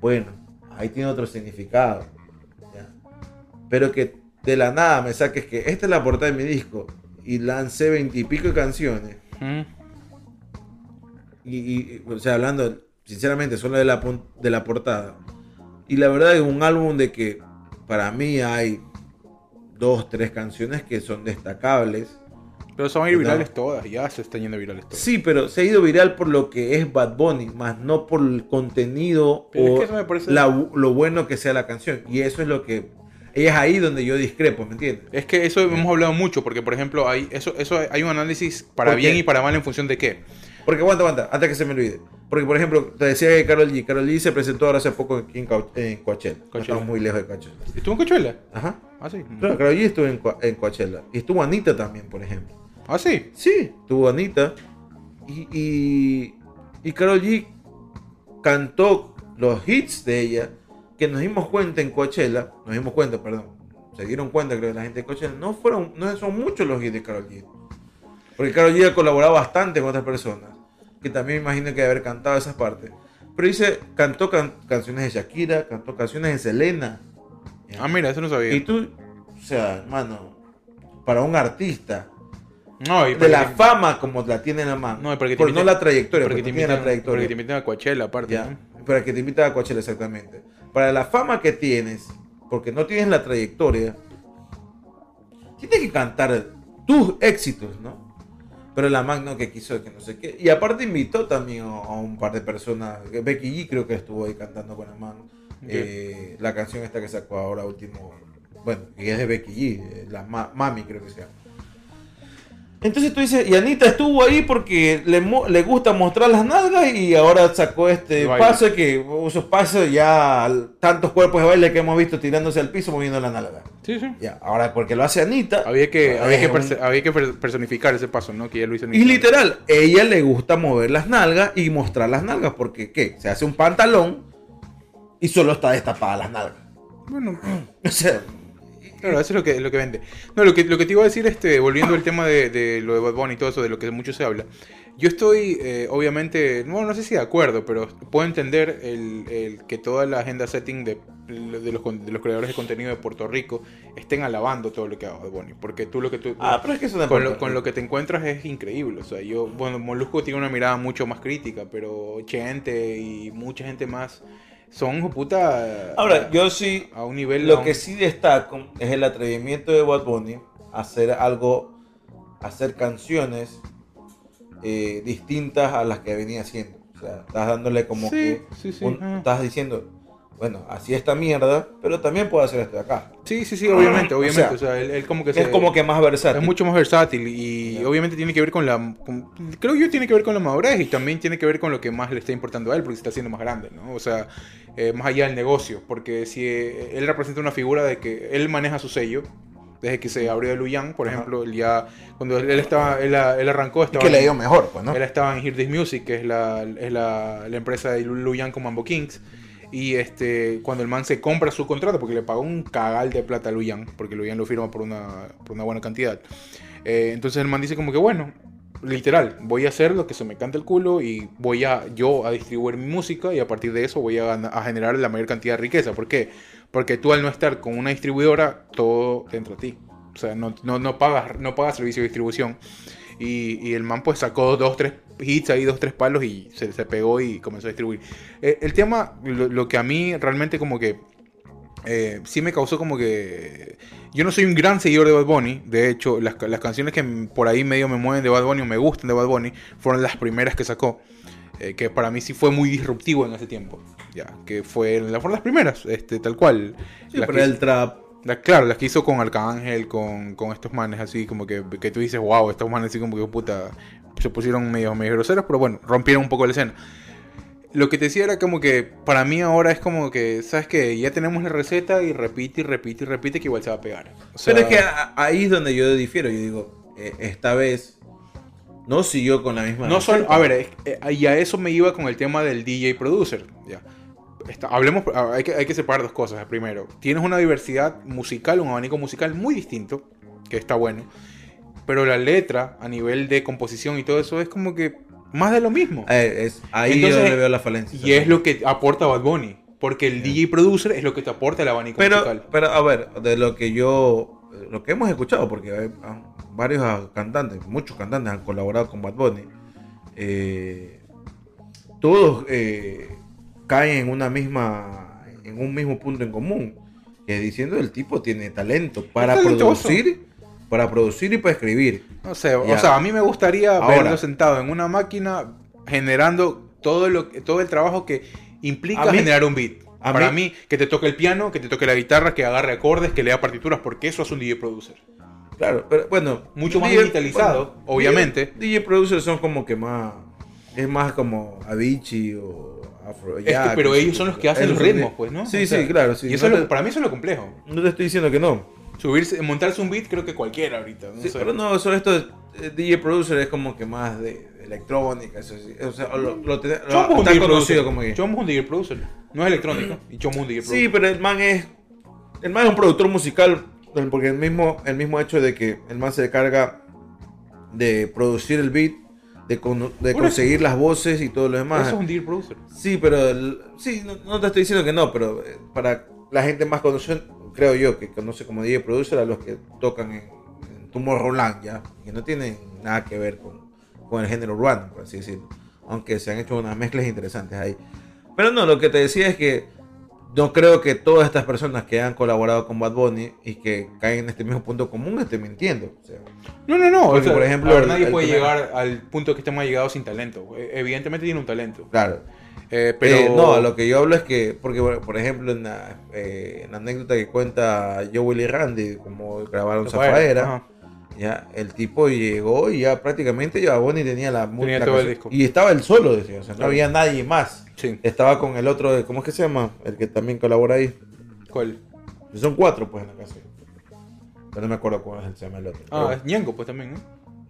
Bueno, ahí tiene otro significado. Pero que de la nada me saques que esta es la portada de mi disco y lancé veintipico canciones. Mm. Y, y, o sea, hablando sinceramente solo de la, de la portada. Y la verdad es un álbum de que para mí hay dos, tres canciones que son destacables. Pero son a ir virales todas, ya se están yendo virales todas. Sí, pero se ha ido viral por lo que es Bad Bunny, más no por el contenido Pero es o que eso me parece- la- lo bueno que sea la canción. Y eso es lo que... Es ahí donde yo discrepo, ¿me entiendes? Es que eso hemos hablado mucho, porque por ejemplo, hay, eso, eso hay un análisis para bien y para mal en función de qué. Porque aguanta, aguanta, antes que se me olvide. Porque, por ejemplo, te decía que Carol G. Carol G se presentó ahora hace poco aquí en, en Coachella. No Coachella. estamos muy lejos de Coachella. ¿Estuvo en Cochuela? Ajá. Ah, sí. Claro, Karol G estuvo en, en Coachella. Y estuvo Anita también, por ejemplo. Ah, sí. Sí, estuvo Anita. Y, y, y Karol G cantó los hits de ella. Que nos dimos cuenta en Coachella. Nos dimos cuenta, perdón. Se dieron cuenta, creo, la gente de Coachella. No, fueron, no son muchos los hits de Karol G. Porque Karol G ha colaborado bastante con otras personas. Que también me imagino que haber cantado esas partes. Pero dice, cantó can- canciones de Shakira, cantó canciones de Selena. ¿ya? Ah, mira, eso no sabía. Y tú, o sea, hermano, para un artista, No, y de la que- fama como la tiene en la mano, No, y para que te por no inviten- la trayectoria, porque porque te tiene la invitan, porque trayectoria, te invitan a Coachella aparte. ya, ¿no? para que te invite a Coachella exactamente. Para la fama que tienes, porque no tienes la trayectoria, tienes que cantar tus éxitos, ¿no? Pero la Magno que quiso que no sé qué. Y aparte invitó también a, un par de personas. Becky G creo que estuvo ahí cantando con la Magno. Eh, la canción esta que sacó ahora último. Bueno, que es de Becky G. eh, La Ma- Mami creo que se llama. Entonces tú dices, y Anita estuvo ahí porque le, le gusta mostrar las nalgas y ahora sacó este paso que esos pasos ya tantos cuerpos de baile que hemos visto tirándose al piso moviendo la nalga. Sí, sí. Ya, ahora porque lo hace Anita. Había que, había, que un- perse- había que per- personificar ese paso, ¿no? Que ya lo hizo en Y literal, ella le gusta mover las nalgas y mostrar las nalgas porque ¿qué? Se hace un pantalón y solo está destapada las nalgas. Bueno, O sea, claro, eso es lo que, lo que vende. No, lo que, lo que te iba a decir, este, volviendo al tema de, de lo de Bad Bunny y todo eso, de lo que mucho se habla. Yo estoy, eh, obviamente, no, no sé si de acuerdo, pero puedo entender el, el que toda la agenda setting de, de, los, de creadores de contenido de Puerto Rico estén alabando todo lo que haga Bad Bunny. Porque tú lo que tú... ah, pero es que eso con, lo, con lo que te encuentras es increíble. O sea, yo, bueno, Molusco tiene una mirada mucho más crítica, pero Chente y mucha gente más son, puta, Ahora, yo sí a un nivel... Lo que sí destaco es el atrevimiento de Bad Bunny a hacer algo, a hacer canciones eh, distintas a las que venía haciendo. O sea, estás dándole como Sí, que sí, sí, un- estás diciendo, bueno, así esta mierda, pero también puedo hacer esto de acá. Sí, sí, sí, obviamente, O obviamente. sea, O sea, él, él como que Es se- como que más versátil. es mucho más versátil y Ya. obviamente tiene que ver con la... con- creo yo tiene que ver con la madurez y también tiene que ver con lo que más le está importando a él porque se está haciendo más grande, ¿no? O sea, eh, más allá del negocio, porque si eh, él representa una figura de que él maneja su sello, desde que se abrió de Luyan, por Ajá. ejemplo, él ya... Cuando él, estaba, él, él arrancó, Y estaba... que le ido mejor, pues, ¿no? Él estaba en Hear This Music, que es la, es la, la empresa de Luyan con Mambo Kings. Y este, cuando el man se compra su contrato, porque le pagó un cagal de plata a Luyan, porque Luyan lo firma por una, por una buena cantidad. eh, entonces el man dice como que bueno, literal, voy a hacer lo que se me canta el culo y voy a yo a distribuir mi música y a partir de eso voy a, generar la mayor cantidad de riqueza. ¿Por qué? Porque tú al no estar con una distribuidora, todo te entra a ti. O sea, no, no, no pagas, no pagas servicio de distribución. Y, y el man pues sacó dos, tres hits ahí, dos, tres palos y se, se pegó y comenzó a distribuir. Eh, el tema, lo, lo que a mí realmente como que eh, sí me causó como que... Yo no soy un gran seguidor de Bad Bunny. De hecho, las, las canciones que por ahí medio me mueven de Bad Bunny o me gustan de Bad Bunny fueron las primeras que sacó. eh, que para mí sí fue muy disruptivo en ese tiempo. Ya, que fue, la- fueron las primeras, este, tal cual. Sí, Las pero el trap. la- claro, las que hizo con Arcángel, con, con estos manes así, como que, que tú dices, wow, estos manes así como que puta, se pusieron medio, medio groseros, pero bueno, rompieron un poco la escena. Lo que te decía era como que para mí ahora es como que, ¿sabes qué? Ya tenemos la receta y repite y repite y repite que igual se va a pegar. O sea, Pero es que ahí es donde yo difiero. Yo digo, eh, esta vez no siguió con la misma. No receta. a ver, eh, y a eso me iba con el tema del DJ producer. Ya. Está- hablemos, hay que, hay que separar dos cosas. Primero, tienes una diversidad musical, un abanico musical muy distinto, que está bueno. Pero la letra, a nivel de composición y todo eso, es como que más de lo mismo. Eh, es, ahí Entonces, yo donde veo la falencia. Y es lo que aporta Bad Bunny. Porque el DJ producer es lo que te aporta el abanico Pero, musical. pero a ver, de lo que yo, lo que hemos escuchado, porque hay, ah, varios ah, cantantes, muchos cantantes han colaborado con Bad Bunny, eh, todos eh, caen en una misma, en un mismo punto en común, que diciendo el tipo tiene talento para producir, para producir y para escribir. No sé, Ya. o sea, a mí me gustaría Ahora. verlo sentado en una máquina generando todo, lo, todo el trabajo que implica mí- generar un beat. a Para mí- mí, que te toque el piano, que te toque la guitarra, que agarre acordes, que lea partituras, porque eso hace un DJ producer. Claro, pero bueno, Mucho más DJ digitalizado, bueno, obviamente. DJ, DJ producers son como que más, es más como Avicii o Afro. Es que- pero ellos son los que hacen los ritmos, pues, ¿no? Sí, O sea, sí, claro. Sí. Y eso no, lo- para mí eso es lo complejo. no te estoy diciendo que no. Subirse, montarse un beat creo que cualquiera ahorita. No Sí, sé. pero no, son estos eh, DJ producer es como que más de, de electrónica, eso sí. O sea, lo, lo, te- lo- está conocido producer. como que. Chomo es un DJ producer. No es electrónico. Y Chomo es un DJ producer. Sí, pero el man es. El man es un productor musical. Porque el mismo, el mismo hecho de que el man se carga de producir el beat, de, con- de conseguir las voces y todo lo demás. Eso es un DJ producer. Sí, pero el- sí, no, no te estoy diciendo que no, pero eh, para la gente más conocida, creo yo, que conoce como DJ producer a los que tocan en, en Tomorrowland, ya, que no tienen nada que ver con, con el género urbano, por así decirlo. Aunque se han hecho unas mezclas interesantes ahí. Pero no, lo que te decía es que no creo que todas estas personas que han colaborado con Bad Bunny y que caen en este mismo punto común estén mintiendo. O sea, No, no, no. O sea, por ejemplo, ver, el- nadie el puede que me- llegar al punto que estemos llegado sin talento. Evidentemente tiene un talento. claro. Eh, pero Eh, no, lo que yo hablo es que, porque bueno, por ejemplo, en la, eh, en la anécdota que cuenta Joe Willy Randy, como grabaron Zafaera, ya, el tipo llegó y ya prácticamente ya Bonnie tenía la Tenía la todo el canción. disco. Y estaba él solo, decía, o sea, no Claro. había nadie más. Sí. Estaba con el otro, ¿cómo es que se llama? El que también colabora ahí. ¿Cuál? Son cuatro, pues, en la canción. Pero no me acuerdo cómo se llama el otro. Ah, Pero, es Ñengo, pues también, ¿no?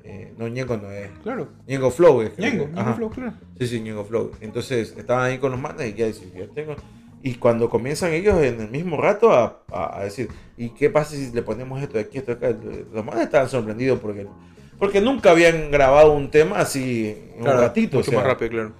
Eh, no, Ñengo no es. Claro. Ñengo Flow es. Ñengo, Ñengo. Flow, claro. Sí, sí, Ñengo Flow. Entonces estaban ahí con los manes y ya decían, ya tengo. Y cuando comienzan ellos en el mismo rato a, a- a decir, ¿y qué pasa si le ponemos esto de aquí, esto de acá? Los manes estaban sorprendidos porque, porque nunca habían grabado un tema así en Claro, un ratito. Mucho o sea, más rápido, claro.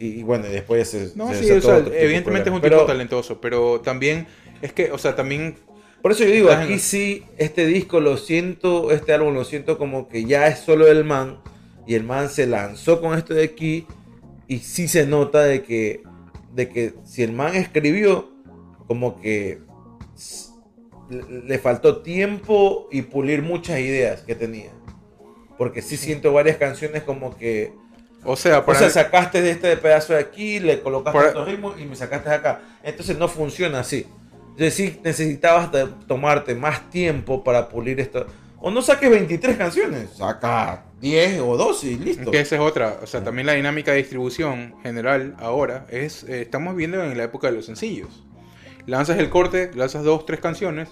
Y, y bueno, y después se. No, se sí, o sea, evidentemente es un tipo Pero- talentoso, pero también es que, o sea, también Por eso yo digo, aquí sí, este disco lo siento, este álbum lo siento como que ya es solo el man. Y el man se lanzó con esto de aquí. Y sí se nota de que, de que si el man escribió, como que le, faltó tiempo y pulir muchas ideas que tenía. Porque sí siento varias canciones como que... o sea, O sea, sacaste de este pedazo de aquí, le colocaste Para- otro ritmo y me sacaste de acá. Entonces no funciona así. Sí necesitabas tomarte más tiempo para pulir esto. O no saques 23 canciones, saca 10 o 12 y listo. que esa es otra, o sea, también la dinámica de distribución general ahora es, eh, estamos viendo en la época de los sencillos. Lanzas el corte, lanzas dos, tres canciones,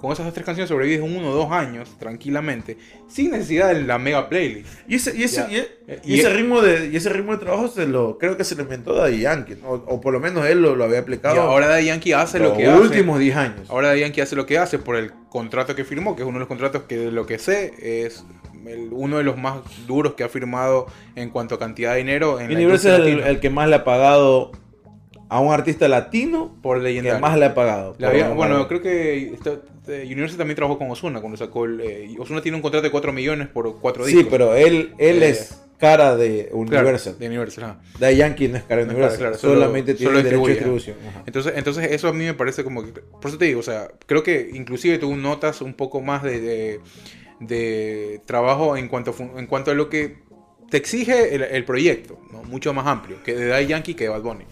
con esas dos, tres canciones sobrevives uno o dos años tranquilamente, sin necesidad de la mega playlist. Y ese, y ese, Ya. y e- y y- ese ritmo de y ese ritmo de trabajo se lo creo que se lo inventó Daddy Yankee, ¿no? o, o por lo menos él lo, lo había aplicado Y ahora Daddy Yankee hace los lo que hace. últimos 10 años. Ahora Daddy Yankee hace lo que hace por el contrato que firmó, que es uno de los contratos que de lo que sé es el- uno de los más duros que ha firmado en cuanto a cantidad de dinero en la es el, el que más le ha pagado a un artista latino por que leyendario. más le ha pagado. Había- bueno, creo que esta- eh, Universal también trabajó con Osuna cuando sacó el. eh, Ozuna tiene un contrato de 4 millones por 4 Sí, discos. pero él, él Eh, es cara de Claro, Universal. de Universal, ajá. Yankee no es cara de Universal. claro, solo- solamente tiene solo derecho de distribución. Ajá. Entonces, entonces eso a mí me parece como que, por eso te digo, o sea, creo que inclusive tú notas un poco más de, de, de trabajo en cuanto, en cuanto a lo que te exige el, el proyecto, ¿no? mucho más amplio que de Daddy Yankee que de Bad Bunny.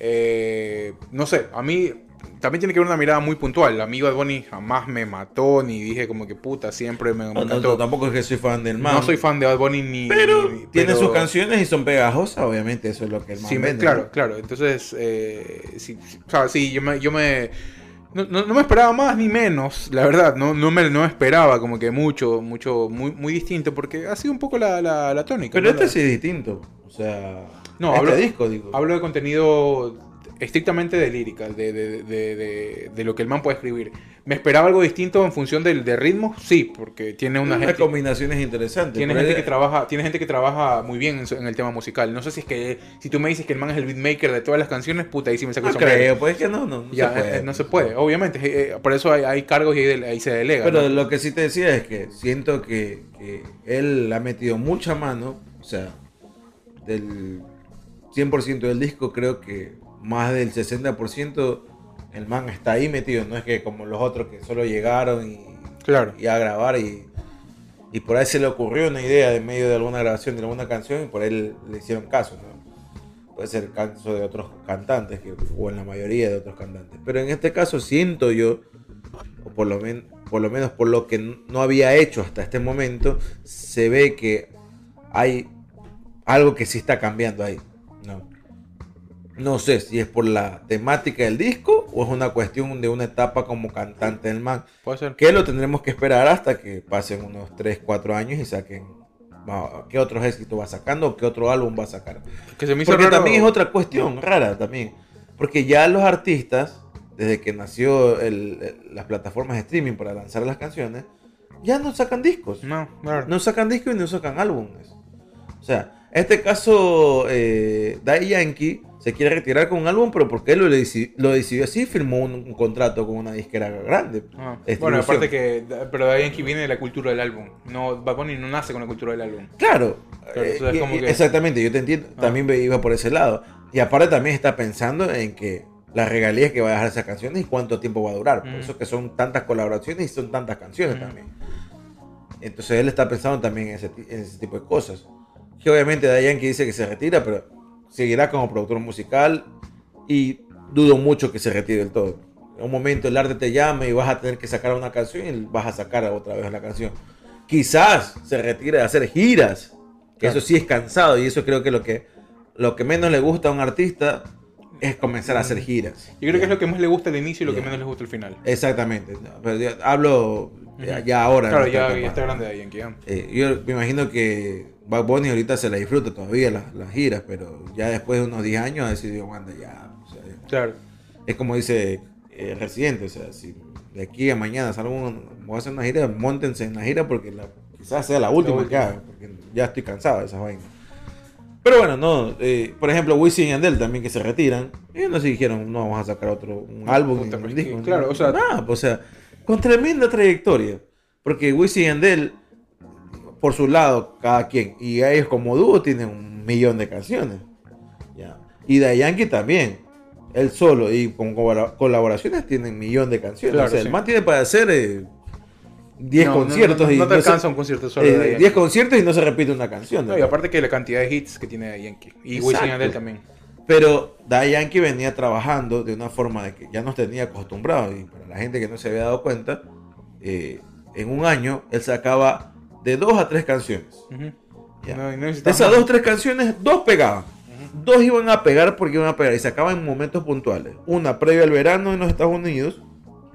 Eh, no sé, a mí también tiene que haber una mirada muy puntual. A mí Bad Bunny jamás me mató, ni dije como que puta, siempre me, me No, no, encantó. tampoco es que soy fan del man. No soy fan de Bad Bunny ni... Pero ni- tiene pero- sus canciones y son pegajosas, obviamente, eso es lo que el man Sí, me- vende, claro, ¿no? claro. Entonces, eh, sí, o sea, sí, yo me... Yo me no, no- no me esperaba más ni menos, la verdad, no, no me no esperaba como que mucho, mucho, muy, muy distinto, porque ha sido un poco la, la, la tónica. Pero este La- sí es distinto. O sea, No, este hablo- disco, digo. Hablo de contenido estrictamente de lírica, de, de, de, de- de lo que el man puede escribir. ¿Me esperaba algo distinto en función del de ritmo? Sí, porque tiene una Unas gente... combinaciones interesantes. Tiene gente, que trabaja, tiene gente que trabaja muy bien en, el tema musical. No sé si es que si tú me dices que el man es el beatmaker de todas las canciones, puta, ahí sí me saco No el creo, pues es que no, no, no Ya, se puede. eh, no se puede, obviamente. eh, eh, por eso hay, hay cargos y ahí, se delega. Pero ¿no? lo que sí te decía es que siento que, que él ha metido mucha mano, o sea, del 100% del disco creo que más del 60% el man está ahí metido, no es que como los otros que solo llegaron y, Claro. y a grabar y, y por ahí se le ocurrió una idea en medio de alguna grabación de alguna canción y por él le hicieron caso, ¿no? Puede ser el caso de otros cantantes que, o en la mayoría de otros cantantes, pero en este caso siento yo o por lo, men- por lo menos por lo que no había hecho hasta este momento, se ve que hay algo que sí está cambiando ahí. No, sé si es por la temática del disco o es una cuestión de una etapa como cantante del man. Puede ser. Que lo tendremos que esperar hasta que pasen unos 3, 4 años y saquen qué otros éxitos va sacando o qué otro álbum va a sacar. Que se me hizo Porque raro- también es otra cuestión rara también. Porque ya los artistas, desde que nació el- el- las plataformas de streaming para lanzar las canciones, ya no sacan discos. No, claro. No sacan discos y no sacan álbumes. O sea, en este caso, eh, Yankee se quiere retirar con un álbum, pero porque él lo, deci- lo decidió así, firmó un, un contrato con una disquera grande. Ah. Bueno, aparte que. Pero Daddy Yankee viene de la cultura del álbum. No, Bad Bunny no nace con la cultura del álbum. Claro, Claro, eh, como que- exactamente, yo te entiendo. Ah. También iba por ese lado. Y aparte también está pensando en que las regalías que va a dejar esas canciones y cuánto tiempo va a durar. Por Mm. eso que son tantas colaboraciones y son tantas canciones Mm. también. Entonces él está pensando también en ese, en ese tipo de cosas. Que obviamente Daddy Yankee dice que se retira, pero seguirá como productor musical y dudo mucho que se retire del todo. En un momento el arte te llame y vas a tener que sacar una canción y vas a sacar otra vez la canción. Quizás se retire de hacer giras, que Claro. eso sí es cansado y eso creo que lo que lo que menos le gusta a un artista es comenzar a hacer giras. Yo creo que es lo que más le gusta al inicio y lo que menos le gusta al final. Exactamente. Pero yo hablo ya, ahora. Claro, en ya, está grande Yankee. ya. Eh, yo me imagino que Bad Bunny ahorita se la disfruta todavía las, las giras, pero ya después de unos 10 años ha decidido, ya. o sea, Claro. es como dice eh, Residente, o sea, si de aquí a mañana salgo, voy a hacer una gira, montense en la gira porque la- quizás sea la última, última. que haga, porque ya estoy cansado de esas vainas. Pero bueno, no, eh, por ejemplo, Wisin y Yandel también que se retiran, ellos no se dijeron, no vamos a sacar otro un álbum, un disco, claro, no, o sea- nada, o sea, con tremenda trayectoria, porque Wisin y Yandel, por su lado, cada quien, y ellos como dúo tienen un millón de canciones, ya. y de Yankee también, él solo y con colabora- colaboraciones tienen un millón de canciones, Claro, o sea, sí. el man tiene para hacer eh, 10 No, no, conciertos no, no, y no te no se- alcanza un concierto solo eh, Daddy 10 Yankee. conciertos y no se repite una canción. Y aparte que la cantidad de hits que tiene Daddy Yankee. Y Wisin Yandel también. Pero Daddy Yankee venía trabajando de una forma de que ya nos tenía acostumbrados. Y para la gente que no se había dado cuenta, eh, en un año él sacaba de dos a tres canciones. No, no necesitaba esas dos o tres canciones, dos pegaban. Dos iban a pegar porque iban a pegar y sacaban en momentos puntuales. Una previa al verano en los Estados Unidos,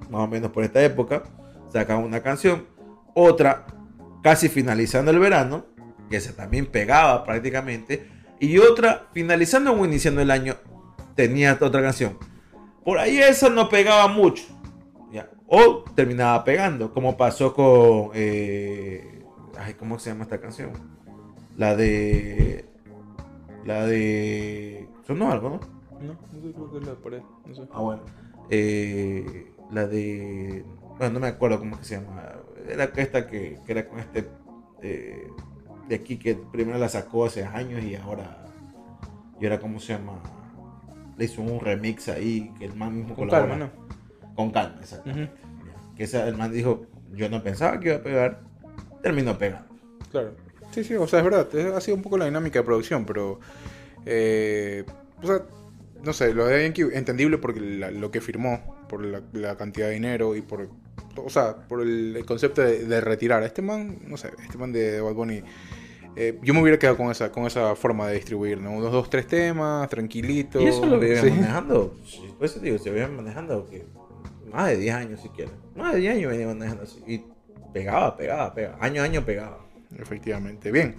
más o menos por esta época, sacaban una canción. Otra casi finalizando el verano, que se también pegaba prácticamente. Y otra finalizando o iniciando el año, tenía otra canción. Por ahí esa no pegaba mucho. Ya. o terminaba pegando, como pasó con. eh, ay, ¿Cómo se llama esta canción? La de. La de. Sonó algo, ¿no? No, no sé, creo que es la pared. No sé. Ah, bueno. Eh, la de. Bueno, no me acuerdo cómo que se llama. Era esta que, que era con este. eh, de aquí que primero la sacó hace años y ahora. Y ahora, ¿cómo se llama? Le hizo un remix ahí que el man mismo Con colabora. calma, ¿no? Con calma, exacto. Ujú. Que esa, el man dijo: Yo no pensaba que iba a pegar. Terminó pegando. Claro. Sí, sí, o sea, es verdad. ha sido un poco la dinámica de producción, pero. eh, o sea, no sé, lo de Yankee entendible porque la- lo que firmó, por la, la cantidad de dinero y por. O sea, por el, el concepto de, de retirar. Este man, no sé, este man de, de Bad Bunny. eh, yo me hubiera quedado con esa, con esa forma de distribuir, ¿no? Unos dos, tres temas, tranquilito. Y eso lo viven Sí. manejando. Por eso digo, se viven manejando que más de 10 años siquiera. Más de 10 años venía manejando así. Y pegaba, pegaba, pegaba. Año a año pegaba. Efectivamente. Bien,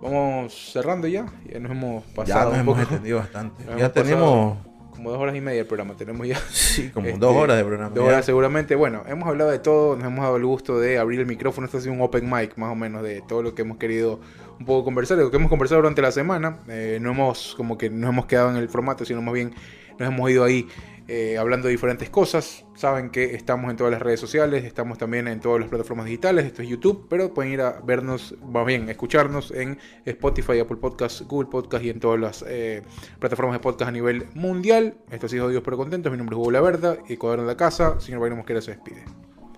vamos cerrando ya. Ya nos hemos Ya pasado nos un hemos poco. extendido bastante. Nos Ya tenemos, Como dos horas y media el programa, tenemos ya. sí, como Este, dos horas de programa. Dos Ya. horas seguramente. Bueno, hemos hablado de todo, nos hemos dado el gusto de abrir el micrófono. Esto ha sido un open mic, más o menos, de todo lo que hemos querido un poco conversar, de lo que hemos conversado durante la semana. Eh, no hemos, como que no hemos quedado en el formato, sino más bien nos hemos ido ahí eh, hablando de diferentes cosas. Saben que estamos en todas las redes sociales, estamos también en todas las plataformas digitales, esto es YouTube, pero pueden ir a vernos, más bien, escucharnos en Spotify, Apple Podcasts, Google Podcasts y en todas las eh, plataformas de podcast a nivel mundial. Esto ha sido Dios pero contentos. Mi nombre es Hugo La Verda, Ecuador en la casa. Señor Bayno Mosquera se despide.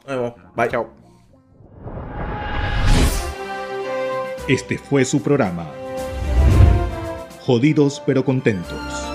Nos vemos. Bye. Chao. Este fue su programa. Jodidos pero contentos.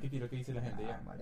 Qué tiro, qué dice la gente. Ya. Uy,